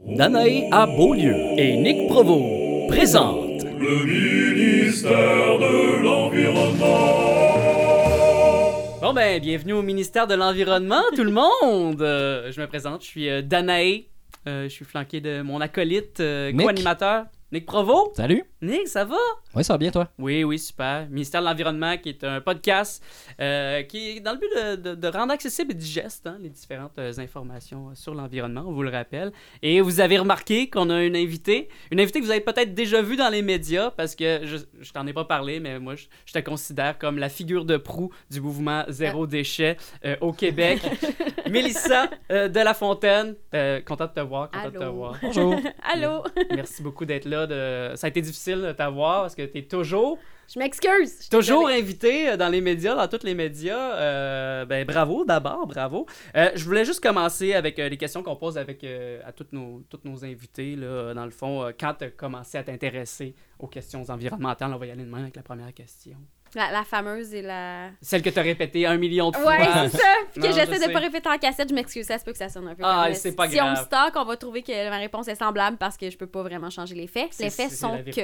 Danae à Beaulieu et Nick Provo présentent Le ministère de l'Environnement. Bon ben, bienvenue au ministère de l'Environnement, tout le monde! Euh, je me présente, je suis euh, Danae. Euh, je suis flanqué de mon acolyte, euh, Nick. co-animateur, Nick Provo. Salut. Nick, ça va? Oui, ça va bien, toi? Oui, oui, super. Ministère de l'Environnement, qui est un podcast euh, qui est dans le but de, de- de rendre accessible et digeste hein, les différentes euh, informations sur l'environnement, on vous le rappelle. Et vous avez remarqué qu'on a une invitée, une invitée que vous avez peut-être déjà vue dans les médias, parce que je, je t'en ai pas parlé, mais moi, je, je te considère comme la figure de proue du mouvement Zéro Déchet euh, au Québec. Mélissa euh, de La Fontaine, euh, content de te voir, content de te Allô. voir. Bonjour. Allô? Merci beaucoup d'être là. De... Ça a été difficile de t'avoir parce que tu es toujours Je m'excuse. Toujours invité euh, dans les médias, dans tous les médias. Euh, ben, bravo d'abord, bravo. Euh, je voulais juste commencer avec euh, les questions qu'on pose avec, à toutes nos, toutes nos invités. Là, dans le fond, quand tu as commencé à t'intéresser aux questions environnementales, on va y aller de même avec la première question. La, la fameuse et la. Celle que tu as répétée un million de fois. Ouais, c'est ça. Puis que je j'essaie sais. de pas répéter en cassette, je m'excuse, ça se peut que ça sonne un peu. Ah, c'est euh, pas si on me grave. stocke, on va trouver que ma réponse est semblable parce que je peux pas vraiment changer les faits. Les faits sont que.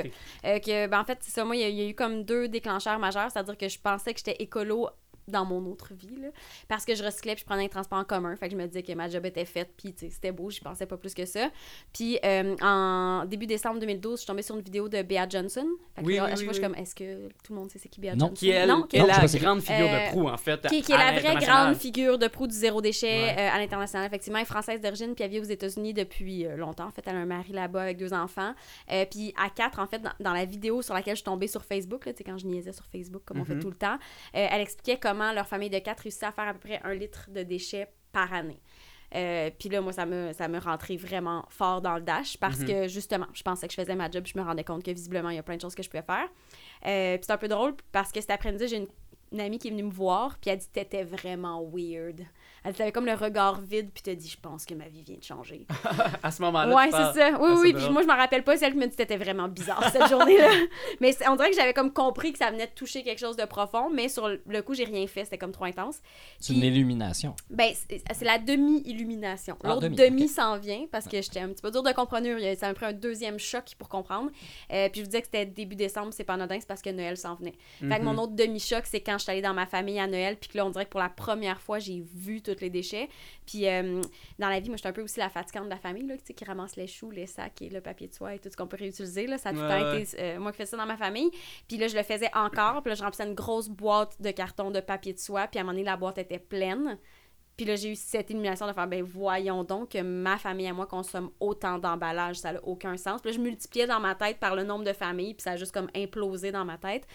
euh, que ben, en fait, c'est ça. Moi, il y, a- il y a eu comme deux déclencheurs majeurs, c'est-à-dire que je pensais que j'étais écolo dans mon autre vie, là, parce que je recyclais puis je prenais un transport en commun. Fait que je me disais que ma job était faite, puis c'était beau, j'y pensais pas plus que ça. Puis euh, en début décembre 2012, je suis tombée sur une vidéo de Bea Johnson. Fait que Oui, là, oui, à chaque oui, fois, je suis comme, est-ce que tout le monde sait c'est qui Bea Non. Johnson? Qui est, elle, Non, qui est la grande figure de Euh, proue, en fait. qui, qui est la vraie grande figure de proue du zéro déchet Ouais. euh, à l'international. Effectivement, elle est française d'origine, puis elle vit aux États-Unis depuis longtemps. En fait, elle a un mari là-bas avec deux enfants. Euh, puis à quatre, en fait, dans, dans la vidéo sur laquelle je suis tombée sur Facebook, là, quand je niaisais sur Facebook, comme on fait Mhm. tout le temps, euh, elle expliquait comment leur famille de quatre réussissait à faire à peu près un litre de déchets par année. Euh, puis là, moi, ça me, ça me rentrait vraiment fort dans le dash parce Mhm. que, justement, je pensais que je faisais ma job, je me rendais compte que, visiblement, il y a plein de choses que je pouvais faire. Euh, puis c'est un peu drôle parce que cet après-midi, j'ai une, une amie qui est venue me voir, puis elle dit T'étais vraiment weird. Elle dit T'avais comme le regard vide, puis t'as dit Je pense que ma vie vient de changer. À ce moment-là. ouais, c'est ça. Oui, Ah, oui, puis moi, je me rappelle pas, celle qui me dit T'étais vraiment bizarre cette journée-là. mais c'est- on dirait que j'avais comme compris que ça venait de toucher quelque chose de profond, mais sur le coup, j'ai rien fait, c'était comme trop intense. C'est une illumination. Ben, c'est la demi-illumination. Ah, L'autre demi, demi, s'en vient parce que j'étais un petit peu dur de comprendre. Il y a- Ça m'a pris un deuxième choc pour comprendre. Euh, puis je vous disais que c'était début décembre, c'est pas anodin, c'est parce que Noël s'en venait. Fait que Mhm. mon autre demi-choc, c'est quand je suis allée dans ma famille à Noël, puis que là, on dirait que pour la première fois, j'ai vu tous les déchets. Puis euh, dans la vie, moi, je suis un peu aussi la fatigante de la famille, là, qui ramasse les choux, les sacs et le papier de soie et tout ce qu'on peut réutiliser. Là. Ça a tout le temps été euh, moi qui fais ça dans ma famille. Puis là, je le faisais encore. Puis là, je remplissais une grosse boîte de carton de papier de soie. Puis à un moment donné, la boîte était pleine. Puis là, j'ai eu cette illumination de faire, ben voyons donc que ma famille et moi consomme autant d'emballage, ça n'a aucun sens. Puis là, je multipliais dans ma tête par le nombre de familles, puis ça a juste comme implosé dans ma tête.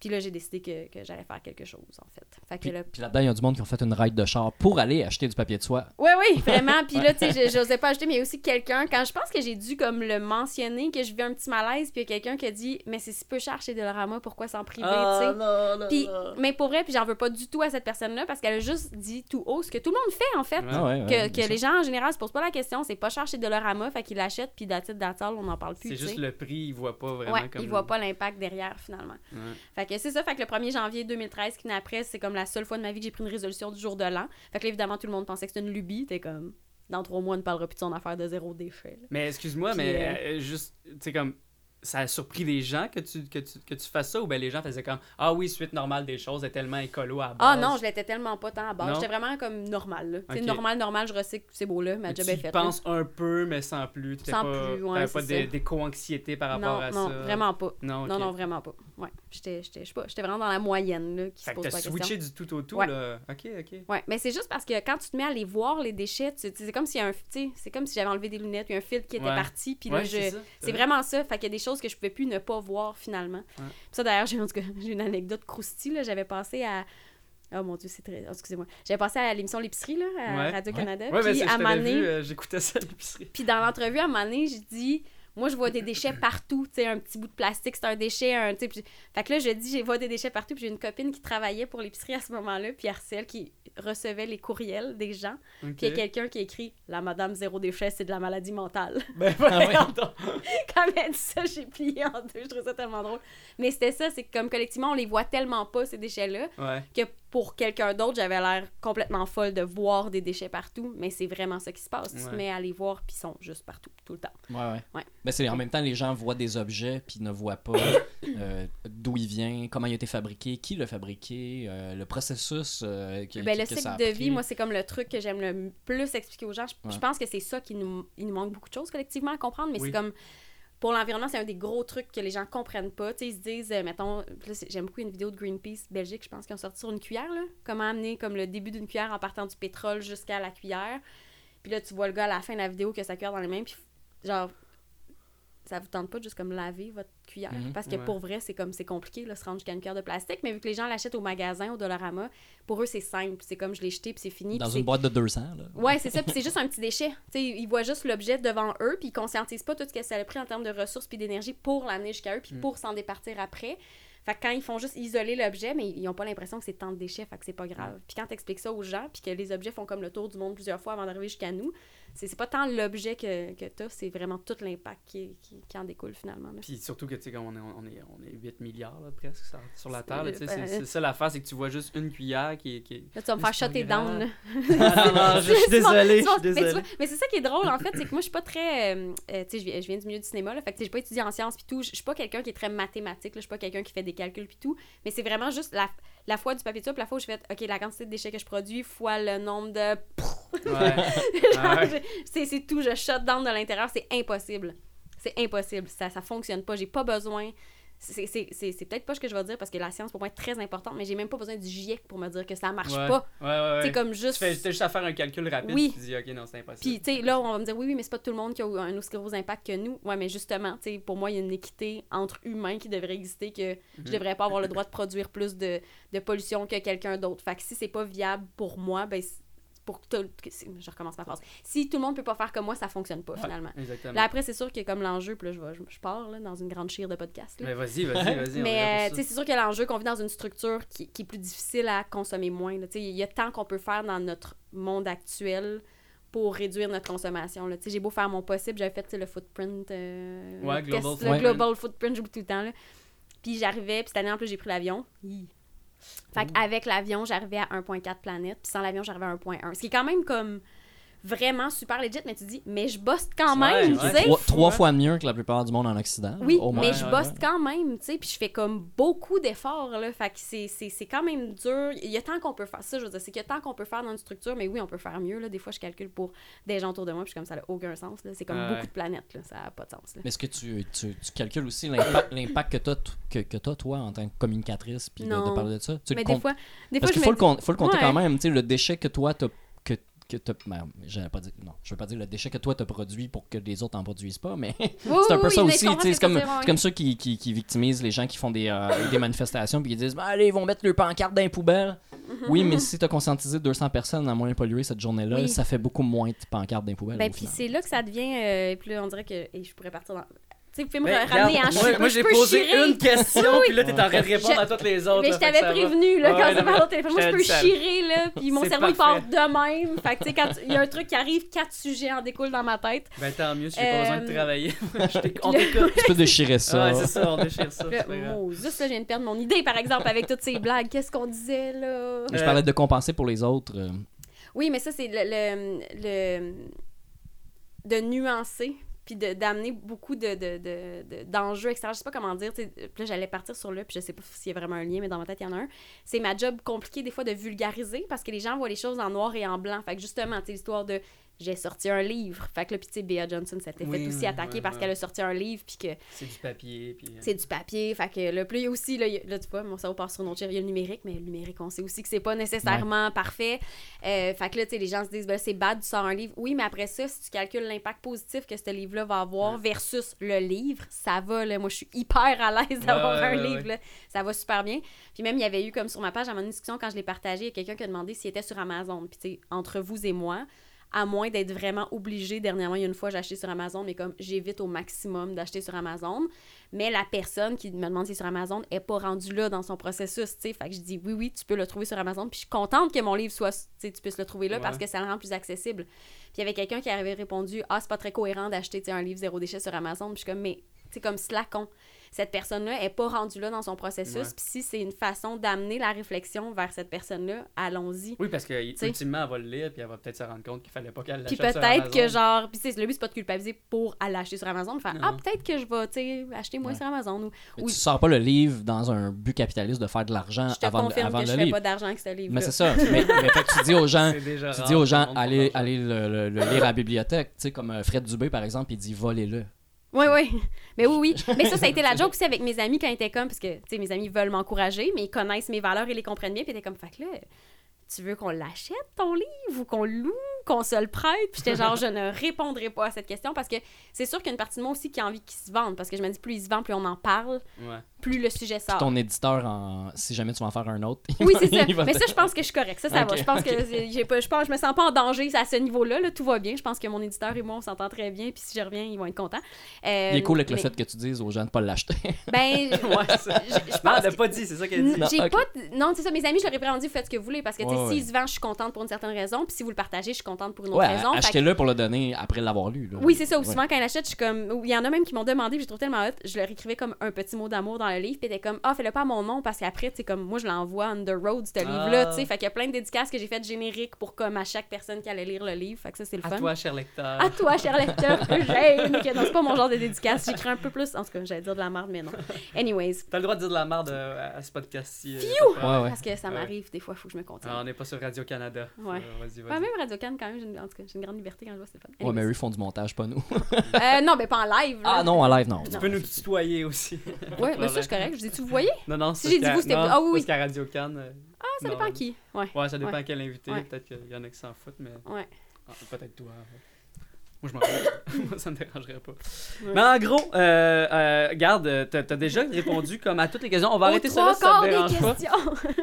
Puis là, j'ai décidé que, que j'allais faire quelque chose, en fait. Fait que Puis, là, puis là-dedans, il y a du monde qui ont fait une ride de char pour aller acheter du papier de soie. oui, oui, vraiment. Puis là, tu sais, je- j'osais pas ajouter, mais il y a aussi quelqu'un, quand je pense que j'ai dû comme le mentionner, que je vis un petit malaise, puis il y a quelqu'un qui a dit, mais c'est si peu cher chez Dollarama, pourquoi s'en priver, Ah, tu sais? là, là, Puis, là. mais pour vrai, puis j'en veux pas du tout à cette personne-là parce qu'elle a juste dit tout haut ce que tout le monde fait en fait. Ah ouais, ouais, Que, les gens en général se posent pas la question, c'est pas cher chez Dollarama, fait qu'ils l'achètent puis d'attitude d'attitude, on n'en parle plus. C'est juste sais. le prix, ils voient pas vraiment Ouais, comme. ils voient pas l'impact derrière finalement. Ouais. Fait que c'est ça, fait que le 1er janvier 2013 qui après, c'est comme la seule fois de ma vie que j'ai pris une résolution du jour de l'an. Fait que là, évidemment, tout le monde pensait que c'était une lubie, t'es comme dans trois mois, on ne parlera plus de son affaire de zéro déchet. là. Mais excuse-moi, Puis, mais euh, euh, juste, tu sais, comme. Ça a surpris les gens que tu, que, tu, que tu fasses ça ou ben les gens faisaient comme Ah oui, suite normale des choses est tellement écolo à la base? Ah non, je l'étais tellement pas tant à base. Non? J'étais vraiment comme normal. là. Tu sais, Ok. normal, normal, je recycle, c'est beau là, ma Mais job tu est y faite. là. penses un peu, mais sans plus. Tu Sans pas, plus, ouais, pas des, des co-anxiétés par rapport non, à non, ça? vraiment pas. Non, Non, non, vraiment pas. Ouais, j'étais, j'étais, je sais pas, j'étais vraiment dans la moyenne, là, qui Fait se que pose t'as la switché du tout au tout, Ouais. là. Ok, ok. Ouais, mais c'est juste parce que quand tu te mets à aller voir les déchets, tu- tu- c'est comme si un, tu sais, c'est comme si j'avais enlevé des lunettes, puis un filtre qui était parti, puis là, je, c'est vraiment ça. Fait qu'il y a des choses que je pouvais plus ne pas voir finalement. Ça, d'ailleurs, j'ai, en tout cas, j'ai une anecdote croustille. J'avais passé à. Oh mon dieu, c'est très. oh, excusez-moi. J'avais passé à l'émission L'épicerie, là, à Ouais. Radio-Canada. Ouais, mais puis à euh, j'écoutais ça à l'épicerie. Puis dans l'entrevue, à donné, je dis, moi, je vois des déchets partout. Tu sais, un petit bout de plastique, c'est un déchet. Un, tu sais, puis- Fait que là, je dis, je vois des déchets partout. Puis j'ai une copine qui travaillait pour l'épicerie à ce moment-là, puis Arcel, qui recevait les courriels des gens. Puis il y a quelqu'un qui écrit La madame zéro déchet, c'est de la maladie mentale. Ben, donc. Quand elle dit ça, j'ai plié en deux. Je trouve ça tellement drôle. Mais c'était ça, c'est que comme collectivement, on les voit tellement pas, ces déchets-là, Ouais. que pour quelqu'un d'autre, j'avais l'air complètement folle de voir des déchets partout, mais c'est vraiment ça qui se passe. Tu te Ouais. mets à les voir, puis ils sont juste partout, tout le temps. Ouais, ouais. Ouais. Ben, c'est en même temps, les gens voient des objets puis ne voient pas euh, d'où il vient, comment il a été fabriqué, qui l'a fabriqué, euh, le processus euh, que, Ben, le que cycle ça a de pris. vie, moi, c'est comme le truc que j'aime le plus expliquer aux gens. Je, je Ouais. pense que c'est ça qui nous, il nous manque beaucoup de choses collectivement à comprendre, mais Oui. c'est comme pour l'environnement, c'est un des gros trucs que les gens comprennent pas. Tu sais, ils se disent, euh, mettons, j'aime beaucoup une vidéo de Greenpeace Belgique, je pense, qui ont sorti sur une cuillère, là. Comment amener comme le début d'une cuillère en partant du pétrole jusqu'à la cuillère. Puis là, tu vois le gars à la fin de la vidéo qui a sa cuillère dans les mains, puis genre, ça vous tente pas de juste comme laver votre cuillère? Mhm. Parce que Ouais. pour vrai, c'est comme c'est compliqué de se rendre jusqu'à une cuillère de plastique, mais vu que les gens l'achètent au magasin, au Dollarama, pour eux, c'est simple. C'est comme je l'ai jeté, puis c'est fini. Dans une boîte de 200, là. Ouais, c'est ça. Puis c'est juste un petit déchet. Ils voient juste l'objet devant eux, puis ils conscientisent pas tout ce que ça a pris en termes de ressources puis d'énergie pour l'amener jusqu'à eux, puis Mm. pour s'en départir après. Fait que quand ils font juste isoler l'objet, mais ils ont pas l'impression que c'est tant de déchets, fait que c'est pas grave. Puis quand t'expliques ça aux gens, puis que les objets font comme le tour du monde plusieurs fois avant d'arriver jusqu'à nous, c'est pas tant l'objet que, que c'est vraiment tout l'impact qui, qui, qui en découle finalement. là. Puis surtout que, tu sais, comme on est, on est, on est 8 milliards, là, presque, sur- sur la Terre, là, tu sais, Ben, c'est c'est ça l'affaire, c'est que tu vois juste une cuillère qui est... Qui. Là, tu vas me faire shotter down. là. Ah, non, je suis C'est bon, désolé, c'est bon. je suis Mais c'est ça qui est drôle, en fait, c'est que moi, je suis pas très. euh, euh, tu sais, je viens, je viens du milieu du cinéma, là. Fait que, j'ai pas étudié en sciences puis tout. Je suis pas quelqu'un qui est très mathématique. Je suis pas quelqu'un qui fait des calculs puis tout. Mais c'est vraiment juste la, la fois du papier de puis la fois où je fais, OK, la quantité de déchets que je produis fois le nombre de. Ouais. Ouais. c'est tout. Je shut down de l'intérieur. C'est impossible. C'est impossible. Ça, ça fonctionne pas. J'ai pas besoin. C'est peut-être pas ce que je vais dire parce que la science pour moi est très importante, mais j'ai même pas besoin du GIEC pour me dire que ça marche Ouais. pas. Ouais. C'est comme Tu juste. fais t'as juste à faire un calcul rapide, Oui. tu dis, OK, non, c'est impossible. Puis, tu sais, là, on va me dire, oui, oui, mais c'est pas tout le monde qui a un aussi gros impact que nous. Ouais, mais justement, tu sais, pour moi, il y a une équité entre humains qui devrait exister, que je Mhm. devrais pas avoir le droit de produire plus de, de pollution que quelqu'un d'autre. Fait que si c'est pas viable pour moi, ben, pour tout. Je recommence ma phrase. Si tout le monde peut pas faire comme moi, ça fonctionne pas, finalement. Exactement. Là, après, c'est sûr que comme l'enjeu, puis là, je, vais- je, je pars là, dans une grande chire de podcast. là. Mais vas-y, vas-y, vas-y. Mais euh, c'est sûr que l'enjeu qu'on vit dans une structure qui, qui est plus difficile à consommer moins. là. Tu sais, Il y a tant qu'on peut faire dans notre monde actuel pour réduire notre consommation. là. Tu sais, J'ai beau faire mon possible, j'avais fait le footprint. euh, Ouais, le global test, footprint. Le global footprint, j'oublie tout le temps. Là. Puis j'arrivais, puis cette année en plus, j'ai pris l'avion. Hi. Fait qu'avec l'avion, j'arrivais à 1.4 planètes, puis sans l'avion, j'arrivais à 1.1. Ce qui est quand même comme vraiment super legit, mais tu dis, mais je bosse quand même, ouais. tu sais. Trois, fois mieux que la plupart du monde en Occident. Oui, au moins. mais je bosse quand même, tu sais, puis je fais comme beaucoup d'efforts, là, fait que c'est- c'est c'est quand même dur. Il y a tant qu'on peut faire ça, je veux dire, c'est qu'il y a tant qu'on peut faire dans une structure, mais oui, on peut faire mieux, là. Des fois, je calcule pour des gens autour de moi, puis comme ça n'a aucun sens, là. C'est comme Ouais. beaucoup de planètes, là, ça n'a pas de sens, là. Mais est-ce que tu, tu, tu calcules aussi l'impact que tu as, que, que t'as, toi, en tant que communicatrice, puis de, parler de ça? Tu Mais des fois, des Parce fois, qu'il je faut, le compte- faut le compter Ouais. quand même, tu sais, le déchet que toi, t'as que, que t'as- ben, j'allais pas dire, non, je veux pas dire le déchet que toi t'as produit pour que les autres en produisent pas, mais Oui, c'est un oui, peu oui, ça aussi, je tu c'est comme, tu c'est comme ça qui, qui, qui victimisent les gens qui font des, euh, des manifestations puis qui disent, allez, ils vont mettre leur pancarte dans les poubelles. Oui, mais si t'as conscientisé 200 personnes à moins polluer cette journée-là, Oui. ça fait beaucoup moins de pancartes dans les poubelles. Ben, puis final. c'est là que ça devient. euh, puis là, on dirait que. Et je pourrais partir dans. Vous pouvez me Ben, ramener regarde, en moi, j'ai posé chirer. une question, puis là, t'es en train de répondre Je- à toutes les autres. Mais je t'avais prévenu, là, Ouais, quand non, ça parle au téléphone. Moi, je peux chirer, là, puis mon cerveau, il part de même. Fait que, tu sais, quand il y a un truc qui arrive, quatre sujets en découlent dans ma tête. Ben, tant mieux, si j'ai pas besoin de Euh, travailler. On t'écoute. Tu peux déchirer ça. Ouais, c'est ça, on déchire ça. Oh, juste là, je viens de perdre mon idée, par exemple, avec toutes ces blagues. Qu'est-ce qu'on disait, là? je parlais de compenser pour les autres. euh, Oui, mais ça, c'est le, le, le- de nuancer puis d'amener beaucoup de, de, de- d'enjeux extérieurs. Je sais pas comment dire. Puis là, j'allais partir sur là, puis je sais pas s'il y a vraiment un lien, mais dans ma tête, il y en a un. C'est ma job compliquée, des fois, de vulgariser parce que les gens voient les choses en noir et en blanc. Fait que justement, tu l'histoire de j'ai sorti un livre. Fait que là, puis tu sais, Bea Johnson s'était Oui, fait aussi oui, attaquer parce qu'elle a sorti un livre, puis que C'est du papier, puis... euh, c'est du papier. Fait que là, a aussi, là, là, tu vois, mon cerveau part sur une autre chair. Il y a le numérique, mais le numérique, on sait aussi que c'est pas nécessairement parfait. Euh, fait que là, tu sais, les gens se disent, ben, c'est bad, tu sors un livre. Oui, mais après ça, si tu calcules l'impact positif que ce livre-là va avoir versus le livre, ça va, là. Moi, je suis hyper à l'aise d'avoir Ouais, un livre, là. Ça va super bien. Puis même, il y avait eu, comme sur ma page, à mon discussion, quand je l'ai partagé, il y a quelqu'un qui a demandé s'il était sur Amazon. Puis, tu sais, entre vous et moi, à moins d'être vraiment obligé. Dernièrement, il y a une fois, j'ai acheté sur Amazon, mais comme j'évite au maximum d'acheter sur Amazon. Mais la personne qui me demande si c'est sur Amazon est pas rendue là dans son processus, tu sais. Fait que je dis oui, oui, tu peux le trouver sur Amazon. Puis je suis contente que mon livre soit, tu sais, tu puisses le trouver là Ouais. parce que ça le rend plus accessible. Puis il y avait quelqu'un qui avait répondu Ah, c'est pas très cohérent d'acheter un livre zéro déchet sur Amazon. Puis je suis comme, mais sais, comme slacon. Cette personne-là est pas rendue là dans son processus. Puis si c'est une façon d'amener la réflexion vers cette personne-là, allons-y. Oui, parce que sais. ultimement, elle va le lire, puis elle va peut-être se rendre compte qu'il fallait pas qu'elle Puis l'achète sur peut-être que genre, puis tu sais, le but c'est pas de culpabiliser pour aller acheter sur Amazon, de faire Non. ah peut-être que je vais, acheter moins Ouais. sur Amazon ou Mais Oui. Tu sors pas le livre dans un but capitaliste de faire de l'argent avant, de- avant que de je le fais pas d'argent avec ce livre. Mais c'est ça. mais, mais fait que tu dis aux gens, tu dis aux gens, le allez, allez le, le- le lire à la bibliothèque. Tu sais, comme euh, Fred Dubé, par exemple, il dit volez-le. Oui, oui. Mais oui, oui. Mais ça, ça a été la joke aussi avec mes amis quand ils étaient comme, parce que, tu sais, mes amis veulent m'encourager, mais ils connaissent mes valeurs et les comprennent bien, puis ils étaient comme, fait que là, tu veux qu'on l'achète, ton livre, ou qu'on loue, qu'on se le prête? Puis j'étais genre, je ne répondrai pas à cette question, parce que c'est sûr qu'il y a une partie de moi aussi qui a envie qu'il se vende, parce que je me dis, plus il se vend, plus on en parle, Ouais. plus le sujet sort. Ton éditeur, en... si jamais tu vas en faire un autre, il Oui, c'est ça. Mais ça, je pense que je suis correcte. Ça, ça va. Je pense que j'ai pas, je pense, je me sens pas en danger à ce niveau-là. Là, tout va bien. Je pense que mon éditeur et moi, on s'entend très bien. Puis si je reviens, ils vont être contents. Euh, Il est cool avec le mais- fait que tu dises aux gens de pas l'acheter. Ben, Ouais, ça. je, je Non, pense que- pas dit, c'est ça qu'elle dit. Non, pas. Non, c'est ça. Mes amis, je leur ai vraiment dit, faites ce que vous voulez. Parce que, sais, Ouais, s'il ouais. se vend, je suis contente pour une certaine raison. Puis si vous le partagez, je suis contente pour une autre Ouais, raison. Que- achetez-le pour le donner après l'avoir lu. là. Oui, c'est ça. Ou Ouais. souvent, quand elle achète, je suis comme. Il y en a même qui m'ont demandé, puis je trouve tellement hot. Je leur écrivais comme un petit mot d'amour dans le livre, puis était comme, ah, fais-le pas à mon nom, parce qu'après, tu sais, comme moi, je l'envoie on the road, ce livre-là, Ah. tu sais. Fait qu'il y a plein de dédicaces que j'ai faites génériques pour comme à chaque personne qui allait lire le livre. Fait que ça, c'est le À fun. toi, cher lecteur. À toi, cher lecteur, Eugène. Ok, non, c'est pas mon genre de dédicace. J'écris un peu plus. En tout cas, j'allais dire de la merde, mais non. Anyways. T'as le droit de dire de la merde euh, à ce podcast-ci. euh. Ouais, ouais. Parce que ça Ouais. m'arrive, des fois, il faut que je me contienne. Ah, on n'est pas sur Radio-Canada. Ouais. Euh, vas-y, vas-y. Ouais, même Radio Cannes, quand même, j'ai une, en tout cas, j'ai une grande liberté quand je vois Stéphane. Ouais, mais eux font du montage, pas nous. Euh, non, mais pas en live. là. Ah non, en live, non. Tu Non. peux nous tutoyer aussi. Ouais, mais ça, je suis correct. Je dis, tu vous voyez? Non, non, Si c'est j'ai dit vous, c'était. Ah oui, oui. Parce qu'à Radio Cannes. euh, Ah, ça non. dépend qui. Ouais. Ouais, ça dépend Ouais. à quel invité. Ouais. Peut-être qu'il y en a qui s'en foutent, mais. Ouais. Ah, Peut-être toi. ouais. Moi, je m'en fous. Moi, ça me dérangerait pas. Ouais. Mais en gros, euh, euh, regarde, euh, t'as t'as déjà répondu comme à toutes les questions. On va Aux arrêter ça là si ça te dérange pas.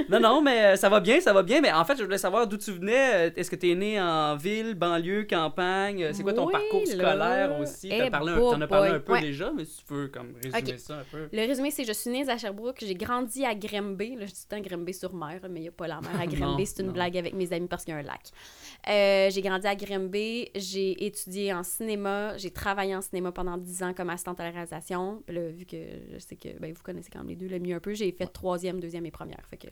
Non, non, mais euh, ça va bien, ça va bien. Mais en fait, je voulais savoir d'où tu venais. Euh, Est-ce que tu es né en ville, banlieue, campagne? C'est quoi ton Oui, parcours là. scolaire aussi? Eh, T'as parlé un- boy, T'en as parlé un peu Ouais. déjà, mais si tu veux comme résumer ça un peu. Le résumé, c'est je suis née à Sherbrooke, j'ai grandi à Grimby. Là, je dis tout le temps Grimby sur mer, mais il n'y a pas la mer à Grimby. c'est une non. blague avec mes amis parce qu'il y a un lac. Euh, j'ai grandi à Grimby, j'ai étudié en cinéma, j'ai travaillé en cinéma pendant 10 ans comme assistante à la réalisation. Puis là, vu que je sais que ben, vous connaissez quand même les deux le mieux un peu, j'ai fait troisième, deuxième et première. Fait que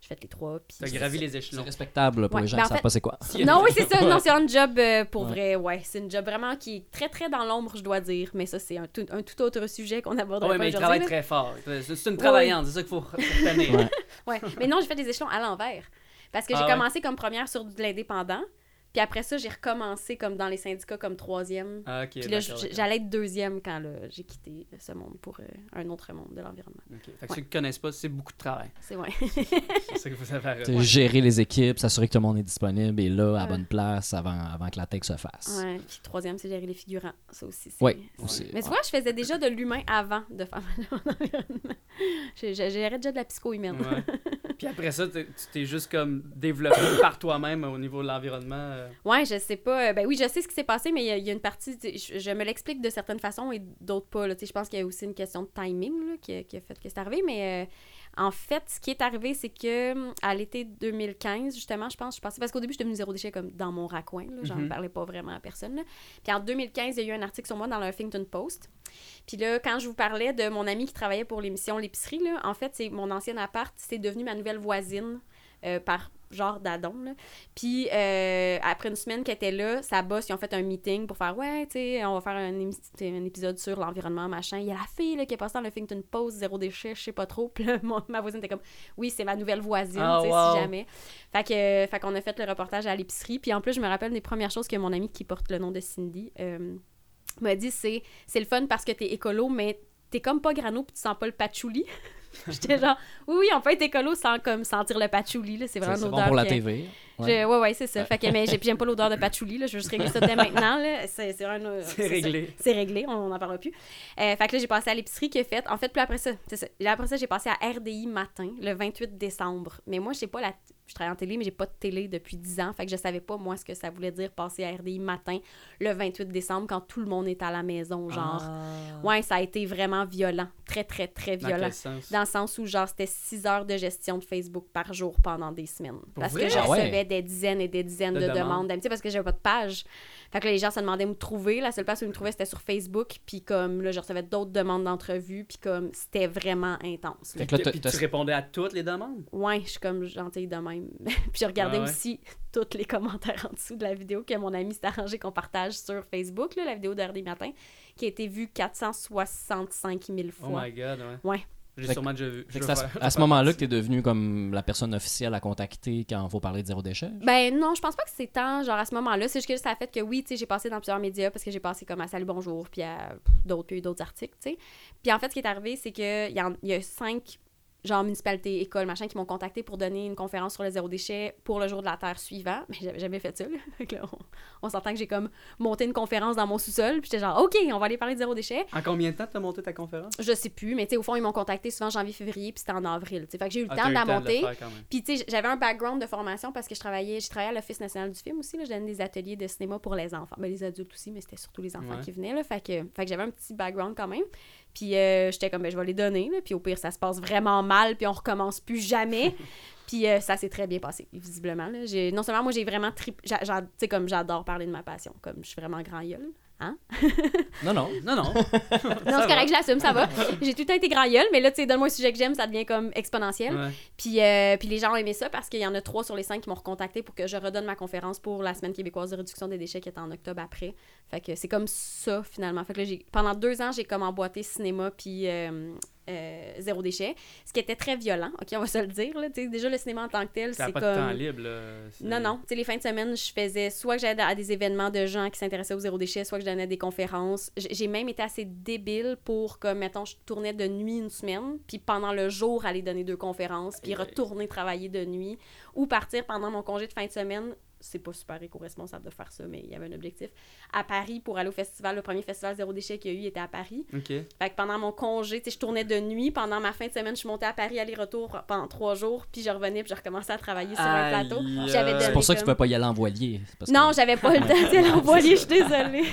j'ai fait les trois. Puis T'as c'est gravi les C'est échelons. respectable là, pour Ouais, les gens ben, qui en savent pas c'est quoi. Non, oui, c'est ça. Non, c'est un job euh, pour Ouais. vrai. Ouais, c'est une job vraiment qui est très, très dans l'ombre, je dois dire. Mais ça, c'est un tout, un tout autre sujet qu'on abordera Oui, pas mais il aujourd'hui. travaille là. très fort. C'est c'est une Oui, travaillante, c'est ça qu'il faut retenir. Ouais. Ouais. Mais non, j'ai fait des échelons à l'envers. Parce que j'ai Ah ouais? commencé comme première sur de l'indépendant. Puis après ça, j'ai recommencé comme dans les syndicats comme troisième. Ah. Puis là, j'allais être deuxième quand j'ai quitté ce monde pour euh, un autre monde de l'environnement. Fait que ceux qui connaissent pas, c'est beaucoup de travail. C'est vrai. C'est ça qu'il faut savoir. Tu sais, Gérer les équipes, s'assurer que tout le monde est disponible et là, à Ouais. bonne place avant, avant que la tech se fasse. Ouais. Puis troisième, c'est gérer les figurants. Ça aussi. Oui, aussi. Mais tu vois, je faisais déjà de l'humain avant de faire mon environnement. Je- je- Gérais déjà de la psycho humaine. Ouais. Puis après ça, tu t'es juste comme développé par toi-même au niveau de l'environnement. euh. Ouais, je sais pas. Euh, Ben oui, je sais ce qui s'est passé, mais il y a- une partie. Je, me l'explique de certaines façons et d'autres pas. là. Je pense qu'il y a aussi une question de timing là, qui, a, qui a fait que c'est arrivé. Mais euh, en fait, ce qui est arrivé, c'est que à l'été 2015, justement, je pense, je pensais. Parce qu'au début, je suis devenue zéro déchet comme dans mon raccoin. là. J'en Mhm. parlais pas vraiment à personne. là. Puis en 2015, il y a eu un article sur moi dans le Huffington Post. Puis là, quand je vous parlais de mon ami qui travaillait pour l'émission L'épicerie, là, en fait, c'est mon ancien appart, c'est devenu ma nouvelle voisine euh, par genre d'adon. là. Puis euh, après une semaine qu'elle était là, sa boss, ils ont fait un meeting pour faire Ouais, tu sais, on va faire un, épisode sur l'environnement, machin. Il y a la fille là, qui est passée dans le Huffington Post, zéro déchet, je sais pas trop. Puis là, mon- ma voisine était comme Oui, c'est ma nouvelle voisine, Ah, tu sais, wow. si jamais. Fait que, euh, fait qu'on a fait le reportage à l'épicerie. Puis en plus, je me rappelle des premières choses que mon ami qui porte le nom de Cindy euh, m'a dit c'est c'est le fun parce que t'es écolo, mais t'es comme pas grano puis tu sens pas le patchouli. J'étais genre, oui, oui, on peut être écolo sans comme sentir le patchouli, là. C'est vraiment une bon odeur pour la que- TV. je- Ouais. Ouais, ouais, c'est ça. Fait que, mais j'ai- puis j'aime pas l'odeur de patchouli, là. Je veux juste régler ça dès maintenant, là. C'est c'est un. euh, réglé. C'est réglé, on n'en parlera plus. Euh, fait que là, j'ai passé à l'épicerie qui est faite. En fait, puis après ça, c'est ça. Là, après ça, j'ai passé à RDI matin, le 28 décembre. Mais moi, je sais pas la. Je travaille en télé, mais j'ai pas de télé depuis 10 ans. Fait que je savais pas, moi, ce que ça voulait dire passer à RDI matin, le 28 décembre, quand tout le monde est à la maison, genre. Ah. Ouais, ça a été vraiment violent. Très, très, très Dans violent. quel sens? Dans le sens où, genre, c'était 6 heures de gestion de Facebook par jour pendant des semaines. Pour Parce vrai? que je Ah ouais. Des dizaines et des dizaines De de, demandes. demandes d'amitié parce que j'avais pas de page. Fait que là, les gens se demandaient où me trouver. La seule place où ils me trouvaient, c'était sur Facebook. Puis comme là, je recevais d'autres demandes d'entrevues. Puis comme c'était vraiment intense. Fait que là, Puis tu répondais à toutes les demandes? Ouais, je suis comme gentille de même. puis je regardais Ah ouais? aussi tous les commentaires en dessous de la vidéo que mon ami s'est arrangé qu'on partage sur Facebook, là, la vidéo d'heure des matins, qui a été vue 465 000 Oh fois. my god, ouais. Ouais. J'ai Fait- sûrement déjà vu. Je à, ce- à ce moment-là que t'es devenu comme la personne officielle à contacter quand il faut parler de zéro déchet? Ben non, je pense pas que c'est tant, genre à ce moment-là. C'est juste que ça a fait que oui, tu sais, j'ai passé dans plusieurs médias parce que j'ai passé comme à Salut Bonjour, puis à d'autres, puis d'autres articles, tu sais. Puis en fait, ce qui est arrivé, c'est qu'il y, y a cinq, genre municipalités, écoles, machin, qui m'ont contacté pour donner une conférence sur le zéro déchet pour le jour de la Terre suivant. Mais j'avais jamais fait ça, là. On, on s'entend que j'ai comme monté une conférence dans mon sous-sol, puis j'étais genre, OK, on va aller parler de zéro déchet. En combien de temps t'as monté ta conférence? Je sais plus, mais tu sais, au fond, ils m'ont contacté souvent janvier, février, puis c'était en avril. Fait que j'ai eu le Ah, temps de la monter. Puis, tu sais, j'avais un background de formation parce que je travaillais, j'ai travaillé à l'Office national du film aussi. Là, je donnais des ateliers de cinéma pour les enfants. Ben, les adultes aussi, mais c'était surtout les enfants Ouais. qui venaient. Là, fait que, fait que j'avais un petit background quand même. Puis, euh, j'étais comme, ben, je vais les donner. Là, puis, au pire, ça se passe vraiment mal, puis on recommence plus jamais. puis, euh, ça s'est très bien passé, visiblement. Là. Non seulement, moi, j'ai vraiment j'a- Tu sais, comme j'adore parler de ma passion. Comme je suis vraiment grand gueule. Non, non. Non, non. Non, c'est correct, je l'assume, ça va. J'ai tout le temps été grand gueule, mais là, tu sais, donne-moi un sujet que j'aime, ça devient comme exponentiel. Ouais. Puis, euh, puis les gens ont aimé ça parce qu'il y en a trois sur les cinq qui m'ont recontacté pour que je redonne ma conférence pour la Semaine québécoise de réduction des déchets qui est en octobre après. Fait que c'est comme ça, finalement. Fait que là, pendant deux ans, j'ai comme emboîté cinéma puis euh, euh, zéro déchet, ce qui était très violent, OK, on va se le dire. Là. Déjà, le cinéma en tant que tel, c'est comme... temps libre, là. Non, non. Les fins de semaine, je faisais soit que j'allais à des événements de gens qui s'intéressaient au zéro déchet, soit que je donnais des conférences. J'ai même été assez débile pour que, mettons, je tournais de nuit une semaine, puis pendant le jour, aller donner deux conférences, puis retourner travailler de nuit, ou partir pendant mon congé de fin de semaine. C'est pas super éco-responsable de faire ça, mais il y avait un objectif. À Paris pour aller au festival, le premier festival zéro déchet qu'il y a eu était à Paris. Ok. Fait que pendant mon congé, tu sais, je tournais de nuit. Pendant ma fin de semaine, je suis montée à Paris aller-retour pendant trois jours. Puis je revenais, puis je recommençais à travailler sur un plateau. C'est pour ça que tu comme- peux pas y aller en voilier. que- Non, j'avais pas le temps de l'envoyer, je suis désolée.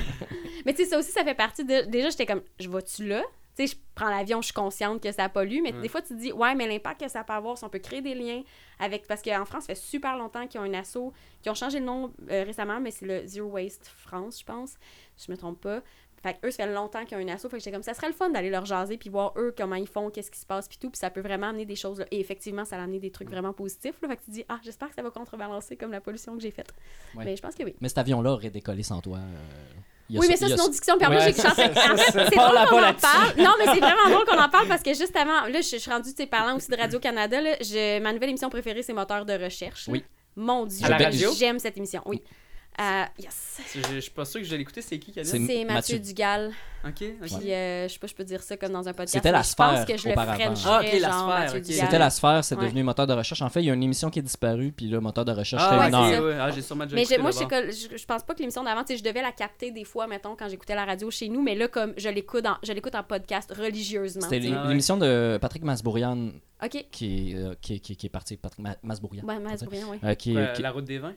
Mais tu sais, ça aussi, ça fait partie de. Déjà, j'étais comme, je vais-tu là? Tu sais, je prends l'avion, je suis consciente que ça pollue, mais Ouais. des fois, tu te dis, ouais, mais l'impact que ça peut avoir, si on peut créer des liens avec. Parce qu'en France, ça fait super longtemps qu'ils ont un assaut, qui ont changé le nom euh, récemment, mais c'est le Zero Waste France, je pense. Je me trompe pas. Fait que eux, ça fait longtemps qu'ils ont un assaut. Fait que j'étais comme, ça serait le fun d'aller leur jaser, puis voir eux comment ils font, qu'est-ce qui se passe, puis tout. Puis ça peut vraiment amener des choses. là. Et effectivement, ça a amené des trucs vraiment positifs. Là. Fait que tu dis, ah, j'espère que ça va contrebalancer comme la pollution que j'ai faite. Ouais. Mais je pense que oui. Mais cet avion-là aurait décollé sans toi. euh, Oui, mais ça, c'est une autre discussion. Puis en j'ai chanté. En fait, c'est drôle qu'on en parle. Non, mais c'est vraiment drôle qu'on en parle parce que juste avant, là, je, suis rendue, tu sais, parlant aussi de Radio-Canada, là, je- ma nouvelle émission préférée, c'est Moteur de recherche. là. Oui. Mon Dieu, j'aime cette émission, oui. Euh, yes. Je je suis pas sûr que je l'ai écouté. C'est qui qui a dit C'est ça? C'est Mathieu, Mathieu. Dugal. Ok, ok. Puis, euh, je sais pas, je peux dire ça comme dans un podcast. C'était la mais Je pense sphère que je le Ah, ok, la genre sphère. C'était la sphère, c'est Ouais. devenu moteur de recherche. En fait, il y a une émission qui est disparue, puis là, moteur de recherche, Ah, c'était ouais, une c'est- heure. ouais. Ah, j'ai sûrement déjà Mais moi, je, je, je pense pas que l'émission d'avant, je devais la capter des fois, mettons, quand j'écoutais la radio chez nous, mais là, comme je l'écoute en, je l'écoute en podcast religieusement. C'était l'émission de Patrick Masbourian OK. qui, est, euh, qui, est- qui, est- parti. Patrick Ma- Masbourian. Ouais, Masbourian, oui. Euh, La route des vins.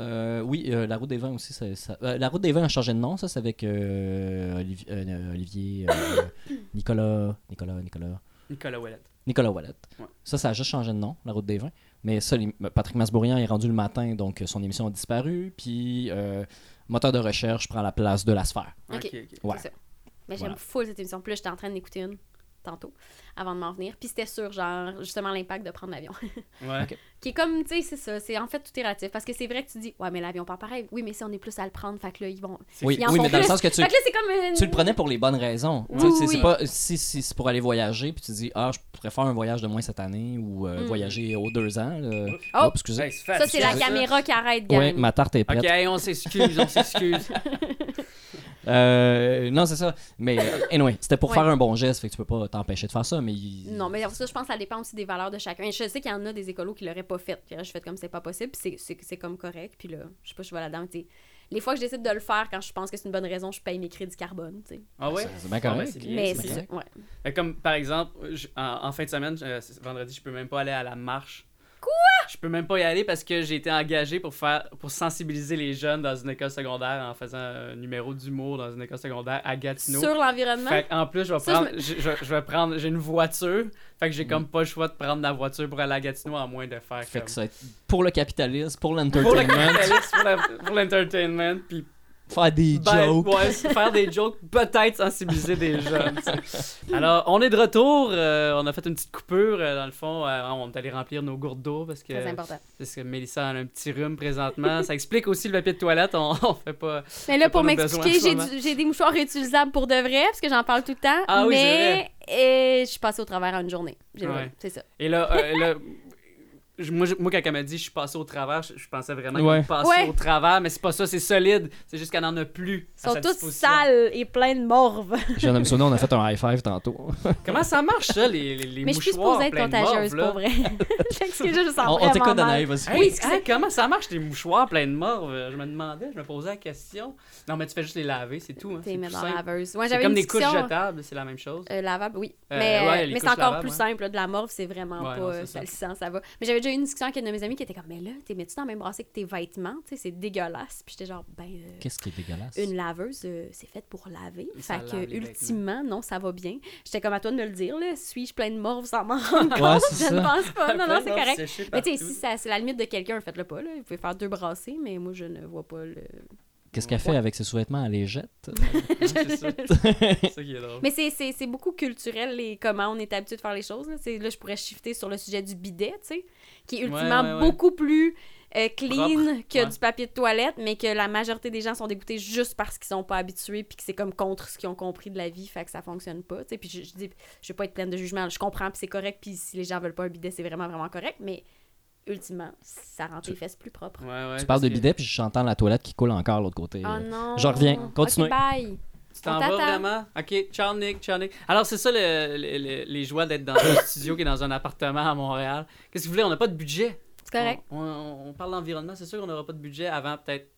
Euh, oui, euh, La Route des Vins aussi. ça- ça- euh, la Route des Vins a changé de nom, ça, c'est avec euh, Olivier, euh, Olivier, euh, Nicolas, Nicolas, Nicolas, Nicolas Ouellette. Nicolas Wallet. Ouais. Ça, ça a juste changé de nom, La Route des Vins. Mais ça, les- Patrick Masbourian est rendu le matin, donc son émission a disparu. Puis, euh, moteur de recherche prend la place de la sphère. Ok. Ouais. C'est ça. Mais Voilà. j'aime full cette émission. Là, j'étais en train d'écouter une tantôt, avant de m'en venir. Puis c'était sur, genre, justement, l'impact de prendre l'avion. Ouais. Qui est comme, tu sais, c'est ça. C'est en fait tout est relatif. Parce que c'est vrai que tu dis, ouais, mais l'avion part pareil. Oui, mais si on est plus à le prendre, fait que là, ils vont. Oui, Ils oui mais dans le sens que tu, Fait que là, c'est comme une. tu le prenais pour les bonnes raisons. Oui, c'est- oui. c'est pas si, si c'est pour aller voyager, puis tu dis, ah, je pourrais faire un voyage de moins cette année ou euh, Mm. voyager aux deux ans. là. Oh! Oups, excusez. Hey, c'est Ça, c'est la caméra qui arrête. Oui, ma tarte est prête. Ok, on s'excuse, on s'excuse. Euh, non, c'est ça. Mais euh, anyway, c'était pour Ouais. faire un bon geste, fait que tu peux pas t'empêcher de faire ça, mais il- Non, mais ça, je pense que ça dépend aussi des valeurs de chacun. Je sais qu'il y en a des écolos qui l'auraient pas fait. Puis là, je fais comme c'est pas possible. Puis c'est- c'est c'est comme correct. Puis là, je sais pas, je vais là-dedans. tu sais. Les fois que je décide de le faire quand je pense que c'est une bonne raison, je paye mes crédits carbone. tu sais. Ah ouais? c'est bien Ah, correct. c'est bien, Mais c'est. Ouais. Comme par exemple, je- en, en fin de semaine, euh, vendredi, je peux même pas aller à la marche Je peux même pas y aller parce que j'ai été engagé pour faire pour sensibiliser les jeunes dans une école secondaire en faisant un numéro d'humour dans une école secondaire à Gatineau. Sur l'environnement? Fait en plus, je vais prendre, je je, je- je vais prendre, j'ai une voiture, fait que j'ai comme pas le choix de prendre la voiture pour aller à Gatineau à moins de faire Fait comme- que ça va être pour le capitalisme, pour pour le l'entertainment, capitalisme, pour la- pour l'entertainment, puis faire des ben, jokes. ouais, faire des jokes, peut-être sensibiliser des jeunes. Alors, on est de retour, euh, on a fait une petite coupure, euh, dans le fond, euh, on est allé remplir nos gourdes d'eau parce que Très important. parce que Mélissa a un petit rhume présentement. Ça explique aussi le papier de toilette, on, on fait pas. Mais là, C'est pour m'expliquer, j'ai des mouchoirs réutilisables pour de vrai, parce que j'en parle tout le temps. Ah oui, c'est mais euh, je suis passée au travers en une journée. Ouais. C'est ça. Et là, euh, moi, quand elle m'a dit je suis passé au travers, je, je pensais vraiment Ouais. qu'elle passait Ouais. au travers, mais c'est pas ça, c'est solide. C'est juste qu'elle en a plus. Ils sont disposition. sales et pleins de morve. Je viens de me souvenir, on a fait un high five tantôt. Comment ça marche, ça, les, les, les Mais je suis mouchoirs supposée être pleins de morve, contagieuse, là? pour vrai. Excusez, je sens On, on t'écoute. Danaï, vas-y. Hey, Oui, hey, excusez. comment ça marche, les mouchoirs pleins de morve? Je me demandais, je me posais la question. Non, mais tu fais juste les laver, c'est tout. Hein. C'est laveuse. Ouais, comme des couches jetables, c'est la même chose. Euh, lavable, oui. Euh, mais mais c'est encore plus simple. De la morve, c'est vraiment pas ça. salissant, ça va. Mais j'avais déjà eu une discussion avec une de mes amies qui était comme, mais là, t'es mets-tu dans le même brassée que tes vêtements? Tu sais, c'est dégueulasse. Puis j'étais genre, ben, euh, Qu'est-ce qui est dégueulasse? une laveuse, euh, c'est fait pour laver. Ça fait que, ultimement, non, ça va bien. J'étais comme à toi de me le dire, là. Suis-je plein de morve sans m'en rendre compte? Ouais, je ne pense pas. Non, non, c'est correct. Mais tu sais, si ça- c'est la limite de quelqu'un, faites-le pas, là. Vous pouvez faire deux brassées, mais moi, je ne vois pas le. Qu'est-ce qu'elle fait avec ses sous-vêtements? Elle les jette? C'est ça. C'est ça qui est drôle. Mais c'est- c'est c'est beaucoup culturel les comment on est habitué de faire les choses. Là, C'est- là je pourrais shifter sur le sujet du bidet, tu sais, qui est ultimement ouais, ouais. beaucoup plus euh, clean Propre, que ouais. du papier de toilette, mais que la majorité des gens sont dégoûtés juste parce qu'ils sont pas habitués puis que c'est comme contre ce qu'ils ont compris de la vie, fait que ça fonctionne pas. tu sais. Puis je, je dis, je vais pas être pleine de jugement, je comprends puis c'est correct, puis si les gens veulent pas un bidet, c'est vraiment vraiment correct, mais ultimement, ça rend tes fesses plus propres. Ouais, ouais, Tu parles de que bidet, puis j'entends la toilette qui coule encore de l'autre côté. Oh non. Je reviens. Continuez. Ok, bye. Tu t'en vas vraiment? Ok, ciao Nick, ciao Nick. Alors, c'est ça le- le- le- les joies d'être dans un studio qui est dans un appartement à Montréal. Qu'est-ce que vous voulez? On n'a pas de budget. C'est correct. On, on- on parle d'environnement, c'est sûr qu'on n'aura pas de budget avant peut-être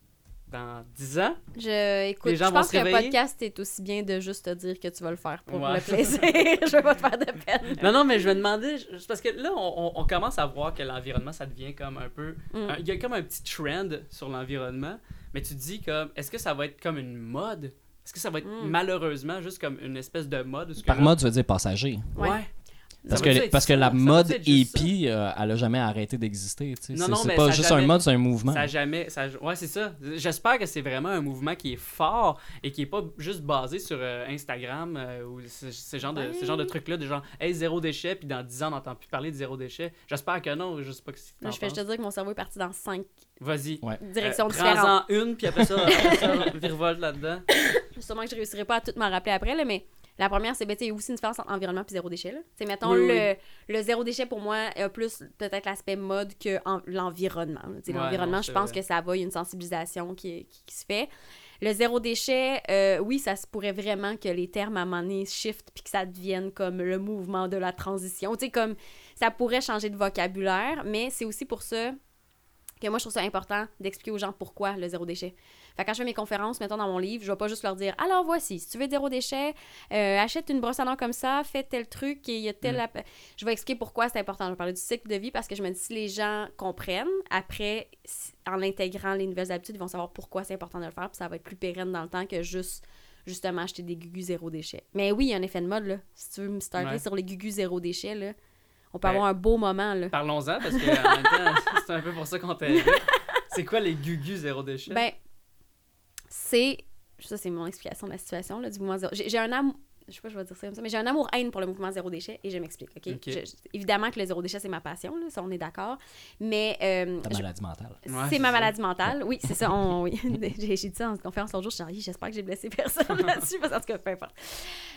dans 10 ans. Je, écoute, Les gens je pense se qu'un podcast est aussi bien de juste te dire que tu vas le faire pour Ouais. le plaisir. je veux pas te faire de peine. Non, non, mais je me demandais, je- parce que là, on, on- on commence à voir que l'environnement, ça devient comme un peu. Mm. un- Il y a comme un petit trend sur l'environnement, mais tu te dis comme, est-ce que ça va être comme une mode? Est-ce que ça va être Mm. malheureusement juste comme une espèce de mode? Par mode, tu veux dire passager. Ouais. Ouais. Parce que, parce que la Ça mode hippie, euh, elle a jamais arrêté d'exister. C'est non, c'est mais pas juste jamais- un mode, c'est un mouvement. Ça jamais. Ça, ouais, c'est ça. J'espère que c'est vraiment un mouvement qui est fort et qui est pas juste basé sur euh, Instagram euh, ou ce, ce genre de, Ouais. ce genre de trucs-là, de genre, hey, zéro déchet, puis dans 10 ans, on n'entend plus parler de zéro déchet. J'espère que non, je sais pas que Là, je juste te dire que mon cerveau est parti dans cinq Vas-y. Ouais. directions Euh, différentes. Prends-en une, puis après ça, ça virevolte là-dedans. Sûrement que je réussirai pas à tout m'en rappeler après, là, mais la première, c'est ben, il y a aussi une différence entre environnement et zéro déchet. Là. Mettons, Oui, le, le zéro déchet, pour moi, a plus peut-être l'aspect mode que en- l'environnement. Ouais, l'environnement, je pense vrai. que ça va, il y a une sensibilisation qui, qui, qui se fait. Le zéro déchet, euh, oui, ça se pourrait vraiment que les termes à un moment donné shift puis que ça devienne comme le mouvement de la transition. Tu sais, comme ça pourrait changer de vocabulaire, mais c'est aussi pour ça que moi, je trouve ça important d'expliquer aux gens pourquoi le zéro déchet. Fait que quand je fais mes conférences, mettons dans mon livre, je vais pas juste leur dire alors voici, si tu veux zéro déchet, euh, achète une brosse à dents comme ça, fais tel truc et il y a tel. Mm. Je vais expliquer pourquoi c'est important. Je vais parler du cycle de vie parce que je me dis si les gens comprennent, après, en intégrant les nouvelles habitudes, ils vont savoir pourquoi c'est important de le faire, puis ça va être plus pérenne dans le temps que juste justement acheter des gugus zéro déchet. Mais oui, il y a un effet de mode là. Si tu veux me starter Ouais. sur les gugus zéro déchet là, on peut Ben, avoir un beau moment là. Parlons-en, parce que en même temps, c'est un peu pour ça qu'on t'a. C'est quoi les gugus zéro déchet? Ben, c'est. Ça, c'est mon explication de la situation, là, du mouvement zéro. J'ai un amour. Je sais pas, je vais dire ça comme ça, mais j'ai un amour-haine pour le mouvement zéro déchet et je m'explique, OK? Je- je- évidemment que le zéro déchet, c'est ma passion, là, ça, on est d'accord. Mais. euh, Ta je- maladie mentale. Ouais, c'est ma ça. maladie mentale. Oui, c'est ça. on- oui. j'ai dit ça en conférence l'autre jour. Je suis j'espère que j'ai blessé personne là-dessus. Parce qu'en tout cas, peu importe.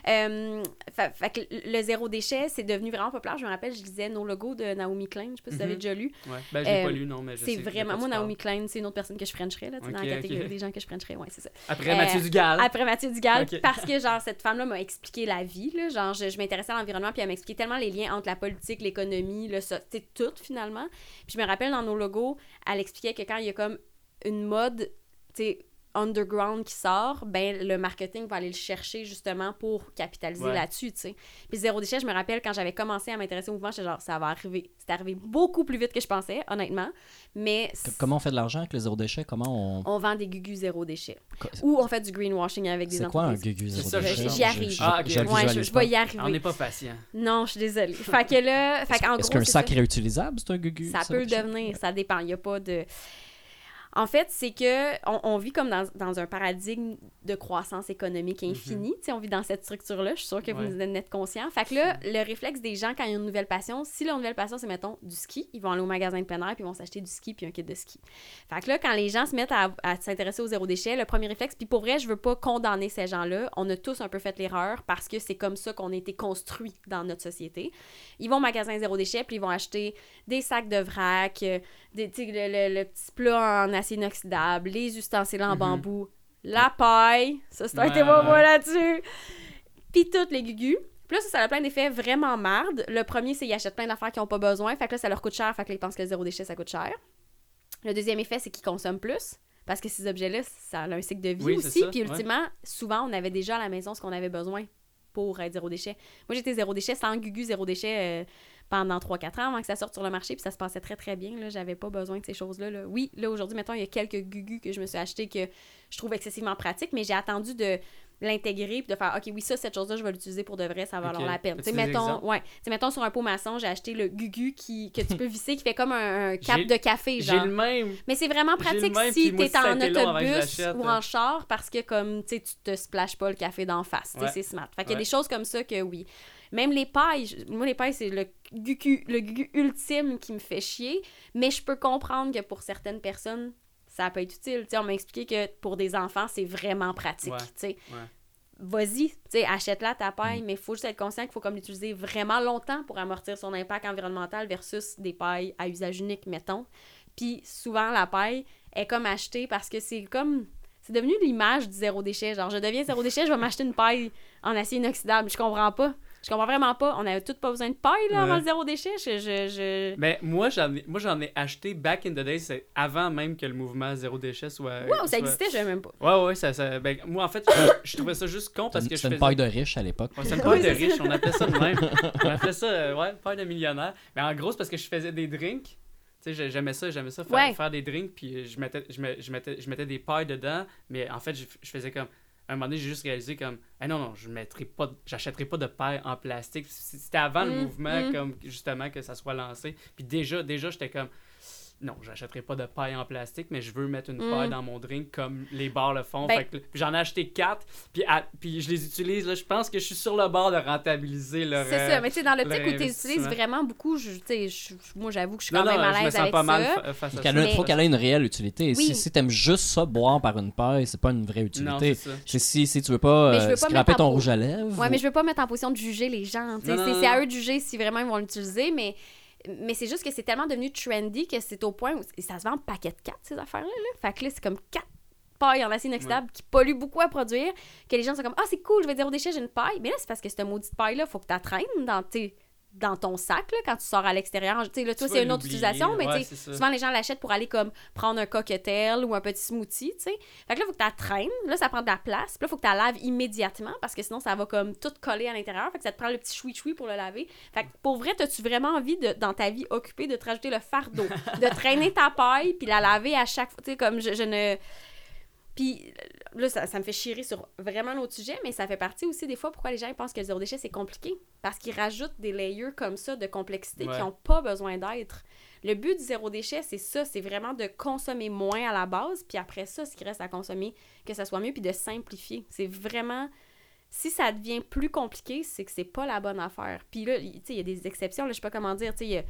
Euh, fait, fait que le zéro déchet, c'est devenu vraiment populaire. Je me rappelle, je lisais nos logos de Naomi Klein. Je sais pas si vous avez Mhm. déjà lu. Ouais. Ben, j'ai pas Euh, lu, non, mais je C'est vraiment. Moi. Naomi Klein, c'est une autre personne que je frencherais, là, tu sais, dans la catégorie ok. des gens que je frencherais. Ouais, c'est ça. Après Euh, Mathieu Dugal. Après Mathieu Dugal, parce que genre cette femme-là m'a expliqué la vie, là, genre je, je m'intéressais à l'environnement puis elle m'expliquait tellement les liens entre la politique, l'économie, le c'est tout finalement. Puis je me rappelle dans nos logos, elle expliquait que quand il y a comme une mode, tu sais underground qui sort, ben le marketing va aller le chercher justement pour capitaliser Ouais. là-dessus, tu sais. Puis zéro déchet, je me rappelle quand j'avais commencé à m'intéresser au mouvement, j'étais genre ça va arriver. C'est arrivé beaucoup plus vite que je pensais, honnêtement. Mais Comment on fait de l'argent avec le zéro déchet? Comment on. on vend des gugus zéro déchet. Ou on fait du greenwashing avec des C'est quoi un entreprises. gugu C'est zéro ça, déchet? j'y arrive. je- Ah, ok. je le Ouais, je, vais y On arriver. n'est pas patient. Non, je suis désolée. fait que là, fait qu'en Est-ce gros, qu'un c'est sac ça. réutilisable, c'est un gugu? Ça zéro peut le devenir, ça dépend. Il n'y a pas de. En fait, c'est que on, on vit comme dans, dans un paradigme de croissance économique infinie. Tu sais, On vit dans cette structure-là. Je suis sûre que vous Mhm. Ouais. en êtes conscient. Fait que là, le réflexe des gens quand ils ont une nouvelle passion, si leur nouvelle passion, c'est, mettons, du ski, ils vont aller au magasin de plein air puis ils vont s'acheter du ski puis un kit de ski. Fait que là, quand les gens se mettent à, à s'intéresser au zéro déchet, le premier réflexe, puis pour vrai, je veux pas condamner ces gens-là. On a tous un peu fait l'erreur parce que c'est comme ça qu'on a été construit dans notre société. Ils vont au magasin zéro déchet puis ils vont acheter des sacs de vrac, euh, des, le, le- le petit plat en acier inoxydable, les ustensiles en Mhm. bambou, la paille, ça c'est un témoin moi là-dessus, puis toutes les gugus. Puis là, ça, ça a plein d'effets vraiment marde. Le premier, c'est qu'ils achètent plein d'affaires qu'ils n'ont pas besoin, fait que là, ça leur coûte cher, fait que là, ils pensent que le zéro déchet, ça coûte cher. Le deuxième effet, c'est qu'ils consomment plus, parce que ces objets-là, ça a un cycle de vie Oui, aussi. Puis ouais. ultimement, souvent, on avait déjà à la maison ce qu'on avait besoin pour être zéro déchet. Moi, j'étais zéro déchet, sans gugu, zéro déchet euh, pendant 3-4 ans avant que ça sorte sur le marché, puis ça se passait très très bien. Là, j'avais pas besoin de ces choses-là. là. Oui, là, aujourd'hui, mettons, il y a quelques gugus que je me suis acheté que je trouve excessivement pratiques, mais j'ai attendu de l'intégrer puis de faire OK oui ça cette chose là je vais l'utiliser pour de vrai ça va Ok. valoir la peine tu mettons ouais mettons sur un pot maçon j'ai acheté le gugu qui que tu peux visser qui fait comme un, un cap J'ai- de café J'ai genre le même. mais c'est vraiment J'ai pratique même, si t'es a en autobus ou en char parce que comme tu tu te splashes pas le café d'en face Tu sais, Ouais. c'est smart fait qu'il y a Ouais. des choses comme ça que oui même les pailles moi les pailles c'est le gugu le ultime qui me fait chier mais je peux comprendre que pour certaines personnes ça peut être utile tu sais on m'a expliqué que pour des enfants c'est vraiment pratique Ouais. vas-y, achète-la ta paille, mais il faut juste être conscient qu'il faut comme l'utiliser vraiment longtemps pour amortir son impact environnemental versus des pailles à usage unique, mettons. Puis souvent, la paille est comme achetée parce que c'est comme... C'est devenu l'image du zéro déchet. Genre, je deviens zéro déchet, je vais m'acheter une paille en acier inoxydable. Je comprends pas. Je comprends vraiment pas. On avait tous pas besoin de paille, là, avant Ouais. le zéro déchet. Je... je, je... Mais moi, j'en ai, moi, j'en ai acheté back in the day, c'est avant même que le mouvement zéro déchet soit. Wow, ça existait, je savais même pas. Ouais, ouais, ça. ça ben, moi, en fait, je, je trouvais ça juste con parce que je C'était faisais. une paille de riche à l'époque. Ouais, c'est une paille de Oui, c'est riche, on appelait ça de même. On appelait ça, euh, ouais, paille de millionnaire. Mais en gros, c'est parce que je faisais des drinks. Tu sais, j'ai- j'aimais ça, j'aimais ça, faire, Ouais. faire des drinks, puis je mettais, je, me- je mettais, je mettais des pailles dedans, mais en fait, je, je faisais comme. À un moment donné, j'ai juste réalisé comme, ah non, non, je mettrai pas, de- j'achèterai pas de paille en plastique. C'était avant le Mm, mouvement, mm. comme justement que ça soit lancé. Puis déjà, déjà, j'étais comme, non, j'achèterai pas de paille en plastique, mais je veux mettre une Mm. paille dans mon drink comme les bars le font. Ben- Fait que- puis j'en ai acheté quatre, puis, à- puis je les utilise. Là, je pense que je suis sur le bord de rentabiliser leur. C'est ça, mais tu sais, dans le où tu utilises vraiment beaucoup, je, tu sais, je- moi j'avoue que je suis Non, quand non, même à je me l'aise sens avec pas mal ça. fa- face à Il faut qu'elle ait une réelle utilité. Oui. Si, si t'aimes juste ça, boire par une paille, c'est pas une vraie utilité. c'est si, si tu veux pas, veux euh, pas scraper ton rouge à lèvres. Ouais, ou- mais je veux pas mettre en position de juger les gens. tu C'est à eux de juger si vraiment ils vont l'utiliser, mais, mais c'est juste que c'est tellement devenu trendy que c'est au point où ça se vend en paquet de 4, ces affaires-là. Là. Fait que là, c'est comme 4 pailles en acier inoxydable qui polluent beaucoup à produire, que les gens sont comme « Ah, c'est cool, je vais dire au déchet, j'ai une paille. » Mais là, c'est parce que cette maudite paille-là, faut que tu traînes dans, tes- dans ton sac là, quand tu sors à l'extérieur. Tu sais, là, toi, c'est une autre utilisation, mais ouais, souvent les gens l'achètent pour aller comme prendre un cocktail ou un petit smoothie, tu sais. Fait que là, faut que tu la traînes. Là, ça prend de la place. Puis là, faut que tu la laves immédiatement parce que sinon, ça va comme tout coller à l'intérieur. Fait que ça te prend le petit choui-choui pour le laver. Fait que pour vrai, as-tu vraiment envie, de, dans ta vie occupée, de te rajouter le fardeau, de traîner ta paille puis la laver à chaque fois? Tu sais, comme je, je ne. Puis là, ça, ça me fait chier sur vraiment l'autre sujet, mais ça fait partie aussi des fois pourquoi les gens ils pensent que le zéro déchet, c'est compliqué. Parce qu'ils rajoutent des layers comme ça de complexité Ouais. qui n'ont pas besoin d'être. Le but du zéro déchet, c'est ça, c'est vraiment de consommer moins à la base, puis après ça, ce qui reste à consommer, que ça soit mieux, puis de simplifier. C'est vraiment... Si ça devient plus compliqué, c'est que c'est pas la bonne affaire. Puis là, il tu sais, il y a des exceptions, là, je sais pas comment dire, tu sais,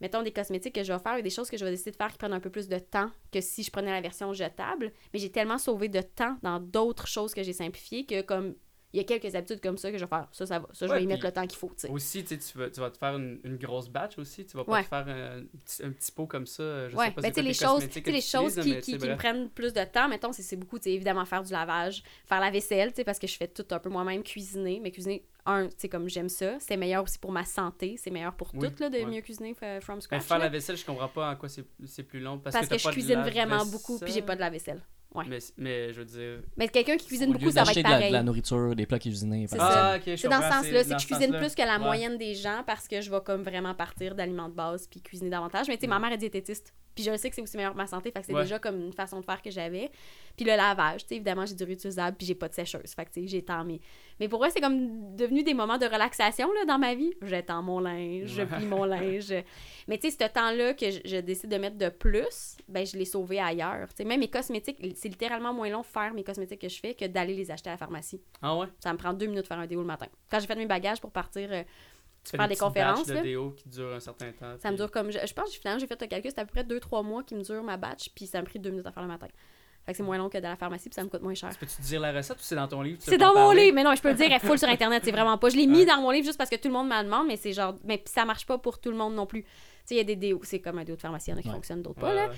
mettons des cosmétiques que je vais faire et des choses que je vais décider de faire qui prennent un peu plus de temps que si je prenais la version jetable. Mais j'ai tellement sauvé de temps dans d'autres choses que j'ai simplifiées que comme il y a quelques habitudes comme ça que je vais faire. Ça, ça va. Ça, je vais y mettre le temps qu'il faut. Aussi, tu vas, tu vas te faire une, une grosse batch aussi. Tu vas pas Ouais. te faire un, petit- un petit pot comme ça. Je Ouais, sais pas ben, sais, quoi les choses, les choses qui, mais qui, qui me prennent plus de temps, mettons, c'est c'est beaucoup, évidemment, faire du lavage, faire la vaisselle, tu sais, parce que je fais tout un peu moi-même, cuisiner. Mais cuisiner, un, sais, comme j'aime ça, c'est meilleur aussi pour ma santé, c'est meilleur pour Oui, tout, là, de ouais. mieux cuisiner from Mais scratch. faire là. la vaisselle, je comprends pas en quoi c'est c'est plus long. Parce, Parce que, je cuisine vraiment vaisselle. beaucoup, puis j'ai pas de la vaisselle. Ouais. Mais, mais je veux dire. Mais quelqu'un qui cuisine Au beaucoup, lieu ça va être de la, pareil. de la nourriture, des plats cuisinés. C'est par ça. exemple. ok, je C'est dans ce sens-là, c'est que je cuisine plus que la Ouais. moyenne des gens parce que je vais comme vraiment partir d'aliments de base puis cuisiner davantage. Mais tu sais, ma mère est diététiste. Puis je sais que c'est aussi meilleur pour ma santé, fait que c'est Ouais. déjà comme une façon de faire que j'avais. Puis le lavage, tu sais, évidemment, j'ai du réutilisable puis j'ai pas de sécheuse. Fait que tu sais, j'étends mes... Mais pour moi, c'est comme devenu des moments de relaxation là, dans ma vie. J'étends mon linge, je plie mon linge. Mais tu sais, ce temps-là que je, je décide de mettre de plus, ben je l'ai sauvé ailleurs. Tu sais, même mes cosmétiques, c'est littéralement moins long de faire mes cosmétiques que je fais que d'aller les acheter à la pharmacie. Ah ouais? Ça me prend deux minutes de faire un déo le matin. Quand j'ai fait mes bagages pour partir, euh, Tu Faire des conférences, de déo qui durent un certain temps. ça me dure comme. Je, je pense que finalement, j'ai fait le calcul, c'est à peu près 2-3 mois qui me dure ma batch, puis ça me pris deux minutes à faire le matin. Fait que c'est moins long que dans la pharmacie, puis ça me coûte moins cher. Tu Peux-tu dire la recette ou c'est dans ton livre? C'est dans mon livre, mais non, je peux le dire, elle est full sur internet, c'est vraiment pas. Je l'ai mis Ouais. dans mon livre juste parce que tout le monde m'en demande, mais c'est genre. Mais ça marche pas pour tout le monde non plus. Tu sais, il y a des déos, c'est comme un déo de pharmacie, il y en a qui Ouais. fonctionnent, d'autres pas, là.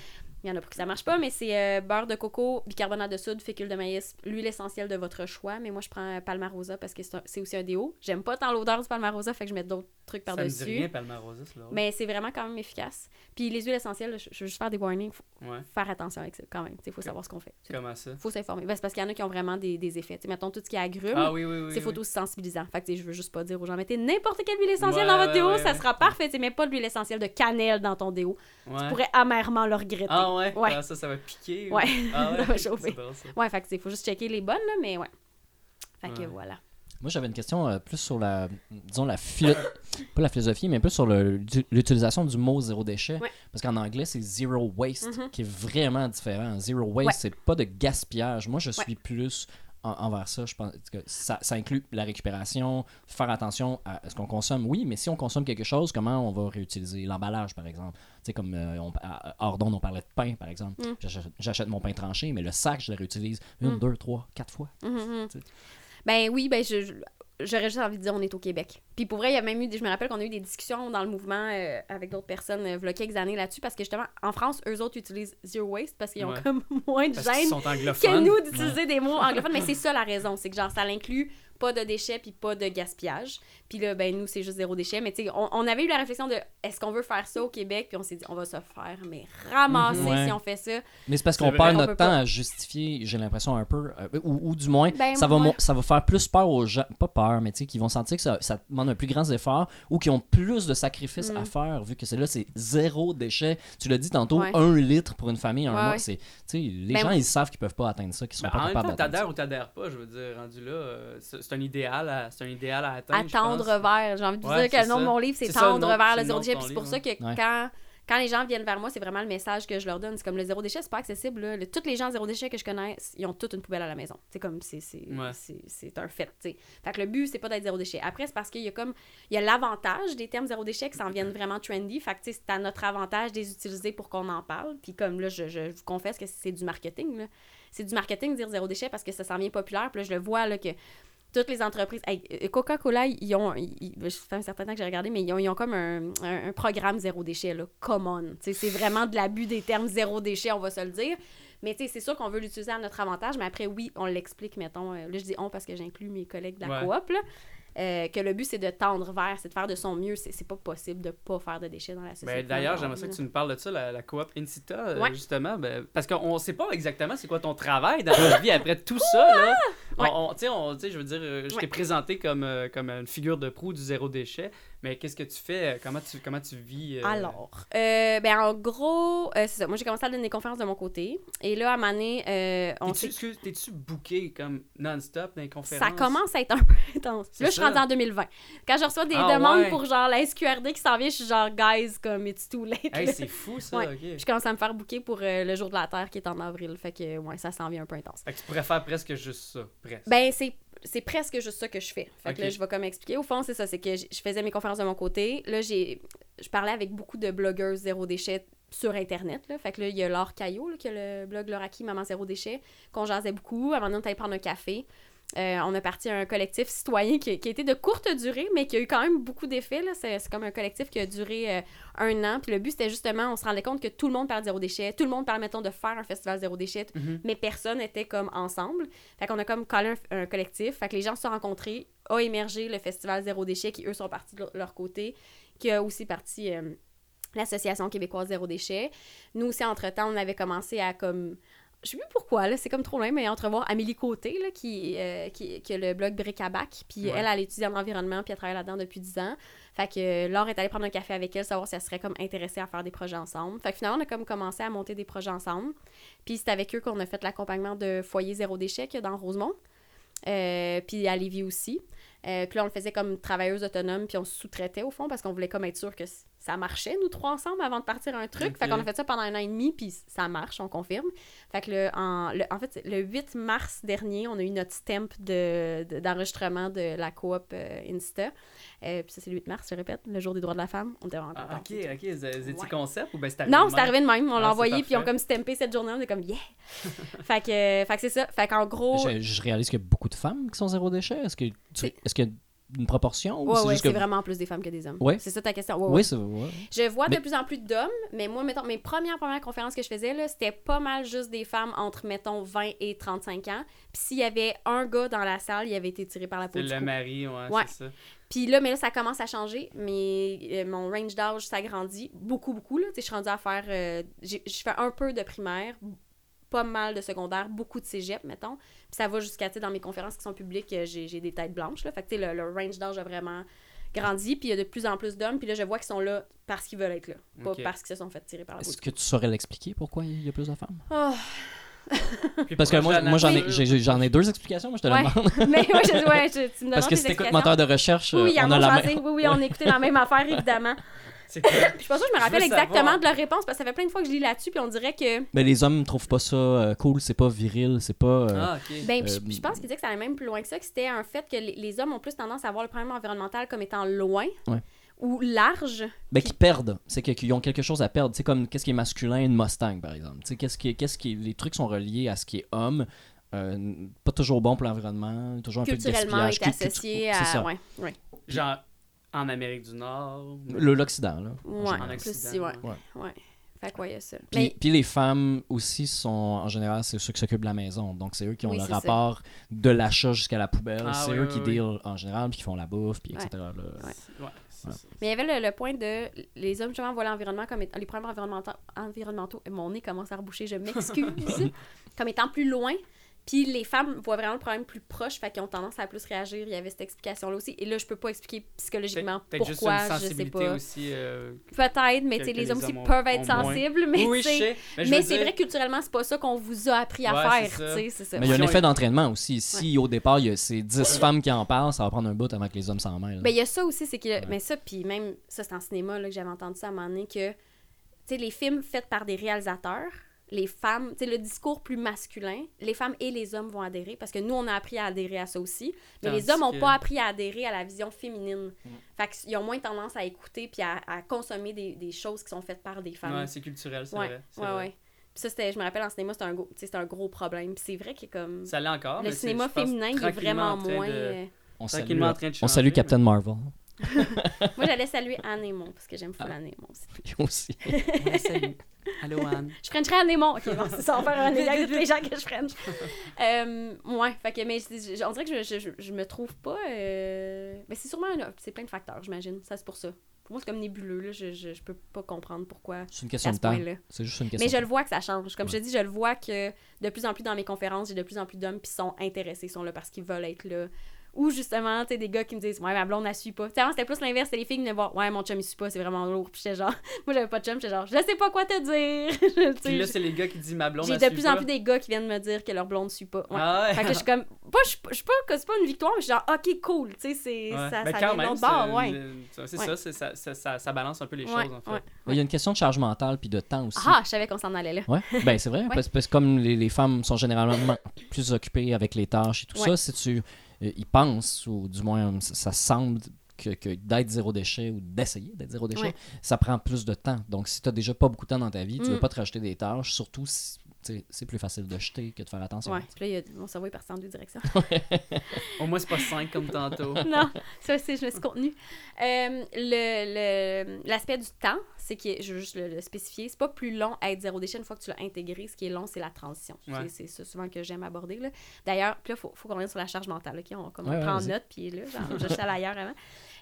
Il y en a pour qui ça marche pas, mais c'est euh, beurre de coco, bicarbonate de soude, fécule de maïs, l'huile essentielle de votre choix. Mais moi, je prends euh, Palmarosa parce que c'est aussi un déo. J'aime pas tant l'odeur du Palmarosa, fait que je mets d'autres trucs Ça me dit par-dessus. rien, Palmarosa, là. Mais c'est vraiment quand même efficace. Puis les huiles essentielles, je, je veux juste faire des warnings. Faut Ouais. faire attention avec ça quand même. Il faut savoir ce qu'on fait. Comment ça? faut s'informer. Ben, c'est parce qu'il y en a qui ont vraiment des, des effets. T'sais, mettons tout ce qui est agrumes. Ah oui, oui, oui. c'est photosensibilisant. Fait que je veux juste pas dire aux gens, mettez n'importe quelle huile essentielle Ouais, dans votre déo, ouais, ça sera parfait. T'sais, mais pas de l'huile essentielle de cannelle dans ton déo. Tu pourrais amèrement le regretter. Ah ouais? Ah, ça, ça va piquer. ou-. Ah ouais? Ça va chauffer. Ça. Ouais, fait que faut juste checker les bonnes, là, mais ouais. Fait que voilà. Moi, j'avais une question euh, plus sur la, disons, la philo... pas la philosophie, mais plus sur le- l'utilisation du mot zéro déchet. Ouais. Parce qu'en anglais, c'est zero waste, Mhm. qui est vraiment différent. Zero waste, Ouais. c'est pas de gaspillage. Moi, je suis plus en- envers ça. Je pense que ça, ça inclut la récupération, faire attention à ce qu'on consomme. Oui, mais si on consomme quelque chose, comment on va réutiliser? L'emballage, par exemple? Tu sais, comme euh, on, à- hors d'onde, on parlait de pain, par exemple. Mm. J'achète- J'achète mon pain tranché, mais le sac, je le réutilise une, Mm. deux, trois, quatre fois. Mhm, mhm. Ben oui, ben je, je- j'aurais juste envie de dire on est au Québec. Puis pour vrai, il y a même eu, des- je me rappelle qu'on a eu des discussions dans le mouvement euh, avec d'autres personnes euh, il y a quelques années là-dessus parce que justement, en France, eux autres utilisent zero waste parce qu'ils ont Ouais. comme moins de Parce gêne que nous d'utiliser des mots anglophones. Mais c'est ça la raison, c'est que genre ça l'inclut pas de déchets puis pas de gaspillage. Puis là, ben nous, c'est juste zéro déchet. Mais tu sais, on, on avait eu la réflexion de est-ce qu'on veut faire ça au Québec? Puis on s'est dit, on va se faire, mais ramasser Mhm. Ouais. si on fait ça. Mais c'est parce qu'on perd notre temps pas. à justifier, j'ai l'impression un peu, euh, ou, ou du moins, Ben, ça, va, ouais. ça va faire plus peur aux gens, pas peur, mais tu sais, qui vont sentir que ça, ça demande un plus grand effort ou qui ont plus de sacrifices Mm. à faire, vu que c'est là, c'est zéro déchet. Tu l'as dit tantôt, Ouais. un litre pour une famille, un Ouais, mois, c'est, tu sais, les Ben, gens, ils savent qu'ils peuvent pas atteindre ça, qu'ils sont Ben, pas capables temps, d'atteindre ça. t'adhères ou t'adhères pas, je veux dire, rendu là, euh, c'est un idéal à, c'est un idéal à atteindre. Attendre pense. vers. J'ai envie de vous Ouais, dire que le nom de mon livre, c'est C'est ça, le tendre nom- vers c'est le zéro déchet. Puis c'est pour ça que Ouais. quand, quand les gens viennent vers moi, c'est vraiment le message que je leur donne. C'est comme le zéro déchet, c'est pas accessible. Là. Le- tous les gens zéro déchet que je connais, ils ont toute une poubelle à la maison. C'est comme, c'est c'est- Ouais. c'est- c'est un fait. Fait que le but, c'est pas d'être zéro déchet. Après, c'est parce qu'il y a comme, il y a l'avantage des termes zéro déchet qui s'en viennent vraiment trendy. Fait que c'est à notre avantage de les utiliser pour qu'on en parle. Puis comme là, je, je vous confesse que c'est du marketing. là. C'est du marketing de dire zéro déchet parce que ça s'en vient populaire. Puis là, je le vois là, que toutes les entreprises. hey, euh, Coca-Cola, ils ont. ils- fait un certain temps que j'ai regardé, mais ils ont, ils ont comme un, un- un programme zéro déchet, là. Common. Tu sais, C'est vraiment de l'abus des termes zéro déchet, on va se le dire. Mais c'est sûr qu'on veut l'utiliser à notre avantage, mais après, oui, on l'explique, mettons. euh, là, je dis on parce que j'inclus mes collègues de la Ouais. coop, là. Euh, que le but, c'est de tendre vers, c'est de faire de son mieux. C'est pas possible de pas faire de déchets dans la société. Ben, D'ailleurs, Non, j'aimerais ça que tu nous parles de ça, la, la coop Incita, euh, Ouais. justement. ben, parce qu'on sait pas exactement c'est quoi ton travail dans la vie après tout ça. Là. Ouais. On, on- tu sais, on- je veux dire, euh, je t'ai Ouais. présenté comme, euh, comme une figure de proue du zéro déchet, mais qu'est-ce que tu fais? euh, Comment tu, comment tu vis? euh, Alors, euh, ben en gros, euh, c'est ça. Moi, j'ai commencé à donner des conférences de mon côté. Et là, à euh, on T'es-tu, t'es-tu booké comme non-stop dans les conférences? Ça commence à être un peu intense. Là, je suis rendue en 2020. Quand je reçois des Ah, demandes ouais. pour genre la SQRD qui s'en vient, je suis genre, guys, comme it's too late. Hey, c'est fou, ça, Ouais. Je commence à me faire booker pour le jour de la Terre qui est en avril. Fait que, ouais, ça s'en vient un peu intense. Fait que tu pourrais faire presque juste ça, presque. Ben, c'est. C'est presque juste ça que je fais. Fait que là, je vais comme expliquer. Au fond, c'est ça. C'est que je faisais mes conférences de mon côté. Là, j'ai. Je parlais avec beaucoup de blogueuses zéro déchet sur Internet. Là. Fait que là, il y a Laure Caillot, là, qui a le blog Lauraki Maman Zéro Déchet, qu'on jasait beaucoup. À un moment donné, on prendre un café. Euh, on a parti un collectif citoyen qui, qui a été de courte durée, mais qui a eu quand même beaucoup d'effets. C'est comme un collectif qui a duré euh, un an. Puis le but, c'était justement, on se rendait compte que tout le monde parlait de zéro déchet. Tout le monde parlait, mettons, de faire un festival zéro déchet. Mhm. Mais personne n'était comme ensemble. Fait qu'on a comme collé un, un collectif. Fait que les gens se sont rencontrés. A émergé le festival zéro déchet qui, eux, sont partis de leur- leur côté. Qui a aussi parti euh, l'Association québécoise zéro déchet. Nous aussi, entre-temps, on avait commencé à comme je sais plus pourquoi, là, c'est comme trop loin, mais entrevoir Amélie Côté, là, qui, euh, qui, qui a le blog Bric à Bac. Puis Ouais. elle, elle étudie en environnement, puis elle travaille là-dedans depuis 10 ans. Fait que euh, Laure est allée prendre un café avec elle, savoir si elle serait comme intéressée à faire des projets ensemble. Fait que finalement, on a comme commencé à monter des projets ensemble. Puis c'est avec eux qu'on a fait l'accompagnement de Foyer Zéro Déchet qu'il y a dans Rosemont. Euh, puis à Lévis aussi. Euh, puis là, on le faisait comme travailleuse autonome, puis on se sous-traitait au fond parce qu'on voulait comme être sûr que ça marchait, nous trois ensemble, avant de partir un truc. Ok. Fait qu'on a fait ça pendant un an et demi, puis ça marche, on confirme. Fait que le, en, le- en fait, le 8 mars dernier, on a eu notre stamp de, de- d'enregistrement de la coop euh, Insta. Euh, puis ça, c'est le 8 mars, je répète, le jour des droits de la femme. On était vraiment Ah, ok, ok. Étiez Ouais. concept ou ben c'est Non, de c'est arrivé de même. On Ah, l'a c'est envoyé, puis parfait. comme stampé cette journée. On est comme, yeah! fait, que, fait que c'est ça. Fait qu'en gros. Je, je réalise qu'il y a beaucoup de femmes qui sont zéro déchet. Est-ce que est-ce qu'il y a une proportion ou Ouais, c'est que... vraiment plus des femmes que des hommes. Ouais. C'est ça ta question? Ouais, ouais. Oui, ouais. Je vois Mais- de plus en plus d'hommes, mais moi, mettons, mes premières, premières conférences que je faisais, là, c'était pas mal juste des femmes entre, mettons, 20 et 35 ans. Puis s'il y avait un gars dans la salle, il avait été tiré par la peau le mari, ouais, Ouais. c'est ça. Puis là, mais là, ça commence à changer. Mais euh, mon range d'âge s'agrandit beaucoup, beaucoup. Là. Je suis rendue à faire... euh, je fais un peu de primaire, pas mal de secondaire, beaucoup de cégep, mettons. Puis ça va jusqu'à, tu sais, dans mes conférences qui sont publiques, euh, j'ai j'ai des têtes blanches. Là. Fait que, tu sais, le, le range d'âge a vraiment grandi. Puis il y a de plus en plus d'hommes. Puis là, je vois qu'ils sont là parce qu'ils veulent être là. Pas parce qu'ils se sont fait tirer par la Est-ce que tu saurais l'expliquer pourquoi il y a plus de femmes? Oh, Puis Parce que moi, moi j'en ai, j'en ai deux explications, mais je te Ouais. le demande. mais ouais, je, ouais, je- tu me Parce demandes que des si t'écoutes moteur de recherche, Oui, oui, euh, on a la même. Oui, oui, on a écouté la même affaire, évidemment. C'est? Je suis pas sûre que je me rappelle exactement savoir. de leur réponse parce que ça fait plein de fois que je lis là-dessus puis on dirait que Mais les hommes trouvent pas ça euh, cool, c'est pas viril, c'est pas. euh, Ah, ok. Ben, puis Euh, je- je pense qu'il disait que ça allait même plus loin que ça, que c'était un fait que les, les hommes ont plus tendance à voir le problème environnemental comme étant loin Ouais. ou large. Ben, qu'ils perdent. C'est qu'ils ont quelque chose à perdre. C'est comme qu'est-ce qui est masculin, une Mustang, par exemple? Tu sais, qu'est-ce qui, est- qu'est-ce qui, les trucs sont reliés à ce qui est homme. euh, pas toujours bon pour l'environnement, toujours un peu de culturellement gaspillage. est associé c'est à. ça. Ouais, ouais. Genre, en Amérique du Nord. Le- L'Occident, là. Ouais. En plus Occident, si, ouais. ouais. ouais. Fait que ouais, il y a ça. Puis, Mais puis les femmes aussi sont, en général, c'est ceux qui s'occupent de la maison. Donc, c'est eux qui ont Oui, le c'est ça. rapport de l'achat jusqu'à la poubelle. Ah, c'est oui, eux oui, qui oui. deal en général, puis qui font la bouffe, puis Ouais. etc. là. Ouais. Mais il y avait le, le point de les hommes justement voient l'environnement comme étant- les problèmes environnementaux, environnementaux mon nez commence à reboucher, je m'excuse, comme étant plus loin. Puis les femmes voient vraiment le problème plus proche, fait qu'ils ont tendance à plus réagir. Il y avait cette explication-là aussi. Et là, je peux pas expliquer psychologiquement Peut-être juste pourquoi, une je sais pas. aussi. euh, Peut-être, mais les les hommes aussi ont- peuvent être moins. sensibles, mais oui, tu je sais-. Mais, mais c'est dire- vrai que culturellement, c'est pas ça qu'on vous a appris à Ouais, faire, c'est ça. tu sais, c'est ça. Mais il y a un effet d'entraînement aussi. Si au départ, il y a ces 10 femmes qui en parlent, ça va prendre un bout avant que les hommes s'en mêlent. Ben, il y a ça aussi, c'est que. Ouais. Mais ça, puis même, ça, c'est en cinéma là, que j'avais entendu ça à un moment donné, que, tu sais, les films faits par des réalisateurs, les femmes, tu sais, le discours plus masculin, les femmes et les hommes vont adhérer, parce que nous, on a appris à adhérer à ça aussi, mais les hommes n'ont que- pas appris à adhérer à la vision féminine. Fait qu'ils ont moins tendance à écouter puis à, à consommer des, des choses qui sont faites par des femmes. Ouais, c'est culturel, c'est ouais, vrai. ouais, vrai. ouais. Puis ça, c'était, je me rappelle, en cinéma, c'était un, un gros problème. Puis c'est vrai que comme... Ça l'est encore. le mais cinéma féminin, il est vraiment moins... de- euh, on salue, tranquillement en train de on salue Captain Marvel. Moi, j'allais saluer Anne Aymon, parce que j'aime Ah. full Anne Aymon aussi. Lui aussi. Ouais, salut. Allô, Anne. Je frencherais Anne Aymon. Ok, bon, c'est ça, on va faire un égard de tous les gens que je french. Euh, ouais, fait que, mais je- on dirait que je, je, je me trouve pas. euh, Mais c'est sûrement un, c'est plein de facteurs, j'imagine. Ça, c'est pour ça. Pour moi, c'est comme nébuleux, là. Je, je, je peux pas comprendre pourquoi. C'est une question ce de temps. point-là. C'est juste une question Mais je de le vois que ça change. Comme je te dis, je le vois que de plus en plus dans mes conférences, j'ai de plus en plus d'hommes qui sont intéressés, sont là parce qu'ils veulent être là. Ou justement, tu sais, des gars qui me disent Ouais, ma blonde, elle suit pas. Tu sais, avant, c'était plus l'inverse, c'était les filles qui venaient voir Ouais, mon chum, il suit pas, c'est vraiment lourd. Puis j'étais genre, moi, j'avais pas de chum, j'étais genre, je sais pas quoi te dire. Puis là, c'est les gars qui disent ma blonde. j'ai de plus pas. en plus des gars qui viennent me dire que leur blonde suit pas. Ouais. Ah ouais. Fait que je suis comme, pas, je suis pas- que c'est pas une victoire, mais je suis genre, ok, cool. Tu sais, c'est, Ouais. ça, Ben, ça quand vient de même, l'autre bord, c'est- ouais. c'est Ouais. ça, c'est- ça, ça, ça, ça balance un peu les Ouais, choses, en fait. ouais. Il y a une question de charge mentale puis de temps aussi. Ah, je savais qu'on s'en allait là. Ouais, ben c'est vrai, parce, que comme les, les femmes sont généralement plus occupées avec les tâches et tout ça, si tu euh, y penses, ou du moins ça, semble que, que d'être zéro déchet ou d'essayer d'être zéro déchet, Ouais. ça prend plus de temps. Donc si tu as déjà pas beaucoup de temps dans ta vie, tu Mm. veux pas te rajouter des tâches, surtout si c'est plus facile de jeter que de faire attention. Ouais. Puis là, il y a- mon cerveau est parti en deux directions. Au moins, c'est pas 5 comme tantôt. non, ça aussi, je me suis contenue. Euh, le- le- L'aspect du temps, c'est que, je veux juste le, le spécifier, c'est pas plus long à être zéro déchet une fois que tu l'as intégré. Ce qui est long, c'est la transition. Ouais. C'est- C'est ça souvent que j'aime aborder. là. D'ailleurs, puis là, il faut, faut qu'on revienne sur la charge mentale. OK? On, comme on Ouais, prend note, puis là, genre, je suis allée ailleurs avant.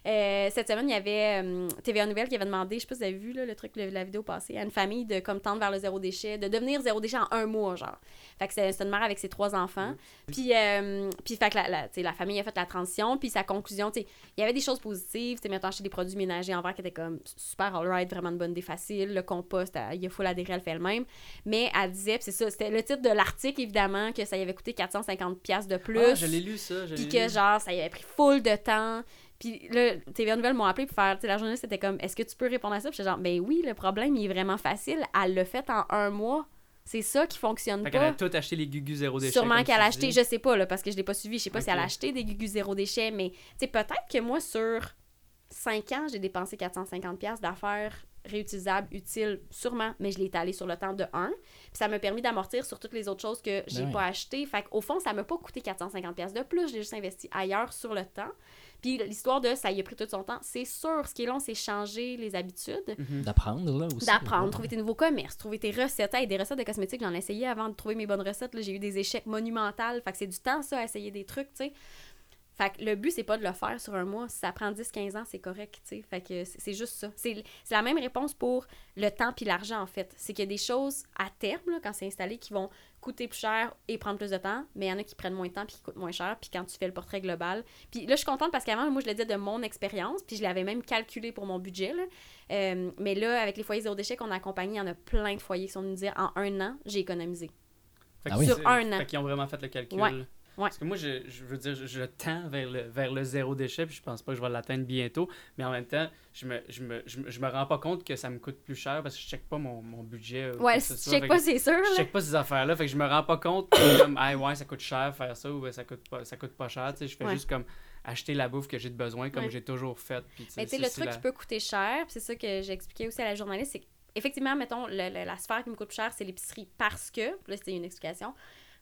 Euh, cette semaine, il y avait euh, TVA Nouvelle qui avait demandé, je sais pas si vous avez vu là, le truc, le- la vidéo passée, à une famille de comme tendre vers le zéro déchet, de devenir zéro déchet en un mois, genre. Fait que c'est une mère avec ses trois enfants. Puis, euh, puis fait que la, famille a fait la transition, puis sa conclusion, il y avait des choses positives, tu mettons, acheter des produits ménagers en verre qui étaient comme super alright, vraiment une bonne idée facile, le compost, il faut l'adhérer, elle fait elle-même. Mais elle disait, c'est ça, c'était le titre de l'article, évidemment, que ça y avait coûté 450$ piastres de plus. Ah, je l'ai lu, ça. je Puis que lu. genre, ça y avait pris full de temps. Puis là, TVA Nouvelle m'ont appelé pour faire, tu sais, la journaliste était comme, est-ce que tu peux répondre à ça? Puis j'étais genre, ben oui, le problème, il est vraiment facile. Elle l'a fait en un mois. C'est ça qui fonctionne Fait pas. a tout acheté les gugus zéro déchet. Sûrement qu'elle a acheté, je sais pas, là, parce que je l'ai pas suivi. Je sais pas si elle a acheté des gugus zéro déchet, mais tu sais, peut-être que moi, sur 5 ans, j'ai dépensé 450$ d'affaires réutilisables, utiles, sûrement, mais je l'ai étalé sur le temps de 1. Puis ça m'a permis d'amortir sur toutes les autres choses que j'ai Ben oui. pas achetées. Fait qu'au fond, ça m'a pas coûté 450$ de plus, j'ai juste investi ailleurs sur le temps. Puis l'histoire de ça y a pris tout son temps, c'est sûr, ce qui est long, c'est changer les habitudes Mhm. D'apprendre, là, aussi. d'apprendre, trouver tes nouveaux commerces, trouver tes recettes. Hey, des recettes de cosmétiques, j'en ai essayé avant de trouver mes bonnes recettes. là. J'ai eu des échecs monumentaux. Fait que c'est du temps, ça, à essayer des trucs, tu sais. Fait que le but, c'est pas de le faire sur un mois. Si ça prend 10-15 ans, c'est correct, tu sais. Fait que c'est juste ça. C'est c'est la même réponse pour le temps puis l'argent, en fait. C'est qu'il y a des choses à terme, là, quand c'est installé, qui vont coûter plus cher et prendre plus de temps, mais il y en a qui prennent moins de temps puis qui coûtent moins cher. Puis quand tu fais le portrait global. Puis là, je suis contente parce qu'avant, moi, je le disais de mon expérience, puis je l'avais même calculé pour mon budget, là. Euh, mais là, avec les foyers zéro déchet qu'on a accompagnés, il y en a plein de foyers qui sont venus nous dire en un an, j'ai économisé. Fait Ah oui. Sur un an. Fait qu'ils ont vraiment fait le calcul. Ouais. Ouais. Parce que moi, je, je veux dire, je, je tends vers le, vers le zéro déchet, puis je pense pas que je vais l'atteindre bientôt. Mais en même temps, je me, je, me, je, je me rends pas compte que ça me coûte plus cher parce que je check pas mon, mon budget. quoi Ouais, si tu Fait pas, c'est sûr. Je check pas ces affaires-là, fait que je me rends pas compte que comme, ah ouais, ça coûte cher faire ça ou ça coûte pas, ça coûte pas cher. Tu sais, je fais Ouais. juste comme acheter la bouffe que j'ai de besoin comme Ouais. j'ai toujours fait. Puis, Mais tu sais, le truc la- qui peut coûter cher, c'est ça que j'ai expliqué aussi à la journaliste, c'est qu'effectivement, mettons, le- le- la sphère qui me coûte cher, c'est l'épicerie parce que, là, c'était une explication,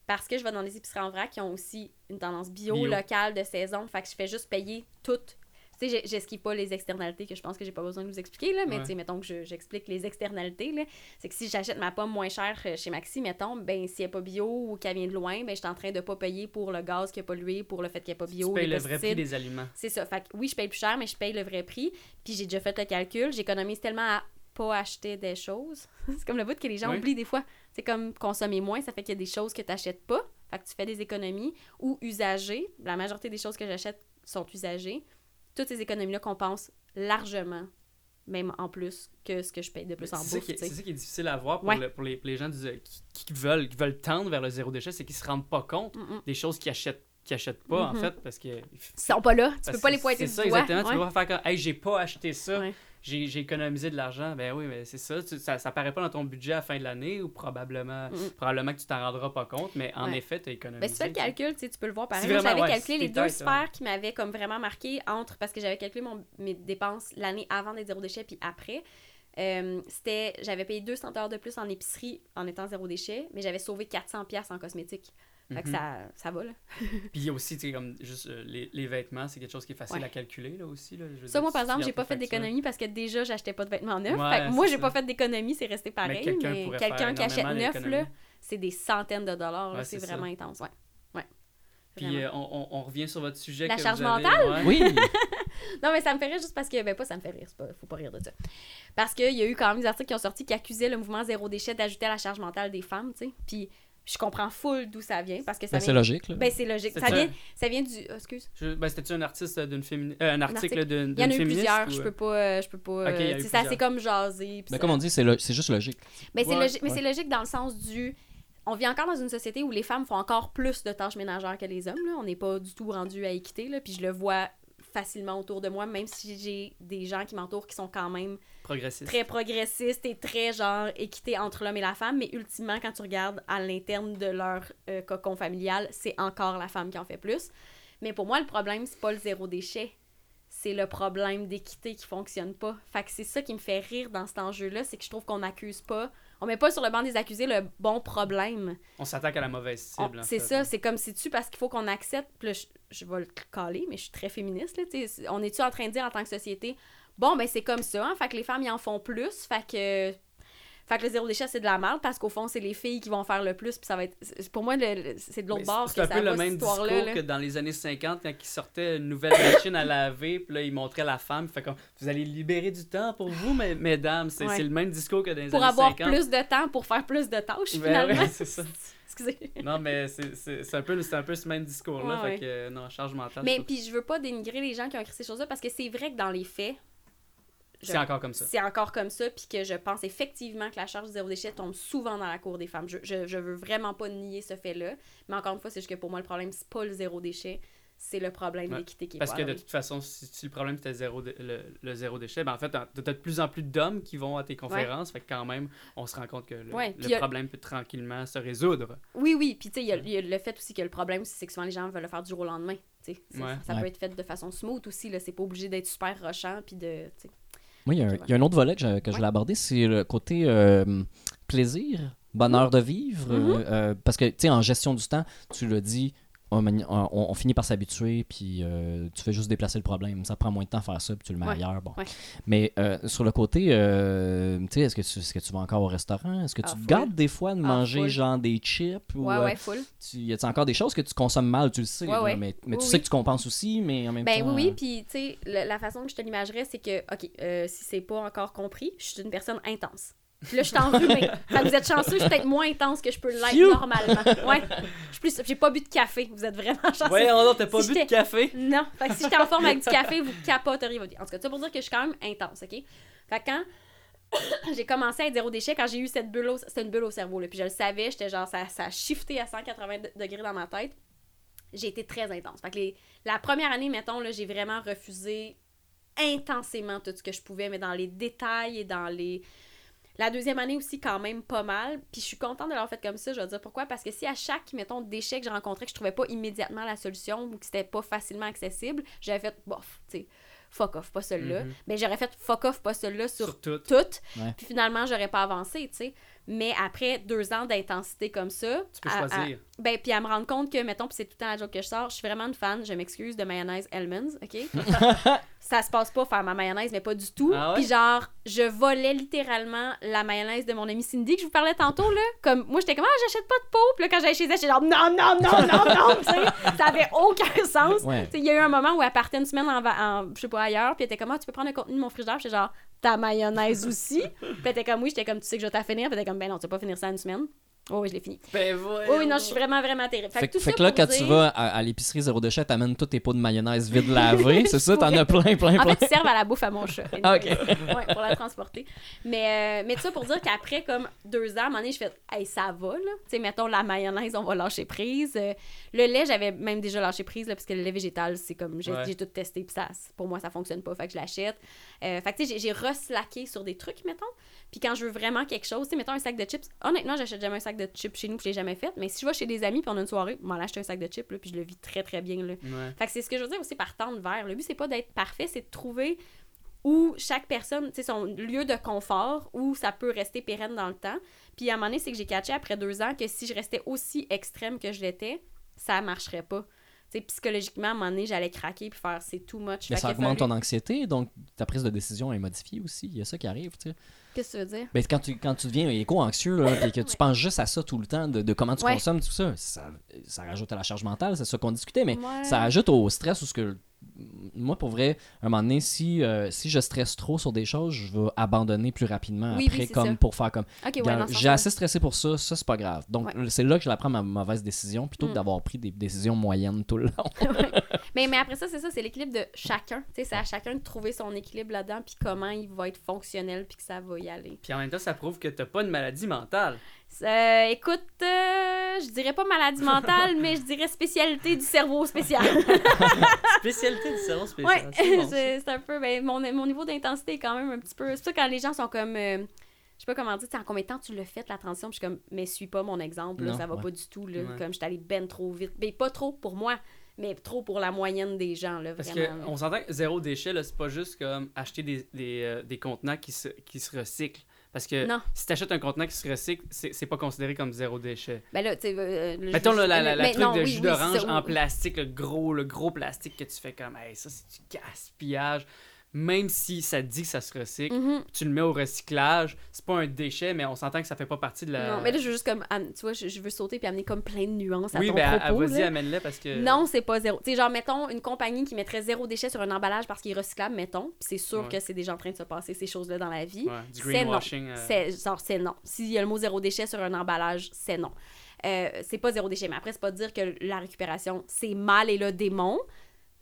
parce que je vais dans des épiceries en vrac qui ont aussi une tendance bio, Bio. locale, de saison, fait que je fais juste payer toutes. Tu sais, j'esquive pas les externalités que je pense que j'ai pas besoin de vous expliquer, là, mais Ouais. tu sais, mettons que je- j'explique les externalités. C'est que si j'achète ma pomme moins chère euh, chez Maxi, mettons, ben, si elle est pas bio ou qu'elle vient de loin, ben, je suis en train de pas payer pour le gaz qui a pollué, pour le fait qu'elle est pas bio, tu payes le vrai prix des aliments. C'est ça. Fait que oui, je paye plus cher, mais je paye le vrai prix. Puis j'ai déjà fait le calcul. J'économise tellement à pas acheter des choses. c'est comme le bout que les gens Oui. oublient des fois. C'est comme consommer moins, ça fait qu'il y a des choses que tu n'achètes pas. Fait que tu fais des économies. Ou usagées. La majorité des choses que j'achète sont usagées. Toutes ces économies-là compensent largement, même en plus, que ce que je paye de plus en C'est ça, bouffe. qui tu c'est ça qui est difficile à voir pour, Ouais. le- pour les, pour les gens du- qui, qui veulent, qui veulent tendre vers le zéro déchet, c'est qu'ils se rendent pas compte Mm, mm. des choses qu'ils achètent, qu'ils achètent pas, en Mhm. fait, parce que... Ils sont pas là. Tu parce peux pas les pointer C'est du ça, doigt. exactement. Tu Ouais. peux pas faire comme, hey, j'ai pas acheté ça, Ouais. J'ai j'ai économisé de l'argent. Ben oui, mais c'est ça, ça. Ça paraît pas dans ton budget à la fin de l'année ou probablement, Mm. probablement que tu t'en rendras pas compte, mais en Ouais. effet, tu as économisé. Ben, si tu fais le calcul, tu sais, tu peux le voir Moi, vraiment, J'avais ouais, calculé les deux tête, sphères qui m'avaient comme vraiment marqué entre, parce que j'avais calculé mon, mes dépenses l'année avant d'être zéro déchet puis après. Euh, c'était, j'avais payé 200 dollars de plus en épicerie en étant zéro déchet, mais j'avais sauvé 400 pièces en cosmétique. Fait que Mhm. ça, ça va, là. Puis il y a aussi, tu sais, comme juste euh, les, les vêtements, c'est quelque chose qui est facile Ouais. à calculer, là aussi. Là, je Ça, dire, moi, par exemple, j'ai pas fait d'économie parce que déjà, j'achetais pas de vêtements neufs. Ouais, fait que moi, j'ai pas fait d'économie, c'est resté pareil. Mais quelqu'un qui achète neuf, là, c'est des centaines de dollars. Ouais, c'est vraiment ça. intense, ouais. ouais. Puis euh, on, on- on revient sur votre sujet. La que charge vous avez- mentale? ouais. Oui, Non, mais ça me fait rire juste parce que, ben pas ça me fait rire, pas, faut pas rire de ça. Parce qu'il y a eu quand même des articles qui ont sorti qui accusaient le mouvement zéro déchet d'ajouter à la charge mentale des femmes, tu sais. Puis je comprends full d'où ça vient parce que ça Ben, c'est logique. Là. Ben c'est logique. C'est Ça vient, ça vient du. oh, excuse. Je- ben, C'était-tu un artiste d'une fémini- euh, un article d'une Il y en a d'une eu féministe plusieurs, ou, je euh, peux pas. euh, Je peux pas. Euh, sais, ça c'est comme jaser. Ben, ça- comme on dit, c'est lo- c'est juste logique. Mais c'est Ouais, logique, mais ouais. c'est logique dans le sens du. On vit encore dans une société où les femmes font encore plus de tâches ménagères que les hommes. Là. On n'est pas du tout rendu à équité. Là. Puis je le vois facilement autour de moi, même si j'ai des gens qui m'entourent qui sont quand même très progressiste et très genre équité entre l'homme et la femme, mais ultimement, quand tu regardes à l'interne de leur euh, cocon familial, c'est encore la femme qui en fait plus. Mais pour moi, le problème, c'est pas le zéro déchet. C'est le problème d'équité qui fonctionne pas. Fait que c'est ça qui me fait rire dans cet enjeu-là, c'est que je trouve qu'on n'accuse pas, on met pas sur le banc des accusés le bon problème. On s'attaque à la mauvaise cible. C'est ça, c'est comme c'est-tu parce qu'il faut qu'on accepte. Puis là, je, je vais le caler, mais je suis très féministe. Là, tu on est-tu en train de dire en tant que société, bon, ben c'est comme ça, hein, fait que les femmes y en font plus, fait que. Fait que le zéro déchet, c'est de la merde parce qu'au fond, c'est les filles qui vont faire le plus. Puis ça va être. Pour moi, c'est de l'autre bord C'est un peu le même discours là. que dans les années 50 quand ils sortaient une nouvelle machine à laver, puis là ils montraient la femme, fait comme vous allez libérer du temps pour vous, mes- mesdames. C'est Ouais. le même discours que dans les Pour années avoir 50. plus de temps pour faire plus de tâches, Ben finalement. ouais, c'est ça. Excusez. Non, mais c'est- un, peu- c'est un peu ce même discours-là. Ouais, fait que, non, charge mentale. Mais puis je veux pas dénigrer les gens qui ont écrit ces choses-là parce que c'est vrai que dans les faits, c'est encore comme ça. c'est encore comme ça, puis que je pense effectivement que la charge du zéro déchet tombe souvent dans la cour des femmes. Je, je, je veux vraiment pas nier ce fait-là, mais encore une fois, c'est juste que pour moi, le problème, c'est pas le zéro déchet, c'est le problème Ouais. d'équité qui est Parce pas que de toute façon, si, si le problème c'était zéro dé- le, le zéro déchet, ben en fait, t'as de plus en plus d'hommes qui vont à tes conférences. Fait que quand même, on se rend compte que le, Ouais, a- problème peut tranquillement se résoudre. Oui, oui, puis tu sais, il y a- il y, a le fait aussi que le problème, c'est que souvent les gens veulent le faire du jour au lendemain. Ça Ouais. peut être fait de façon smooth aussi, là. C'est pas obligé d'être super rushant, puis de. Moi, il y, a un- Ok, il y a un autre volet que je, que je voulais aborder, c'est le côté euh, plaisir, bonheur de vivre. Mhm. euh, euh, parce que, tu sais, en gestion du temps, tu l'as dit, on, mani- on- on finit par s'habituer, puis euh, tu fais juste déplacer le problème. Ça prend moins de temps à faire ça, puis tu le mets Ouais, ailleurs. Bon. ouais. Mais euh, sur le côté, euh, tu sais, est-ce que, tu- est-ce que tu vas encore au restaurant? Est-ce que Ah, tu te full. gardes des fois de Ah, manger full. genre des chips? Ou, Ouais, ouais, full. tu, y a encore des choses que tu consommes mal, tu le sais, Ouais, là, ouais. mais, mais tu Oui, sais que tu compenses aussi, mais en même Ben temps... oui, oui, puis tu sais, le- la façon que je te l'imagerais, c'est que, OK, si c'est pas encore compris, je suis une personne intense. Puis là, je suis enrhumée. fait que vous êtes chanceux, je suis peut-être moins intense que je peux l'être normalement. Ouais. Je suis plus, j'ai pas bu de café. Vous êtes vraiment chanceux. Ouais, on t'as pas Si bu de café? Non. Fait que si j'étais en forme avec du café, vous capoteriez votre. En tout cas, ça pour dire que je suis quand même intense, OK? Fait que quand j'ai commencé à être zéro déchet, quand j'ai eu cette bulle au... C'était une bulle au cerveau, là. Puis je le savais, j'étais genre... Ça, ça a shifté à 180 de- degrés dans ma tête. J'ai été très intense. Fait que les- la première année, mettons, là, j'ai vraiment refusé intensément tout ce que je pouvais, mais dans les détails et dans les... La deuxième année aussi, quand même, pas mal. Puis je suis contente de l'avoir fait comme ça. Je vais dire pourquoi. Parce que si à chaque, mettons, déchet que je rencontrais, que je trouvais pas immédiatement la solution ou que c'était pas facilement accessible, j'avais fait, bof, tu sais, fuck off, pas celui-là. Mhm. Mais j'aurais fait fuck off, pas celui-là sur, Sur tout. toutes. Ouais. Puis finalement, j'aurais pas avancé, tu sais. Mais après deux ans d'intensité comme ça, Tu peux à- à- choisir. ben, puis à me rendre compte que, mettons, puis c'est tout le temps la joke que je sors, je suis vraiment une fan, je m'excuse, de mayonnaise Hellmann's, OK? ça se passe pas faire ma mayonnaise, mais pas du tout. Ah ouais? Puis genre, je volais littéralement la mayonnaise de mon amie Cindy que je vous parlais tantôt, là. Comme, moi, j'étais comme, ah, j'achète pas de pot. Puis là, quand j'allais chez elle, j'étais genre, non, non, non, non, non, tu sais. Ça avait aucun sens. Ouais. Il y a eu un moment où elle partait une semaine en, je sais pas, ailleurs, puis elle était comme, ah, tu peux prendre le contenu de mon frigidaire. J'étais genre, ta mayonnaise aussi. puis elle était comme, oui, j'étais comme, tu sais que je vais t'en finir. Puis elle était comme, ben non, tu vas pas finir ça en une semaine. Oh, oui, je l'ai fini. Ben Oh, oui, non, je suis vraiment, vraiment terrible. Fait, Fait, que tout fait ça que là, quand tu vas à, à l'épicerie zéro déchet, t'amènes tous tes pots de mayonnaise vide lavés, c'est ça? T'en as plein, plein, En plein. fait, ils servent à la bouffe à mon chat. Ah, ok. ouais, pour la transporter. Mais, euh, mais tout ça pour dire qu'après, comme deux ans, à un moment donné, je fais Hey, ça va, là. Tu sais, mettons la mayonnaise, on va lâcher prise. Euh, le lait, j'avais même déjà lâché prise, là, parce que le lait végétal, c'est comme. J'ai Ouais. j'ai tout testé, puis ça, pour moi, ça fonctionne pas, fait que je l'achète. Euh, fait que, tu sais, j'ai- reslaqué sur des trucs, mettons. Puis quand je veux vraiment quelque chose, tu sais, mettons un sac de chips. Honnêtement, j'achète jamais un sac de chips chez nous, puis je l'ai jamais fait. Mais si je vais chez des amis, puis on a une soirée, m'en acheter un sac de chips, là, puis je le vis très, très bien, là. Ouais. Fait que c'est ce que je veux dire aussi par temps de verre. Le but, c'est pas d'être parfait, c'est de trouver où chaque personne, tu sais, son lieu de confort, où ça peut rester pérenne dans le temps. Puis à un moment donné, c'est que j'ai catché après deux ans que si je restais aussi extrême que je l'étais, ça marcherait pas. Tu sais, psychologiquement, à un moment donné, j'allais craquer puis faire c'est too much. Mais ça augmente ton anxiété, donc ta prise de décision est modifiée aussi. Il y a ça qui arrive, tu sais. Qu'est-ce que tu veux dire? Ben, quand, tu, quand tu deviens éco-anxieux, et que tu penses juste à ça tout le temps, de, de comment tu Ouais. consommes tout ça, ça, ça rajoute à la charge mentale, c'est ça qu'on discutait, mais Ouais. ça ajoute au stress ou ce que. Moi, pour vrai, à un moment donné, si, euh, si je stresse trop sur des choses, je vais abandonner plus rapidement Oui, après, comme ça. pour faire comme. Ok, ouais, J'ai assez stressé pour ça, ça c'est pas grave. Donc Ouais. c'est là que je la prends ma mauvaise décision plutôt que Mm. d'avoir pris des décisions moyennes tout le long. Mais, mais après ça, c'est ça, c'est l'équilibre de chacun. Tu sais, c'est à chacun de trouver son équilibre là-dedans, puis comment il va être fonctionnel, puis que ça va y aller. Puis en même temps, ça prouve que t'as pas une maladie mentale. Euh, écoute, euh, je dirais pas maladie mentale, mais je dirais spécialité du cerveau spécial. Spécialité du cerveau ouais, spécial. bon, ça. c'est un peu. Ben, mon, mon niveau d'intensité est quand même un petit peu. C'est ça quand les gens sont comme. euh, je sais pas comment dire, en combien de temps tu l'as fait la transition? Puis je suis comme, mais suis pas mon exemple, là, Non, ça va ouais. pas du tout. Là, Ouais. Comme je suis allée ben trop vite. Mais pas trop pour moi, mais trop pour la moyenne des gens, là, Parce qu'on s'entend que zéro déchet, c'est pas juste comme acheter des, des, euh, des contenants qui se, qui se recyclent. Parce que Non. si tu achètes un contenant qui se recycle, c'est pas considéré comme zéro déchet. Ben là, tu sais. euh, le Mettons jus- là, la, la, la truc non, de oui, jus oui, d'orange en plastique, le gros, le gros plastique que tu fais comme, hey, ça c'est du gaspillage. Même si ça dit que ça se recycle, Mhm. tu le mets au recyclage, c'est pas un déchet, mais on s'entend que ça fait pas partie de la. Non, mais là, je veux juste comme. Tu vois, je, veux sauter puis amener comme plein de nuances à oui, ton ben propos. vas-y, là. amène-le parce que. Non, c'est pas zéro. Tu sais, genre, mettons, une compagnie qui mettrait zéro déchet sur un emballage parce qu'il est recyclable, mettons, puis c'est sûr Ouais. que c'est déjà en train de se passer ces choses-là dans la vie. Ouais, du C'est non. greenwashing. euh, C'est genre, c'est non. S'il y a le mot zéro déchet sur un emballage, c'est non. Euh, c'est pas zéro déchet. Mais après, c'est pas dire que la récupération, c'est mal et le démon.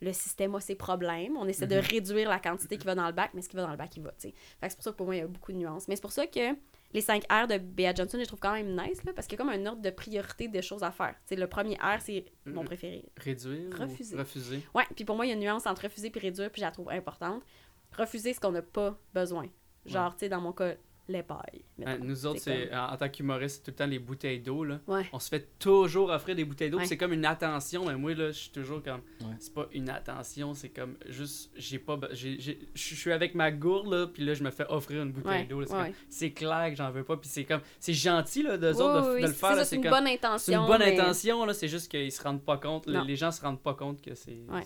Le système a ses problèmes. On essaie de Mhm. réduire la quantité qui va dans le bac, mais ce qui va dans le bac, il va, tu sais. C'est pour ça que pour moi, il y a beaucoup de nuances. Mais c'est pour ça que les 5 R de Bea Johnson, je les trouve quand même nice, là, parce qu'il y a comme un ordre de priorité de choses à faire. Tu sais, le premier R, c'est mon Mhm. préféré. Réduire ou Refuser. refuser? Ouais, puis pour moi, il y a une nuance entre refuser puis réduire, puis je la trouve importante. Refuser ce qu'on n'a pas besoin. Genre, tu sais, dans mon cas, les pailles. Hein, mettons. nous autres, C'est en, en tant qu'humoriste, c'est tout le temps les bouteilles d'eau. là. Ouais. On se fait toujours offrir des bouteilles d'eau. Ouais. C'est comme une attention, mais moi, là, je suis toujours comme. Ouais. C'est pas une attention, c'est comme juste. J'ai pas. be- j'ai- j'ai- Je suis avec ma gourde, là, puis là, je me fais offrir une bouteille Ouais, d'eau. là, C'est ouais, comme- ouais. c'est clair que j'en veux pas. Puis c'est comme. C'est gentil, là, d'eux Oui, autres, de, oui, de le faire. c'est une comme- bonne intention. c'est une bonne mais- intention, là. C'est juste qu'ils se rendent pas compte. Les, les gens se rendent pas compte que c'est. Ouais.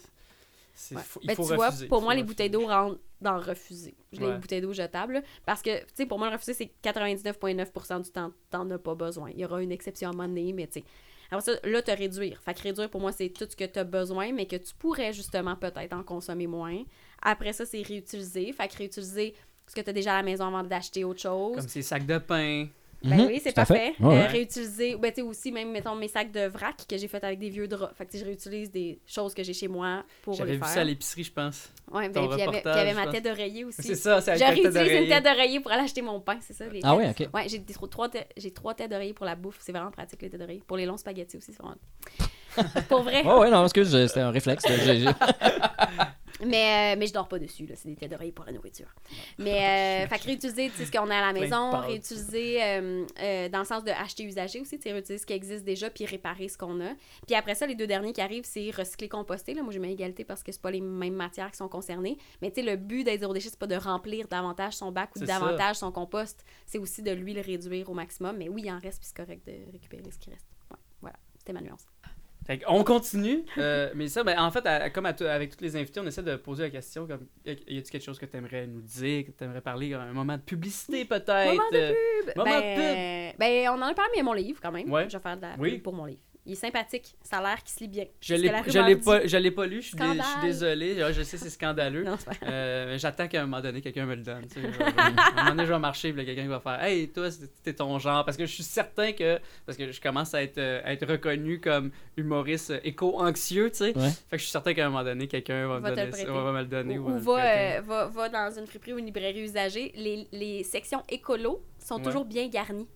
c'est- Ouais. faut- il Ben, faut tu vois, pour moi, les bouteilles d'eau rentrent dans refuser. Je les Ouais. bouteilles d'eau jetables. Parce que, tu sais, pour moi, le refuser, c'est 99,9% du temps, t'en as pas besoin. Il y aura une exception à un moment donné, mais tu sais. Après ça, là, te réduire. Fait que réduire, pour moi, c'est tout ce que tu as besoin, mais que tu pourrais justement peut-être en consommer moins. Après ça, c'est réutiliser. Fait que réutiliser ce que tu as déjà à la maison avant d'acheter autre chose. Comme ces sacs de pain. Ben Mhm, oui, c'est parfait. Ouais, Euh, ouais. réutiliser, ben tu sais aussi, même, mettons, mes sacs de vrac que j'ai fait avec des vieux draps. Fait que tu sais, je réutilise des choses que j'ai chez moi pour J'avais les vu faire. ça à l'épicerie, je pense. Ouais, ton ben, puis il y avait, ma pense. tête d'oreiller aussi. C'est ça, c'est tête réutilise une tête d'oreiller pour aller acheter mon pain, c'est ça. Les Ah têtes. ouais, ok. Ouais, j'ai des trois, trois têtes- j'ai trois têtes d'oreiller pour la bouffe. C'est vraiment pratique, les têtes d'oreiller. Pour les longs spaghettis aussi, c'est vraiment. pour vrai. Ouais, ouais, non, parce que je- c'était un réflexe. Mais, euh, mais je dors pas dessus, là. C'est des têtes d'oreiller pour la nourriture. Mais, euh, fait que réutiliser, tu sais, ce qu'on a à la maison, réutiliser euh, euh, dans le sens de acheter usagé aussi, tu sais, réutiliser ce qui existe déjà puis réparer ce qu'on a. Puis après ça, les deux derniers qui arrivent, c'est recycler, composter. Là. Moi, je mets égalité parce que c'est pas les mêmes matières qui sont concernées. Mais tu sais, le but d'être zéro déchet, c'est pas de remplir davantage son bac ou davantage son compost. C'est aussi de lui le réduire au maximum. Mais oui, il en reste, puis c'est correct de récupérer ce qui reste. Ouais, voilà. C'était ma nuance. Fait on continue. euh, mais ça, ben, en fait, à- comme à avec tous les invités, on essaie de poser la question comme y a-t-il quelque chose que tu aimerais nous dire, que tu aimerais parler, un moment de publicité peut-être Moment de euh, Moment ben, ben, on en a parlé, mais mon livre, quand même. Ouais. Je vais faire de la Oui. pub pour mon livre. Il est sympathique. Ça a l'air qu'il se lit bien. Je l'ai pas, je l'ai pas lu, je suis, dé- je suis Scandale. désolé. Ouais, Je sais, c'est scandaleux. Euh, mais J'attends qu'à un moment donné, quelqu'un me le donne. tu sais. À un moment donné, je vais marcher, puis quelqu'un va faire Hey, toi, c'est- t'es ton genre. Parce que je suis certain que. Parce que je commence à être, euh, à être reconnu comme humoriste euh, éco-anxieux, tu sais. Ouais. Fait que je suis certain qu'à un moment donné, quelqu'un va, me Va le donner ça, prêter. ouais, va me le donner. Ou, va ou va, prêter. euh, va, va dans une friperie ou une librairie usagée. Les, les sections écolo sont Ouais. toujours bien garnies.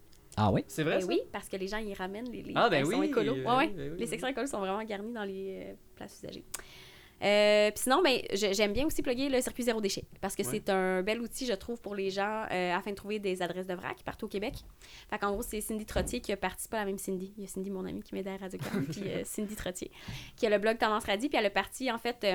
Ah oui? C'est vrai? Ben ça? oui, parce que les gens y ramènent les, les Ah, ben sections oui, écolo. ben Ouais, ouais. oui, ben oui, les sections écolo sont vraiment garnies dans les euh, places usagées. Euh, puis sinon, ben, j'aime bien aussi plugger le circuit zéro déchet parce que Ouais. c'est un bel outil, je trouve, pour les gens euh, afin de trouver des adresses de vrac partout au Québec. Fait qu'en gros, c'est Cindy Trottier qui a participé à la même Cindy. Il y a Cindy, mon amie, qui m'aide à Radio puis euh, Cindy Trottier, qui a le blog Tendance Radie, puis elle a parti, en fait,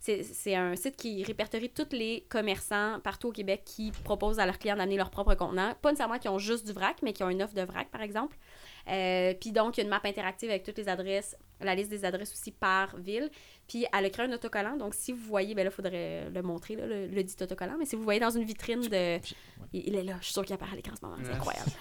c'est c'est un site qui répertorie tous les commerçants partout au Québec qui proposent à leurs clients d'amener leur propre contenant. Pas nécessairement qui ont juste du vrac, mais qui ont une offre de vrac, par exemple. Euh, puis donc, il y a une map interactive avec toutes les adresses, la liste des adresses aussi par ville. Puis elle a créé un autocollant. Donc, si vous voyez, ben là, il faudrait le montrer, là, le, le dit autocollant. Mais si vous voyez dans une vitrine de. Il, il est là, je suis sûre qu'il apparaît à l'écran en ce moment. C'est incroyable.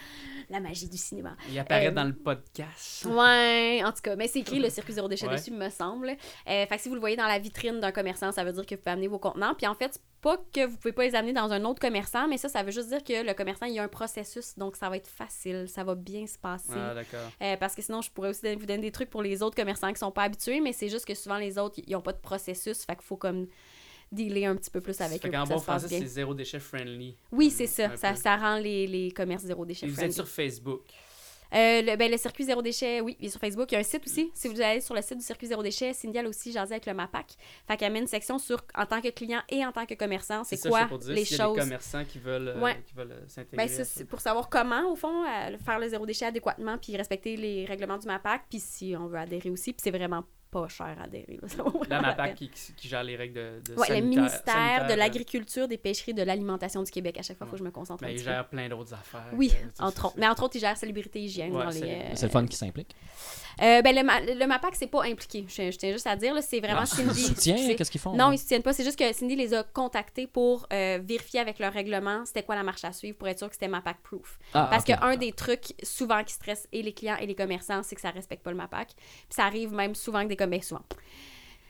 La magie du cinéma. Il apparaît Euh, dans le podcast. Ouais, en tout cas, mais c'est écrit le circuit zéro déchet Ouais. dessus, me semble. Euh, fait que si vous le voyez dans la vitrine d'un commerçant, ça veut dire que vous pouvez amener vos contenants. Puis en fait, pas que vous pouvez pas les amener dans un autre commerçant, mais ça, ça veut juste dire que le commerçant, il y a un processus, donc ça va être facile, ça va bien se passer. Ah, d'accord. Euh, parce que sinon, je pourrais aussi vous donner des trucs pour les autres commerçants qui sont pas habitués, mais c'est juste que souvent les autres, ils ont pas de processus, fait qu'il faut comme dealer un petit peu plus avec fait eux. qu'en que bon ça français, c'est zéro déchet friendly. Oui, c'est ça. Ça, ça rend les, les commerces zéro déchet Et vous friendly. êtes sur Facebook. Euh, le, ben, le circuit zéro déchet, oui, il est sur Facebook. Il y a un site aussi. Si vous allez sur le site du circuit zéro déchet, Cindy elle aussi jasé avec le MAPAC. Fait qu'elle met une section sur en tant que client et en tant que commerçant, c'est ça, quoi pour dire, les s'il y a choses. des commerçants qui veulent, euh, Ouais. euh, s'intégrer. Ben, ça. pour savoir comment, au fond, euh, faire le zéro déchet adéquatement, puis respecter les règlements du MAPAC, puis si on veut adhérer aussi, puis c'est vraiment pas cher à adhérer. là. La MAPAC qui, qui gère les règles de, de Ouais, le ministère sanitaire, de euh, l'Agriculture, des Pêcheries, de l'Alimentation du Québec. À chaque fois, il faut que je me concentre Mais il gère plein d'autres affaires. Oui, sais, entre autres. Mais entre autres, il gère salubrité hygiène Ouais, dans les. c'est- euh, C'est le fun qui s'implique. Euh, ben, le, le MAPAC, c'est pas impliqué. Je, je tiens juste à dire, c'est vraiment Ah, Cindy. soutien, qu'est-ce qu'ils font? Non, là? ils soutiennent pas. C'est juste que Cindy les a contactés pour euh, vérifier avec leur règlement c'était quoi la marche à suivre pour être sûr que c'était MAPAC proof. Ah, Parce ok. qu'un des trucs souvent qui stresse et les clients et les commerçants, c'est que ça respecte pas le MAPAC. Puis ça arrive même souvent que des commerçants. souvent.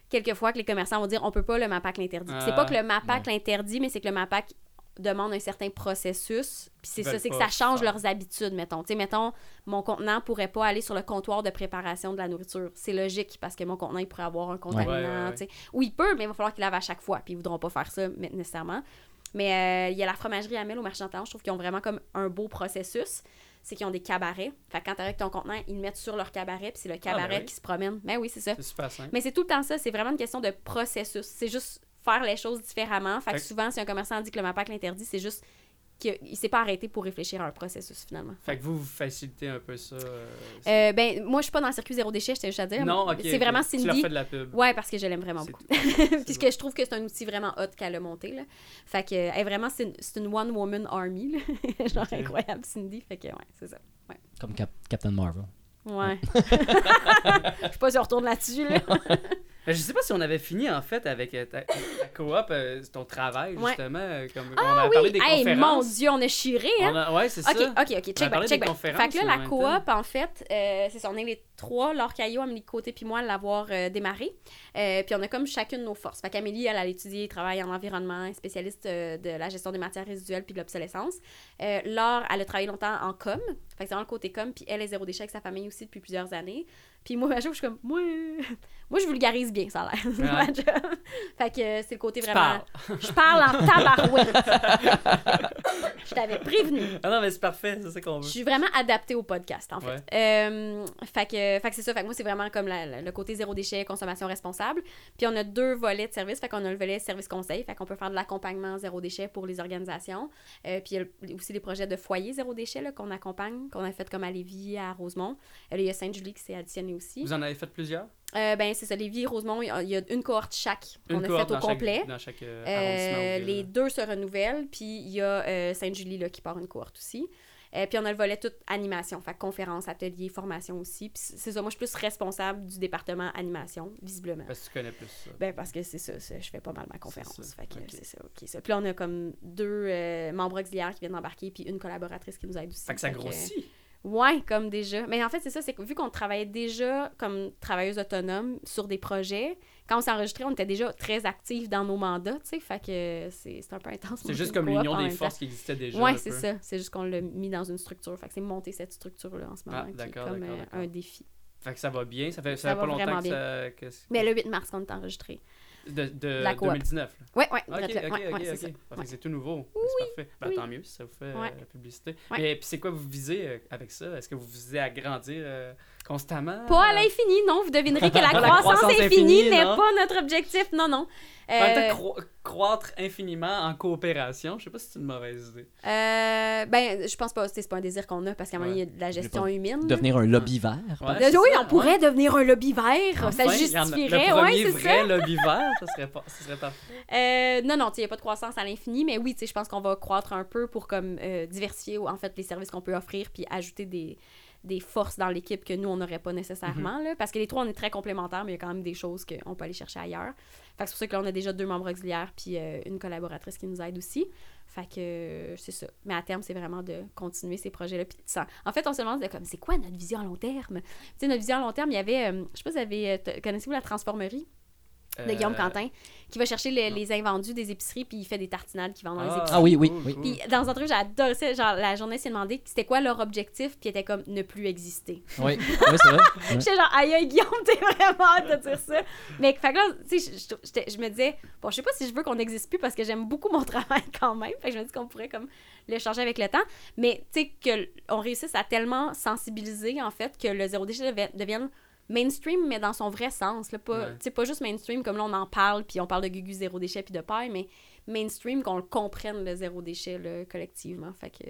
Quelquefois que les commerçants vont dire on peut pas, le MAPAC l'interdit. Puis C'est pas que le MAPAC l'interdit, mais c'est que le MAPAC demande un certain processus. Puis c'est ça, c'est que ça change leurs habitudes, mettons. Tu sais, mettons, mon contenant pourrait pas aller sur le comptoir de préparation de la nourriture. C'est logique parce que mon contenant, il pourrait avoir un contaminant. Ouais, ouais, ouais. tu sais. Oui, il peut, mais il va falloir qu'il lave à chaque fois. Puis ils voudront pas faire ça mais- nécessairement. Mais euh, il y a la fromagerie Amel au marché d'Antan, je trouve qu'ils ont vraiment comme un beau processus. C'est qu'ils ont des cabarets. Fait que quand t'arrives avec ton contenant, ils le mettent sur leur cabaret, puis c'est le cabaret ben oui. qui se promène. Ben oui, c'est ça. C'est super simple. Mais c'est tout le temps ça. C'est vraiment une question de processus. C'est juste faire les choses différemment. Fait que souvent, si un commerçant dit que le MAPAC l'interdit, c'est juste qu'il s'est pas arrêté pour réfléchir à un processus finalement. Fait que vous, vous facilitez un peu ça. euh, Euh, ben, moi, je suis pas dans le circuit zéro déchet, je tiens juste à dire. non, ok. C'est vraiment Tu leur Cindy. fais de la pub. Ouais, parce que je l'aime vraiment beaucoup. Puisque je trouve que c'est un outil vraiment hot qu'elle a monté. Là. Fait que, elle vraiment, c'est une, one-woman army. là. Genre incroyable, Cindy. Fait que, ouais, c'est ça. Comme Cap- Captain Marvel. Ouais. Je sais pas si on retourne là-dessus. Là. Mais Je sais pas si on avait fini en fait avec euh, ta, ta coop, euh, ton travail Ouais. justement. euh, Comme, on a parlé des Hey, mon conférences. Dieu, on a chiré, hein? A- ouais, c'est ça. ok, ok, On a check parlé back, des check back. Fait que là, la coop, en fait, euh, c'est ça, on est les trois, Laure Caillot, Amélie Côté puis moi, à l'avoir euh, démarré. Euh, puis on a comme chacune nos forces. Fait qu'Amélie, elle, elle étudié, elle travaille en environnement, est spécialiste euh, de la gestion des matières résiduelles puis de l'obsolescence. Euh, Laure, elle a travaillé longtemps en com, fait que c'est vraiment le côté com, puis elle est zéro déchet avec sa famille aussi depuis plusieurs années. Puis moi, à jour, je suis comme, moi, moi, je vulgarise bien, ça a l'air. C'est ma job. fait que euh, c'est le côté Tu vraiment... parles. Je parle en tabarouette. je t'avais prévenu. Ah non, mais c'est parfait, c'est ça qu'on Je veut. suis vraiment adaptée au podcast, en fait. Ouais. Euh, fait que, fait que c'est ça. Fait que moi, c'est vraiment comme la- la- le côté zéro déchet, consommation responsable. Puis on a deux volets de service. Fait qu'on a le volet service conseil. Fait qu'on peut faire de l'accompagnement zéro déchet pour les organisations. Euh, puis il y a aussi des projets de foyer zéro déchet qu'on accompagne, qu'on a fait comme à Lévis, à Rosemont. Il y a Sainte-Julie qui s'est additionné aussi. Vous en avez fait plusieurs? Euh, ben, c'est ça. Lévis et Rosemont, il y a- une cohorte chaque qu'on a faite au dans chaque- complet. dans chaque euh, Euh, les deux se renouvellent, puis il y a euh, Sainte-Julie là, qui part une cohorte aussi. Euh, puis on a le volet toute animation, fait que conférences, ateliers, formation aussi. Puis c'est ça, moi je suis plus responsable du département animation, visiblement. Parce que tu connais plus ça. Ben parce que c'est ça, je fais pas mal ma conférence. ça, Fait que c'est ça, ok. Ça. Puis là, on a comme deux membres auxiliaires qui viennent d'embarquer, puis une collaboratrice qui nous aide aussi. Fait que ça Fait que- grossit. Ouais, comme déjà. Mais en fait, c'est ça, c'est que vu qu'on travaillait déjà comme travailleuse autonome sur des projets, quand on s'est enregistré, on était déjà très actifs dans nos mandats, tu sais, fait que c'est un peu intense. C'est juste comme l'union des temps. forces qui existait déjà. Ouais, c'est ça. C'est juste qu'on l'a mis dans une structure. Fait que c'est monter cette structure-là en ce moment Ah, qui est d'accord, comme euh, un défi. Fait que ça va bien. Ça fait, ça Ça fait pas longtemps que ça. que Mais le 8 mars qu'on est enregistré. De, de La coop. 2019. là. Ouais, ouais, Ok, ok, ouais, ok, c'est tout nouveau. C'est parfait. Ben, oui. Tant mieux si ça vous fait Ouais. euh, la publicité. Ouais. Mais puis c'est quoi vous visez euh, avec ça? Est-ce que vous visez à grandir euh, constamment? Pas à l'infini, non. Vous devinerez que la croissance, croissance infinie infinie, n'est non. pas notre objectif. Non, non. En même temps, Euh, cro- croître infiniment en coopération, je sais pas si c'est une mauvaise idée. euh, ben, je pense pas. C'est pas un désir qu'on a parce qu'à un moment il y a de la gestion pas- humaine. Devenir un lobby vert. Ouais, oui, ça, on pourrait ouais. devenir un lobby vert. ça Enfin, y en a- justifierait. Le Ouais, premier c'est vrai ça. lobby vert, ça serait, pas, ça serait parfait. Euh, non, non, il n'y a pas de croissance à l'infini, mais oui, tu sais, je pense qu'on va croître un peu pour comme euh, diversifier en fait les services qu'on peut offrir puis ajouter des, des forces dans l'équipe que nous, on n'aurait pas nécessairement. là, parce que les trois, on est très complémentaires, mais il y a quand même des choses qu'on peut aller chercher ailleurs. Fait que c'est pour ça que là, on a déjà deux membres auxiliaires puis euh, une collaboratrice qui nous aide aussi. Fait que euh, c'est ça. Mais à terme, c'est vraiment de continuer ces projets-là. Puis En fait, on se demande de comme, c'est quoi notre vision à long terme? Tu sais, notre vision à long terme, il y avait, euh, je sais pas si vous avez, euh, connaissez-vous la transformerie? De Guillaume Euh, Quentin, qui va chercher les, invendus des épiceries, puis il fait des tartinades qui vendent dans les Ah, épiceries. Ah oui, oui, oui. Puis dans un truc, j'adore ça. Genre, la journée s'est demandé c'était quoi leur objectif, puis il était comme ne plus exister. Oui, oui c'est vrai. Ouais. J'étais genre, aïe, aïe, Guillaume, t'es vraiment hâte de dire ça. Mais fait que là, tu sais, je- je, j'étais- je me disais, bon, je sais pas si je veux qu'on n'existe plus parce que j'aime beaucoup mon travail quand même. Fait que je me dis qu'on pourrait comme le changer avec le temps. Mais tu sais, qu'on réussisse à tellement sensibiliser, en fait, que le zéro déchet devi- devienne mainstream, mais dans son vrai sens. Là, pas, Ouais. pas juste mainstream comme là, on en parle, puis on parle de Gugu zéro déchet puis de paille, mais mainstream, qu'on le comprenne, le zéro déchet, là, collectivement. Fait que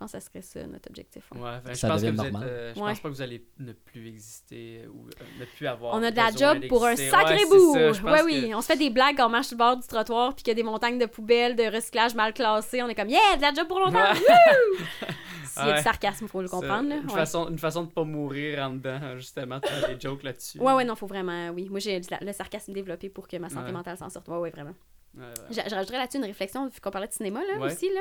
pense que ça serait ça notre objectif. ouais. Ouais, ben, je Ça pense que devient vous êtes, euh, je Ouais. pense pas que vous allez ne plus exister ou euh, ne plus avoir. On a de la job pour un sacré bout. Ouais, que- oui. On se fait des blagues quand on marche sur le bord du trottoir puis qu'il y a des montagnes de poubelles, de recyclage mal classées. On est comme, yeah, de la job pour longtemps. S'il y a Ouais. du sarcasme, faut le comprendre. là. Une, Ouais. façon, une façon de pas mourir en dedans, justement, de faire des jokes là-dessus. Ouais, ouais, non, faut vraiment, oui. Moi, j'ai le sarcasme développé pour que ma santé Ouais. mentale s'en sorte. Ouais, ouais, vraiment. Ouais, ouais. Je, je rajouterais là-dessus une réflexion, vu qu'on parlait de cinéma, là, Ouais. aussi, là.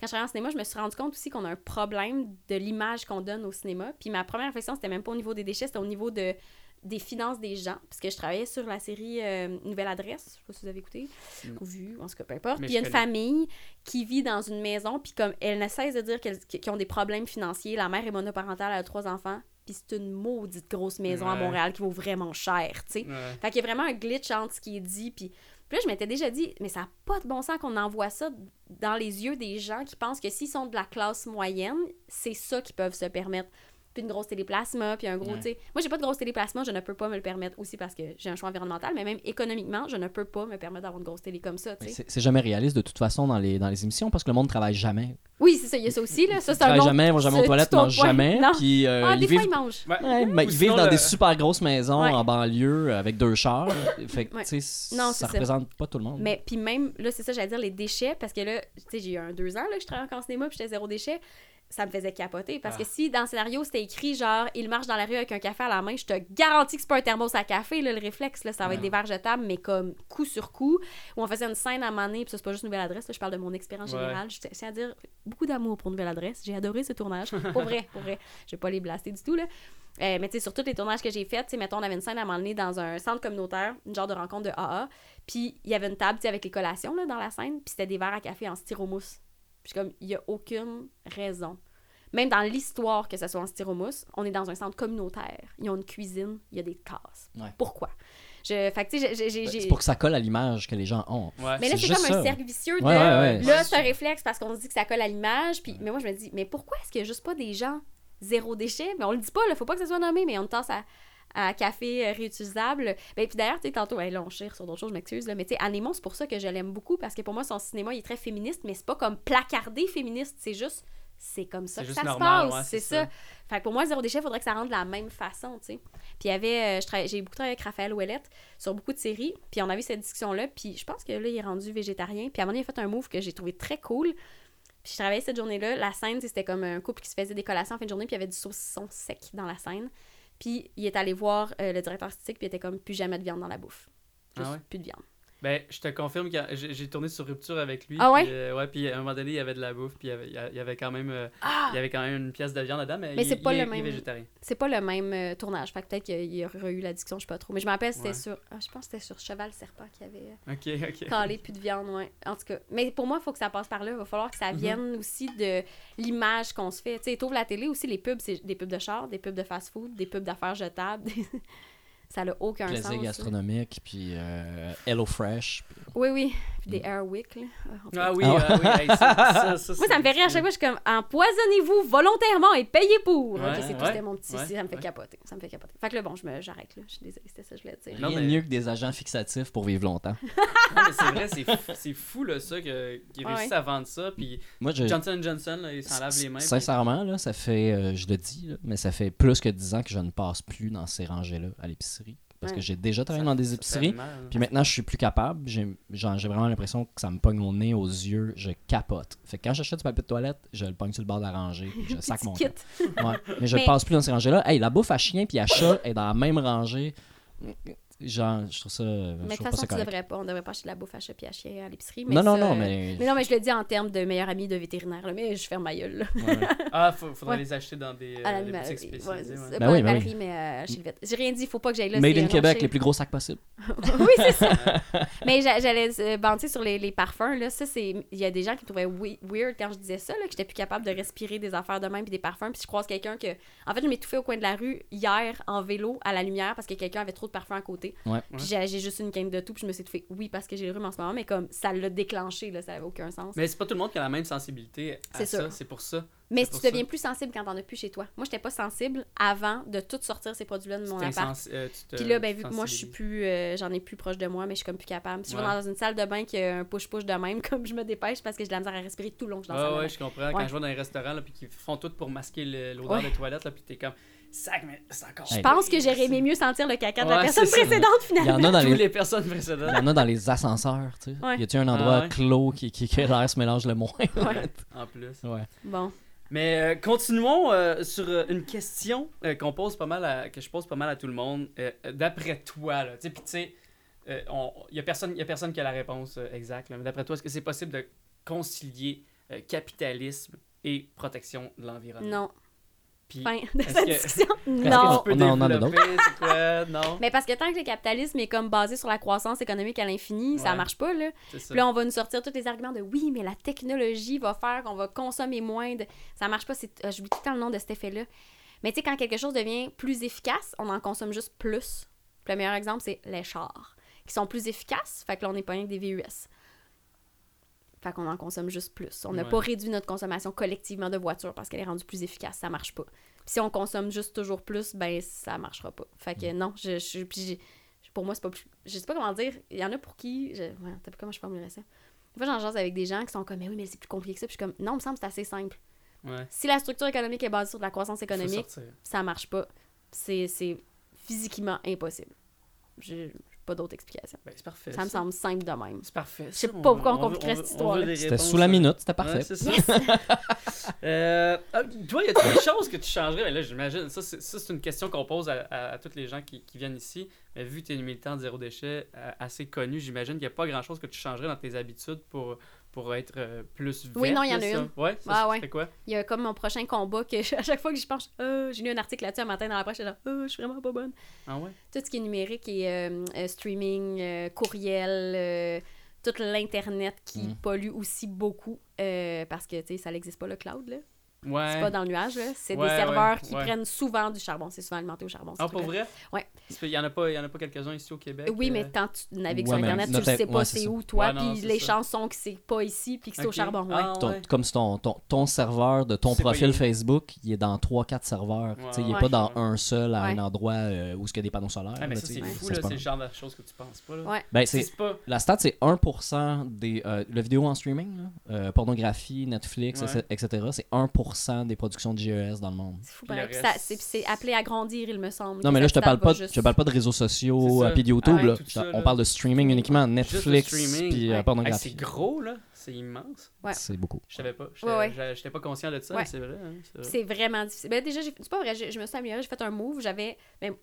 Quand je travaillais en cinéma, je me suis rendu compte aussi qu'on a un problème de l'image qu'on donne au cinéma. Puis ma première réflexion, c'était même pas au niveau des déchets, c'était au niveau de des finances des gens, parce que je travaillais sur la série euh, Nouvelle Adresse, je sais pas si vous avez écouté Non. ou vu, en tout cas, peu importe. Mais Puis il y a une connais. famille qui vit dans une maison, puis comme elle ne cesse de dire qu'ils ont des problèmes financiers, la mère est monoparentale, elle a trois enfants, puis c'est une maudite grosse maison à. Montréal qui vaut vraiment cher, tu sais. Ouais. Fait qu'il y a vraiment un glitch entre ce qui est dit. Puis, puis là, je m'étais déjà dit, mais ça n'a pas de bon sens qu'on envoie ça dans les yeux des gens qui pensent que s'ils sont de la classe moyenne, c'est ça qu'ils peuvent se permettre. Puis une grosse téléplasma, puis un gros, Ouais. tu sais. Moi, j'ai pas de grosse téléplasma, je ne peux pas me le permettre aussi parce que j'ai un choix environnemental, mais même économiquement, je ne peux pas me permettre d'avoir une grosse télé comme ça, tu sais. C'est jamais réaliste de toute façon dans les, dans les émissions parce que le monde travaille jamais. Oui, c'est ça, il y a ça aussi, là. Ça, Ils travaillent jamais, vont jamais aux toilettes, tout autre mangent point. jamais. Non. Puis euh, Ah, ils des fois, vivent, ils mangent. Ouais. Ouais, mais ils vivent dans le- des super grosses maisons Ouais. en banlieue euh, avec deux chars. fait que, Ouais. tu sais, Non, ça représente pas tout le monde. Mais puis même, là, c'est ça, j'allais dire les déchets, parce que là, tu sais, j'ai eu un deux ans là, que je travaillais encore en cinéma, puis j'étais zéro déchet. Ça me faisait capoter. Parce Ah. que si dans le scénario, c'était écrit genre, il marche dans la rue avec un café à la main, je te garantis que c'est pas un thermos à café, là, le réflexe, là, ça va être des verres jetables, mais comme coup sur coup. Où on faisait une scène à un moment donné, puis ça, c'est pas juste nouvelle adresse, là, je parle de mon expérience Ouais. générale. Je tiens à dire beaucoup d'amour pour Nouvelle Adresse. J'ai adoré ce tournage. Pour vrai, pour vrai. Je vais pas les blaster du tout, là. Euh, mais tu sais, sur tous les tournages que j'ai faits, tu sais, mettons, on avait une scène à un moment donné dans un centre communautaire, une genre de rencontre de AA. Puis il y avait une table, tu sais, avec les collations, là, dans la scène. Puis c'était des verres à café en styromousse. Puis comme, il y a aucune raison. Même dans l'histoire que ça soit en styromousse, on est dans un centre communautaire. Ils ont une cuisine, il y a des tasses. Ouais. Pourquoi? Je, fait que, tu sais, j'ai- j'ai- Ben, j'ai... C'est pour que ça colle à l'image que les gens ont. Ouais. Mais là, C'est comme un cercle vicieux de Ouais, ouais, ouais. là, c'est un réflexe parce qu'on se dit que ça colle à l'image. Puis, mais moi, je me dis, mais pourquoi est-ce qu'il y a juste pas des gens zéro déchet? Mais on le dit pas, là, faut pas que ça soit nommé, mais on tasse à, à café euh, réutilisable. Ben, puis d'ailleurs, tu sais, tantôt, là, on chire sur d'autres choses, je m'excuse, mais tu sais, Anémon, c'est pour ça que je l'aime beaucoup parce que pour moi, son cinéma, il est très féministe, mais c'est pas comme placardé féministe, c'est juste. C'est comme ça que ça normal, se passe, c'est c'est ça. ça. Fait que pour moi, zéro déchet, il faudrait que ça rentre de la même façon, tu sais. Puis il y avait, euh, j'ai beaucoup travaillé avec Raphaël Ouellette sur beaucoup de séries, puis on avait cette discussion-là, puis je pense que là, il est rendu végétarien, puis à un moment donné, il a fait un move que j'ai trouvé très cool. Puis je travaillais cette journée-là, la scène, c'était comme un couple qui se faisait des collations en fin de journée, puis il y avait du saucisson sec dans la scène. Puis il est allé voir euh, le directeur artistique, puis il était comme plus jamais de viande dans la bouffe. Juste Ah ouais? plus de viande. Ben, je te confirme que j'ai tourné sur Rupture avec lui. Ah ouais? puis, euh, ouais, puis à un moment donné, il y avait de la bouffe, puis il y avait, il y avait quand même, euh, Ah! il y avait quand même une pièce de viande dedans, mais, Mais il, c'est pas il le il même- végétarien. C'est pas le même euh, tournage, fait que peut-être qu'il y aurait eu la discussion, je sais pas trop. Mais je me rappelle, c'était Ouais. sur. ah, je pense que c'était sur Cheval Serpent qu'il y avait. Ok, ok. Calé, plus de viande, ouais. En tout cas. Mais pour moi, il faut que ça passe par là. Il va falloir que ça Mhm. vienne aussi de l'image qu'on se fait. Tu sais, t'ouvres la télé aussi, les pubs, c'est des pubs de char, des pubs de fast-food, des pubs d'affaires jetables. Ça n'a aucun Plaisir sens. là. gastronomique, puis euh, Hello Fresh. puis- Oui, oui. Des Airwick, là. en tout cas. Ah oui, Ah ouais. oui, hey, ça, ça, ça, Moi, ça me fait rire à chaque fois. Je suis comme, empoisonnez-vous volontairement et payez pour. Ouais, ok, c'est tout. ouais, C'était mon petit. ouais, ça me fait ouais. capoter. Ça me fait capoter. Fait que là, bon, je me- j'arrête, là. Je suis désolée, c'était ça que je voulais dire. Non, Rien de mais- mieux que des agents fixatifs pour vivre longtemps. Non, mais c'est vrai, c'est fou, c'est fou là, ça, que- qu'ils Ouais. réussissent à vendre ça. Puis Moi, je, Johnson Johnson, là, ils s'en lavent les mains. puis- Sincèrement, là, ça fait, euh, je le dis, là, mais ça fait plus que 10 ans que je ne passe plus dans ces rangées-là à l'épicerie. Parce que j'ai déjà travaillé ça- dans des épiceries. hein. Puis maintenant, je suis plus capable. J'ai vraiment l'impression que ça me pogne au nez, aux yeux. Je capote. Fait que quand j'achète du papier de toilette, je le pogne sur le bord de la rangée. puis Je sac mon. Ouais. Mais je ne Mais- passe plus dans ces rangées-là. Hey, la bouffe à chien puis à chat est dans la même rangée. Genre, je trouve ça. Mais de trouve toute façon, ça tu devrais pas. On devrait pas acheter de la bouffe à chat et à chien à l'épicerie. Non, non, ça, non, euh, mais. Mais non, mais je le dis en termes de meilleur ami de vétérinaire. là, mais je ferme ma gueule. là. Ouais, ouais. Ah, faut- faudrait Ouais. les acheter dans des, euh, à des boutiques Ouais, spécialisées. Ben pas oui, à ben Valérie, mais euh, chez le vet. J'ai rien dit, faut pas que j'aille là. Made in Québec, les plus gros sacs possibles. oui, c'est ça. mais j'a- j'allais euh, banter sur les, les parfums. Là. Ça, c'est... Il y a des gens qui trouvaient we- weird quand je disais ça, là, que j'étais plus capable de respirer des affaires de même puis des parfums. Puis je croise quelqu'un que. En fait, je m'étouffais au coin de la rue hier en vélo à la lumière parce que quelqu'un avait trop de parfums à côté. Ouais. Puis j'ai, juste une canne de tout, puis je me suis étouffée. Oui, parce que j'ai le rhume en ce moment, mais comme ça l'a déclenché, là, ça avait aucun sens. Mais c'est pas tout le monde qui a la même sensibilité à C'est ça. C'est pour ça. Mais C'est tu deviens ça. plus sensible quand t'en as plus chez toi. Moi, j'étais pas sensible avant de tout sortir ces produits-là de mon appart. euh, tu te- Puis là, ben, vu que moi, je suis plus. euh, J'en ai plus proche de moi, mais je suis comme plus capable. Si je vais dans une salle de bain qui a un push-push de même, comme je me dépêche parce que j'ai de la misère à respirer tout le long que je suis dans la Ouais, salle ouais, de je comprends. Quand je vais dans les restaurants, là, puis qu'ils font tout pour masquer l'odeur Ouais. des toilettes, là, puis t'es comme, sac, mais c'est encore. bain. Je pense que j'aurais aimé mieux sentir le caca de la Ouais, personne c'est ça. précédente, Il y finalement. en a dans Tous les, les personnes il y en a dans les ascenseurs, tu sais. Ouais. Y a-tu un endroit Ah ouais? clos qui, qui, que l'air se mélange le moins? Ouais. En plus. ouais. Bon. Mais euh, continuons euh, sur euh, une question euh, qu'on pose pas mal à- que je pose pas mal à tout le monde. Euh, d'après toi, là, tu sais, puis tu sais, euh, on- y a personne, y a personne qui a la réponse euh, exacte. là, mais d'après toi, est-ce que c'est possible de concilier euh, capitalisme et protection de l'environnement? Non. Puis, Fin de cette que- discussion. Non. que tu peux On en a développer, c'est quoi? Non, Mais parce que tant que le capitalisme est comme basé sur la croissance économique à l'infini, ça Ouais. marche pas, là. ça. Puis là, on va nous sortir tous les arguments de oui, mais la technologie va faire qu'on va consommer moins. De... Ça marche pas. Euh, J'oublie tout le temps le nom de cet effet-là. Mais tu sais, quand quelque chose devient plus efficace, on en consomme juste plus. Puis le meilleur exemple, c'est les chars, qui sont plus efficaces. Fait que là, on n'est pas rien que des VUS. Fait qu'on en consomme juste plus. On n'a Ouais. pas réduit notre consommation collectivement de voitures parce qu'elle est rendue plus efficace. Ça marche pas. Puis si on consomme juste toujours plus, ben ça marchera pas. Fait que non, je, je, puis pour moi, c'est pas plus. Je sais pas comment dire. Il y en a pour qui. Je, ouais, t'as pas comment je formulerais ça. Des fois, j'en jase avec des gens qui sont comme, mais oui, mais c'est plus compliqué que ça. Puis je suis comme, non, il me semble que c'est assez simple. Ouais. Si la structure économique est basée sur de la croissance économique, ça marche pas. C'est physiquement impossible. J'ai pas d'autre explication. Ben, c'est parfait. Ça me semble simple de même. C'est parfait. Je sais pas pourquoi on compliquerait cette des C'était sous la euh, minute, c'était Ouais, parfait. c'est ça. Euh, ah, toi, y a des choses que tu changerais? Ben là, j'imagine, ça, c'est ça, c'est une question qu'on pose à, à, à tous les gens qui, qui viennent ici. Mais vu que tu es une militante zéro déchet euh, assez connue, j'imagine qu'il n'y a pas grand-chose que tu changerais dans tes habitudes pour, pour être euh, plus verte. Oui, non, il y en a une. Ouais, ça, Ah, ouais. quoi? Il y a comme mon prochain combat que à chaque fois que j'y pense, euh, j'ai lu un article là-dessus un matin dans la presse, j'étais là, Euh, je suis vraiment pas bonne. Ah ouais? Tout ce qui est numérique et euh, euh, streaming, courriel, tout l'Internet qui Mm. pollue aussi beaucoup parce que, tu sais, ça n'existe pas le cloud, là. Ouais. C'est pas dans le nuage. C'est Ouais, des serveurs ouais, qui ouais. prennent souvent du charbon. C'est souvent alimenté au charbon. Ah, pour vrai? Ouais. Il n'y en a pas, il y en a pas quelques-uns ici au Québec? Oui, euh, mais quand tu navigues Ouais, sur Internet, tu ne sais pas ouais, c'est où, toi, puis les ça. chances sont que c'est pas ici, puis que c'est au charbon. Ouais. Ah, Ton-. Comme si ton, ton, ton serveur de ton profil il- Facebook, il est dans 3-4 serveurs. Tu sais, il n'est Ouais. pas dans un seul à un endroit euh, où il y a des panneaux solaires. Mais ça, c'est fou, C'est le genre de choses que tu penses pas. Ben. La stat, c'est 1% des. euh, le vidéo en streaming, euh, pornographie, Netflix, etc. C'est 1% des productions de GES dans le monde. C'est fou, pareil. reste- appelé à grandir, il me semble. Non, mais là, je te parle pas, juste- je te parle pas de réseaux sociaux euh, puis de YouTube. Ah là. On là. parle de streaming uniquement, Netflix puis euh, ouais. Hey, pornographie. c'est gros, là. C'est immense. Ouais. C'est beaucoup. Je savais pas. Je Ouais, ouais. j'étais- j'étais pas conscient de ça, Ouais. mais c'est vrai. hein, c'est vrai. C'est vraiment difficile. Ben, déjà, c'est pas vrai, je, je me suis améliorée, j'ai fait un move, j'avais. ben,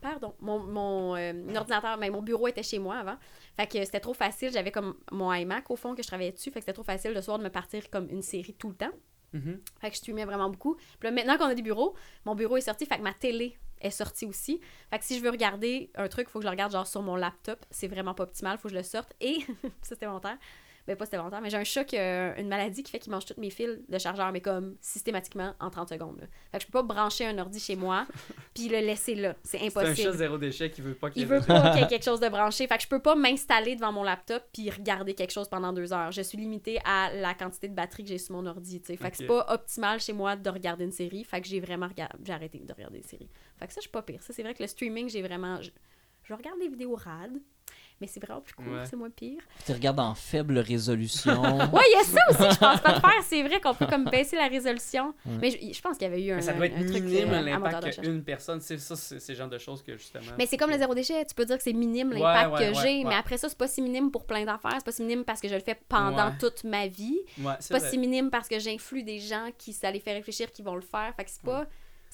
pardon, mon, mon euh, ordinateur, ben, mon bureau était chez moi avant. Fait que c'était trop facile, j'avais comme mon iMac au fond que je travaillais dessus, fait que c'était trop facile le soir de me partir comme une série tout le temps. Mhm. Fait que je streamais vraiment beaucoup. Puis là, maintenant qu'on a des bureaux, mon bureau est sorti, fait que ma télé est sortie aussi. Fait que si je veux regarder un truc, il faut que je le regarde genre sur mon laptop. C'est vraiment pas optimal, faut que je le sorte. Et, ça c'était volontaire, ben pas c'était volontaire, mais j'ai un chat qui a une maladie qui fait qu'il mange tous mes fils de chargeur, mais comme systématiquement en 30 secondes. là. Fait que je peux pas brancher un ordi chez moi puis le laisser là. C'est C'est un impossible. chat zéro déchet qui veut pas qu'il y ait veut pas qu'il y ait quelque chose de branché. Fait que je peux pas m'installer devant mon laptop puis regarder quelque chose pendant deux heures. Je suis limitée à la quantité de batterie que j'ai sur mon ordi. tu sais. Fait que c'est pas optimal chez moi de regarder une série. Fait que j'ai vraiment regard- j'ai arrêté de regarder des séries. Fait que ça, je suis pas pire. Ça, c'est vrai que le streaming, j'ai vraiment. Je... je regarde des vidéos rad, mais c'est vraiment plus cool. Ouais. C'est moins pire. Tu regardes en faible résolution. Ouais, il y a ça aussi que je pense pas de faire. C'est vrai qu'on peut comme baisser la résolution. Ouais. Mais je, je pense qu'il y avait eu un, Mais ça doit être un truc minime euh, l'impact qu'une personne. C'est ça, c'est le genre de choses que justement. Mais c'est comme le zéro déchet, tu peux dire que c'est minime l'impact ouais, que ouais, j'ai, ouais. mais après ça, c'est pas si minime pour plein d'affaires, c'est pas si minime parce que je le fais pendant Ouais. toute ma vie, Ouais, c'est c'est pas vrai. si minime parce que j'influe des gens qui, ça les fait réfléchir, qui vont le faire, fait que c'est pas...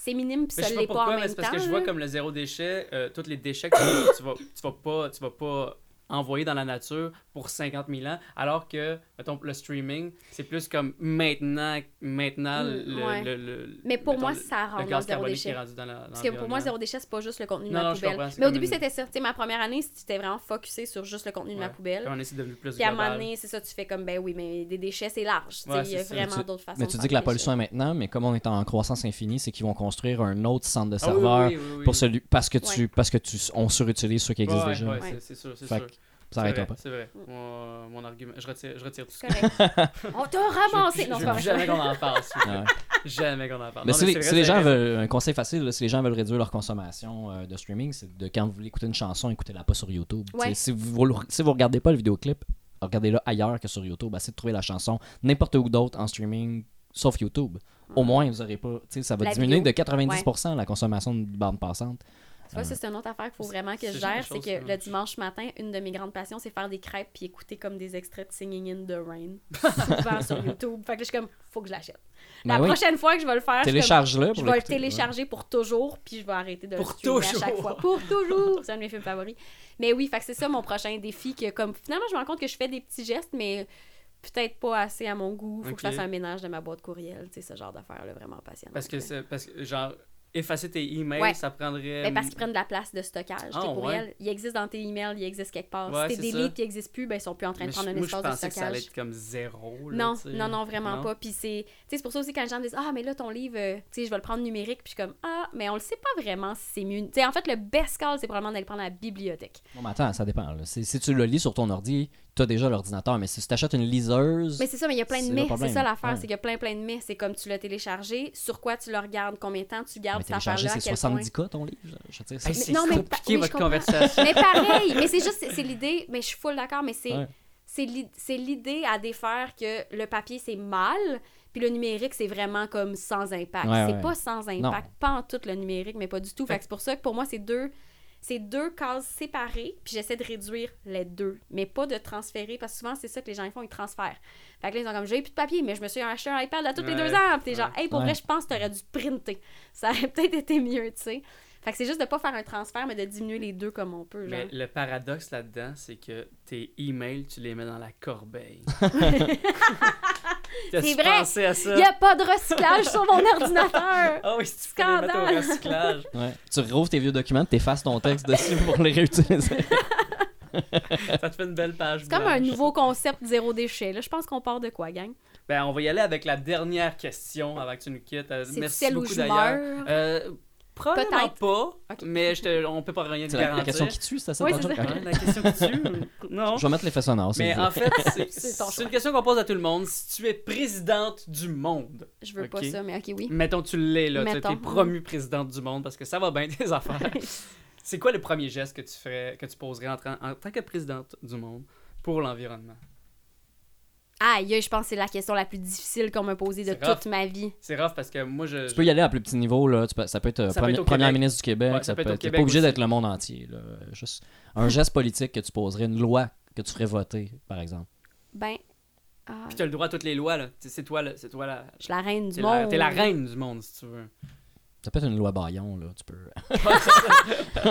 C'est minime puis ça l'est pas en pourquoi, mais même c'est parce temps. que je vois comme le zéro déchet, euh, tous les déchets que tu, tu vas, tu vas pas, tu vas pas envoyer dans la nature pour 50 000 ans, alors que, mettons, le streaming, c'est plus comme maintenant, maintenant, Mm, le, ouais. le- le- Mais pour mettons, moi, ça le rentre dans zéro carbonique qui est déchet. rendu dans la- Parce que pour moi, zéro déchet, c'est pas juste le contenu de Non, ma non, poubelle. Mais au début, une- c'était ça. Tu sais, ma première année, c'était vraiment focusé sur juste le contenu de ma poubelle. Quand on est devenu plus Puis à un moment donné, c'est ça, tu fais comme, ben oui, mais des déchets, c'est large. Tu sais, Ouais, il y a ça. vraiment d'autres façons mais de tu faire dis que la pollution est maintenant, mais comme on est en croissance infinie, c'est qu'ils vont construire un autre centre de Ah serveurs oui. pour celui parce que tu parce que tu on surutilise ceux qui existent déjà. c'est- sûr, c'est sûr. Ça arrêtera vrai, pas. C'est vrai. Mm. Mon, mon argument, je retire, je retire tout ça. On t'a ramassé. Je Non, jamais qu'on en parle. Ouais. Jamais qu'on en parle. Mais Non, si, les, si gens veulent, un conseil facile, là, si les gens veulent réduire leur consommation euh, de streaming, c'est de quand vous voulez écouter une chanson, écoutez-la pas sur YouTube. Ouais. Si vous ne si vous regardez pas le vidéoclip, regardez-le ailleurs que sur YouTube. Essayez de trouver la chanson n'importe où d'autre en streaming, sauf YouTube. Au moins, vous aurez pas. Ça va La diminuer vidéo. de 90% la consommation de bande passante. Tu vois, ça, c'est une autre affaire qu'il faut vraiment que je gère. C'est que le dimanche matin, une de mes grandes passions, c'est faire des crêpes puis écouter comme des extraits de Singing in the Rain. Souvent sur YouTube. Fait que là, je suis comme, faut que je l'achète. La Ben oui. prochaine fois que je vais le faire, je Télécharge-le vais le télécharger pour toujours, puis je vais arrêter de Pour le streamer à chaque toujours. fois. Pour toujours! C'est un de mes films favoris. Mais oui, fait que c'est ça mon prochain défi, que comme finalement, je me rends compte que je fais des petits gestes, mais peut-être pas assez à mon goût. Faut que je fasse un ménage de ma boîte courriel, tu sais, ce genre d'affaires-là, vraiment passionnant. Parce que c'est parce que genre effacer tes emails, Ouais. ça prendrait Ben, parce qu'ils prennent de la place de stockage, Ah, tes ouais. courriels. Ils existent dans tes emails, ils existent quelque part. Ouais, si t'es puis ils n'existent plus, ben, ils sont plus en train de prendre je- un moi, je espace de pensais que ça allait stockage. être comme zéro. là, Non, non, non, vraiment Non? pas. Puis c'est, tu sais, c'est pour ça aussi quand les gens me disent Ah, mais là, ton livre, euh, tu sais, je vais le prendre numérique. Puis je suis comme Ah, mais on le sait pas vraiment si c'est mieux. Tu sais, en fait, le best call, c'est probablement d'aller prendre à la bibliothèque. Bon, mais attends, ça dépend. si tu le lis sur ton ordi, tu as déjà l'ordinateur. Mais si tu achètes une liseuse. Mais c'est ça, mais il y a plein de mais. C'est ça l'affaire, Ouais. c'est qu'il y a plein, plein de mais. C'est comme tu l'as téléchargé, sur quoi tu le regardes, combien de temps tu gardes mais c'est quel 70 point? cas ton livre. Je veux dire, Hey, c'est- c'est non, mais compliqué oui, votre conversation. Mais pareil, mais c'est juste, c'est l'idée, mais je suis full d'accord, mais c'est Ouais. c'est l'i- c'est l'idée à défaire que le papier c'est mal, puis le numérique c'est vraiment comme sans impact. Ouais, c'est ouais. pas sans impact, pas en tout le numérique, mais pas du tout. Fait que c'est pour ça que pour moi c'est deux c'est deux cases séparées, puis j'essaie de réduire les deux, mais pas de transférer, parce que souvent c'est ça que les gens font, ils transfèrent. Fait que là ils sont comme j'ai plus de papier, mais je me suis acheté un iPad à tous les deux ans, puis t'es genre hey pour Ouais. vrai je pense que t'aurais dû printer, ça aurait peut-être été mieux, tu sais. Fait que c'est juste de pas faire un transfert, mais de diminuer les deux comme on peut. Genre. Mais le paradoxe là-dedans, c'est que tes emails, tu les mets dans la corbeille. C'est vrai. Il n'y a pas de recyclage sur mon ordinateur. Ah oui, si tu peux les mettre Scandale. au recyclage. Ouais. Tu rouvres tes vieux documents, tu effaces ton texte dessus pour les réutiliser. ça te fait une belle page C'est comme un nouveau concept zéro déchet. Là, je pense qu'on part de quoi, gang? Ben, on va y aller avec la dernière question avant que tu nous quittes. Euh, C'est Merci celle où beaucoup d'ailleurs. Euh, probablement Peut-être. pas, mais je te, on peut pas rien te C'est la, la garantir. question qui tue, c'est ça? Oui, c'est ça. Ok. Ouais, la question qui tue. Non. Je vais mettre l'effet sonore. s'il Mais en fait, c'est une question qu'on pose à tout le monde. Si tu es présidente du monde, Je veux pas ça, mais ok, oui. mettons tu l'es là, tu es promue présidente du monde parce que ça va bien tes affaires. c'est quoi le premier geste que tu ferais, que tu poserais en tant que présidente du monde pour l'environnement? Aïe, je pense que c'est la question la plus difficile qu'on m'a posée de toute ma vie. C'est rough parce que moi je. Tu peux y aller à plus petit niveau, là. Tu peux- ça peut être euh, Ça peut premi- être au première Québec. ministre du Québec, Ouais, ça, ça peut peut être t'es Québec pas obligé d'être le monde entier, là. Juste un geste politique que tu poserais, une loi que tu ferais voter, par exemple. Ben, ah, Puis t'as le droit à toutes les lois là. C'est toi là, c'est toi la. je suis la reine du monde. t'es la reine du monde si tu veux. Ça peut être une loi Bayon, là. Tu peux.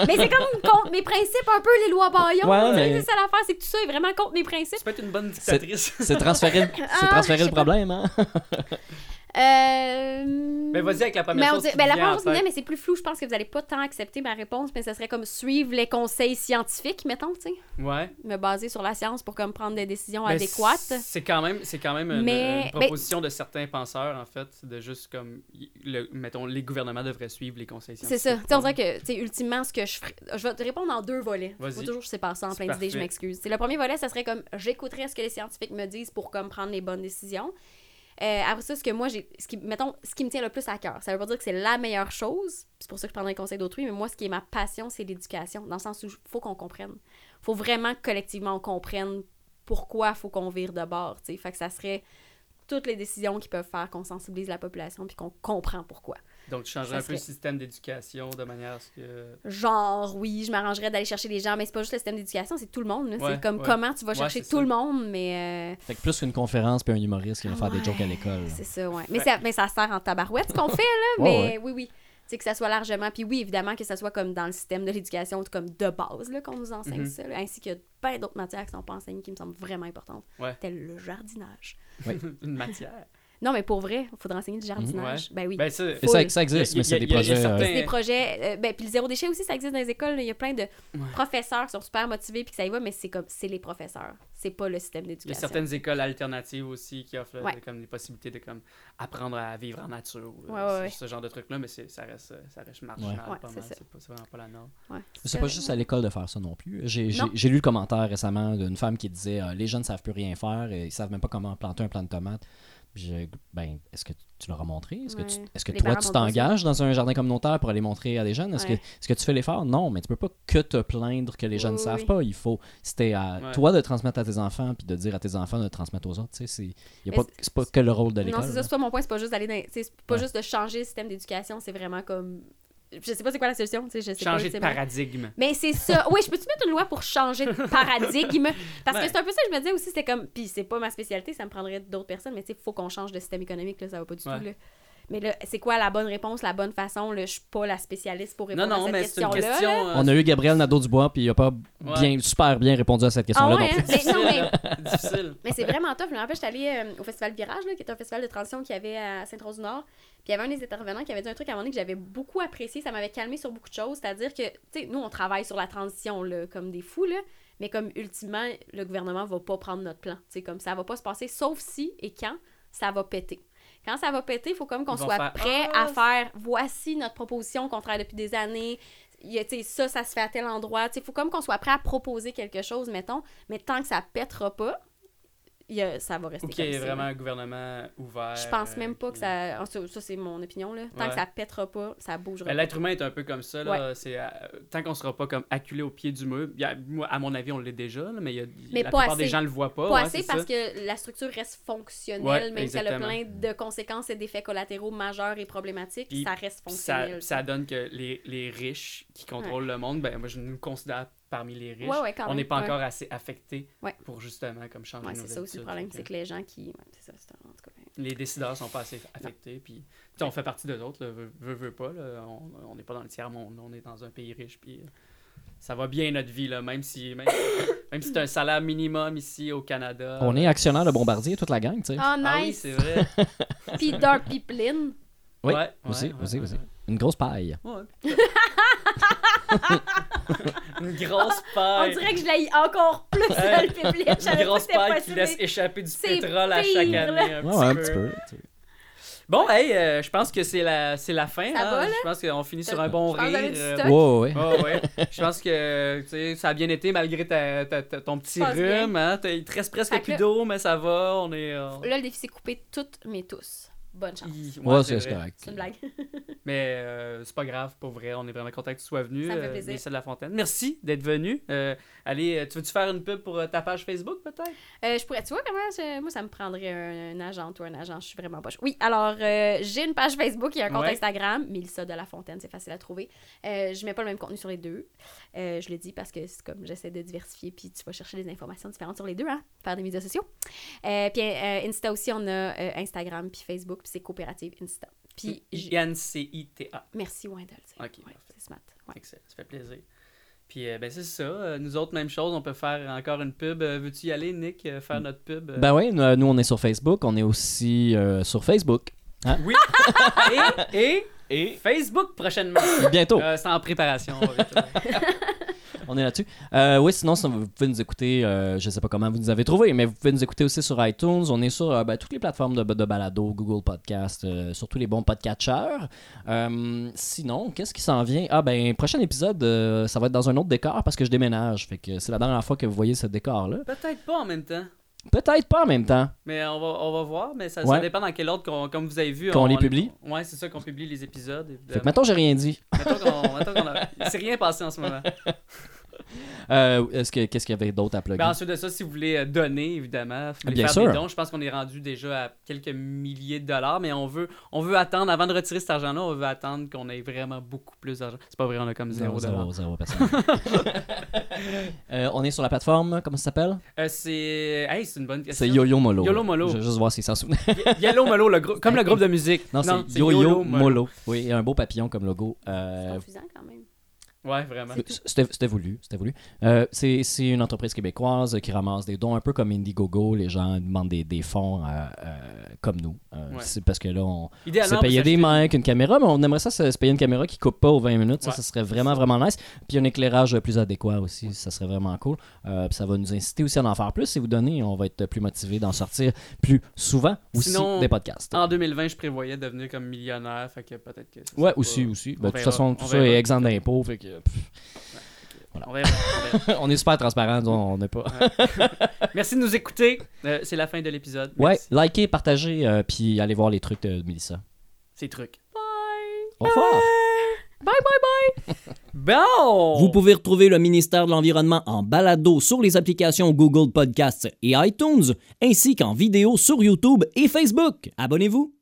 Mais c'est comme contre mes principes un peu, les lois Bayon. Ouais, mais- C'est ça l'affaire, c'est que tout ça est vraiment contre mes principes. Tu peux être une bonne dictatrice. C'est transférer, c'est Ah, transférer le pas. problème, hein? Euh... Mais vas-y avec la première Mais on chose. dit- qui ben, la première chose qui mais c'est plus flou. Je pense que vous allez pas tant accepter ma réponse, mais ça serait comme suivre les conseils scientifiques, mettons, tu sais. Ouais. Me baser sur la science pour comme prendre des décisions Ben, adéquates. C'est quand même, c'est quand même une, Mais- une proposition de certains penseurs, en fait, de juste comme, le, mettons, les gouvernements devraient suivre les conseils C'est scientifiques. ça. Tu sais, on dirait que, tu sais, ultimement, ce que je ferais. Je vais te répondre en deux volets. Vas-y. Faut toujours je sépare ça en C'est plein d'idées, je m'excuse. C'est le premier volet, ça serait comme j'écouterais ce que les scientifiques me disent pour comme prendre les bonnes décisions. Euh, après ça, ce que moi, j'ai. Ce qui, mettons, ce qui me tient le plus à cœur. Ça veut pas dire que c'est la meilleure chose. C'est pour ça que je prendrais le conseil d'autrui, mais moi, ce qui est ma passion, c'est l'éducation. Dans le sens où il faut qu'on comprenne. faut vraiment collectivement, on comprenne pourquoi faut qu'on vire de bord. tu sais. Fait que ça serait toutes les décisions qui peuvent faire qu'on sensibilise la population puis qu'on comprend pourquoi. Donc, tu changerais un peu le système d'éducation de manière à ce que... Genre, oui, je m'arrangerais d'aller chercher les gens, mais c'est pas juste le système d'éducation, c'est tout le monde. Ouais, c'est comme ouais. comment tu vas chercher tout ça. le monde, mais. euh, Fait que plus qu'une conférence puis un humoriste qui va faire des jokes à l'école. C'est ça, ouais. Mais, ça, mais ça sert en tabarouette, ce qu'on fait, là. Ouais, mais oui, oui. Tu sais, que ça soit largement. Puis oui, évidemment, que ça soit comme dans le système de l'éducation, comme de base, là, qu'on nous enseigne Mhm. ça. là. ainsi que plein d'autres matières qui sont pas enseignées qui me semblent vraiment importantes. Ouais. Tel le jardinage. Une matière. Non, mais pour vrai, il faudrait enseigner du jardinage. Ben oui. Ben, ça... Et ça, ça existe, mais c'est des projets. euh, des projets. euh, ben, puis le zéro déchet aussi, ça existe dans les écoles. Il y a plein de professeurs qui sont super motivés puis que ça y va, mais c'est comme c'est les professeurs. C'est pas le système Il y a d'éducation. certaines écoles alternatives aussi qui offrent euh, Ouais. comme des possibilités de comme apprendre à vivre en nature, euh, ouais, ouais. ce genre de trucs là, mais ça reste euh, ça reste marginal Ouais, pas c'est mal, vraiment pas la norme. Ouais. C'est pas juste à l'école de faire ça non plus. J'ai lu le commentaire récemment d'une femme qui disait euh, les jeunes savent plus rien faire et ils savent même pas comment planter un plant de tomate. Je- ben, est-ce que tu leur as montré? Est-ce que, tu- est-ce que Les toi, tu t'engages dans un jardin communautaire pour aller montrer à des jeunes? Est-ce Ouais. que, est-ce que tu fais l'effort? Non, mais tu peux pas que te plaindre que les jeunes ne Oui, savent oui. pas. Il faut, c'était à Ouais. toi de transmettre à tes enfants puis de dire à tes enfants de transmettre aux autres. Tu sais, c'est, y a pas, c'est pas que le rôle de Non, l'école. c'est ça, c'est pas mon point, c'est pas juste d'aller dans. C'est pas Ouais. juste de changer le système d'éducation, c'est vraiment comme. Je sais pas c'est quoi la solution, tu sais, je sais pas. Changer de paradigme. Mais c'est ça. Oui, je peux-tu mettre une loi pour changer de paradigme? Parce que c'est un peu ça que je me disais aussi, c'était comme. Puis c'est pas ma spécialité, ça me prendrait d'autres personnes, mais tu sais, faut qu'on change de système économique, là, ça va pas du Ouais. tout, là. Mais là, c'est quoi la bonne réponse, la bonne façon? Là, je suis pas la spécialiste pour Non, répondre non, à mais cette c'est une question-là. question. là. euh, On a eu Gabriel Nadeau-Dubois puis il a pas bien, super bien répondu à cette Ah question-là ouais, non hein? Mais non, mais difficile. Mais c'est vraiment tough. Je me rappelle, j'étais allée euh, au Festival Virage, là, qui est un festival de transition qu'il y avait à Sainte-Rose-du-Nord. Puis il y avait un des intervenants qui avait dit un truc à un moment donné que j'avais beaucoup apprécié. Ça m'avait calmé sur beaucoup de choses. C'est-à-dire que, tu sais, nous, on travaille sur la transition, là, comme des fous, là. Mais comme, ultimement, le gouvernement va pas prendre notre plan. Tu sais, comme ça va pas se passer, sauf si et quand ça va péter. Quand ça va péter, il faut comme qu'on soit faire, prêt Ah, à faire voici notre proposition qu'on travaille depuis des années. Il y a, tu sais, ça, ça se fait à tel endroit. Il faut comme qu'on soit prêt à proposer quelque chose, mettons. Mais tant que ça pètera pas, y a- ça va rester Ou qu'il y ait vraiment un gouvernement ouvert. Je pense euh, même pas que qui- ça. Ça, ça, c'est mon opinion, là. Tant Ouais. que ça pètera pas, ça bougera. Ben, pas. L'être humain est un peu comme ça. Là. C'est, euh, tant qu'on sera pas comme acculé au pied du mur, a- moi, à mon avis, on l'est déjà, là, mais, il y a, Mais la pas plupart des gens le voient pas. Pas ouais, assez parce ça. que la structure reste fonctionnelle, même si elle a plein de conséquences et d'effets collatéraux majeurs et problématiques, Puis- ça reste ça, fonctionnel. puis ça donne que les, les riches qui contrôlent le monde, ben moi je nous considère parmi les riches. Ouais, ouais, quand on n'est pas ouais. encore assez affectés Ouais. pour justement comme changer Ouais, nos c'est ça aussi le problème, c'est que les gens qui. ouais, c'est ça, c'est un- en tout cas, Les décideurs sont pas assez affectés. Puis tu sais, on fait partie d'eux autres, là, veut, veut, veut pas. là. on n'est pas dans le tiers-monde, on est dans un pays riche. Puis euh, ça va bien notre vie, là, même si même, même si c'est un salaire minimum ici au Canada. On est actionnaire de Bombardier, toute la gang, tu sais. Ah, Ah oui, nice! c'est vrai. Puis Dark Pipeline. Oui, Ouais, aussi, ouais, aussi, ouais, aussi. ouais. Une grosse paille. Ouais. Une grosse On paille. dirait que je l'ai encore plus dans le public. Une grosse paille qui laisse mais- échapper du pétrole à chaque là. année. Un Ouais, petit un peu. petit peu. Bon, hey, euh, je pense que c'est la, c'est la fin. Ça hein. va, là? Je pense qu'on finit sur un bon Je rire. du euh, stock. Ouais, ouais, ouais. Je pense que tu sais, ça a bien été malgré ta, ta- ta- ton petit rhume. Hein? Il te reste presque Fait plus là- d'eau, mais ça va. On est. Là, le défi, c'est couper toutes mes tous. Bonne chance. il- Ouais, ouais, c'est correct. C'est une blague. Mais euh, c'est pas grave, pour vrai. On est vraiment content que tu sois venu. Ça me fait euh, plaisir. Mélissa de la Fontaine. Merci d'être venu. Euh, allez, tu veux-tu faire une pub pour ta page Facebook, peut-être? Euh, je pourrais, tu vois comment je- moi ça me prendrait un, un agent ou un agent, je suis vraiment pas. Oui, alors euh, j'ai une page Facebook et un compte Ouais. Instagram, Mélissa de la Fontaine, c'est facile à trouver. Euh, je mets pas le même contenu sur les deux. Euh, je le dis parce que c'est comme j'essaie de diversifier puis tu vas chercher des informations différentes sur les deux, hein, faire des médias sociaux. Euh, puis euh, Insta aussi, on a euh, Instagram puis Facebook puis c'est coopérative Insta. Puis I-N-C-I-T-A. merci sais. Ok, Ouais, parfait. c'est smart. Ouais. Excellent, ça fait plaisir. Puis, euh, ben, c'est ça. Euh, nous autres, même chose, on peut faire encore une pub. Euh, Veux-tu y aller, Nick, faire notre pub? Ben oui, nous, nous, on est sur Facebook. On est aussi euh, sur Facebook. Oui. et, et, et Facebook prochainement. Bientôt. Euh, c'est en préparation. on est là-dessus. Euh, oui, sinon, vous pouvez nous écouter, euh, je sais pas comment vous nous avez trouvé, mais vous pouvez nous écouter aussi sur iTunes. On est sur euh, ben, toutes les plateformes de, de balado, Google Podcast, euh, surtout les bons podcatchers. Sinon, qu'est-ce qui s'en vient? Ah, ben, prochain épisode, ça va être dans un autre décor parce que je déménage. Fait que c'est la dernière fois que vous voyez ce décor-là. Peut-être pas en même temps. Peut-être pas en même temps. Mais on va, on va voir. Mais ça, dépend dans quel ordre, comme vous avez vu. Qu'on on- les publie? Ouais, c'est ça qu'on publie les épisodes. Fait que maintenant, j'ai rien dit. Mettons qu'on- qu'on a... Il s'est rien passé en ce moment. Euh, est-ce que, qu'est-ce qu'il y avait d'autre à plugger? Ben, ensuite de ça, si vous voulez euh, donner, évidemment, si vous voulez Bien faire sûr. des dons, je pense qu'on est rendu déjà à quelques milliers de dollars, mais on veut, on veut attendre, avant de retirer cet argent-là, on veut attendre qu'on ait vraiment beaucoup plus d'argent. C'est pas vrai, on a comme zéro Zéro, dollar. zéro, zéro personne. Euh, on est sur la plateforme, comment ça s'appelle? Euh, c'est... Hey, c'est une bonne question. C'est Yo-Yo Molo. Yolo Molo. Je vais juste voir s'il s'en souvient. Ye- Yellow Molo, le grou- comme le groupe de musique. Non, c'est Yo-Yo Molo. Oui, et un beau papillon comme logo. C'est confusant quand même. Ouais, vraiment. C'était voulu, c'était voulu. Euh, c'est une entreprise québécoise qui ramasse des dons un peu comme Indiegogo. Les gens demandent des, des fonds euh, euh, comme nous. Euh, Ouais. C'est parce que là, on s'est payé des mics, une caméra, mais on aimerait ça se payer une caméra qui coupe pas aux 20 minutes. Ça, Ouais. ça serait vraiment, vraiment nice. Puis un éclairage plus adéquat aussi, ça serait vraiment cool. Euh, ça va nous inciter aussi à en faire plus. Si vous donnez, on va être plus motivé d'en sortir plus souvent aussi Sinon, des podcasts. En 2020, je prévoyais devenir comme millionnaire, fait que peut-être que... Ouais, aussi, pas- aussi. Ben, de toute façon, on tout ça est exempt d'impôts. Fait que, pff, On verra, on verra. on est super transparent, on n'est pas. Merci de nous écouter. Euh, c'est la fin de l'épisode. Ouais, likez, partagez, euh, puis allez voir les trucs de Mélissa. Ces trucs. Au revoir! Bye, bye, bye! Bon! Vous pouvez retrouver le ministère de l'Environnement en balado sur les applications Google Podcasts et iTunes, ainsi qu'en vidéo sur YouTube et Facebook. Abonnez-vous!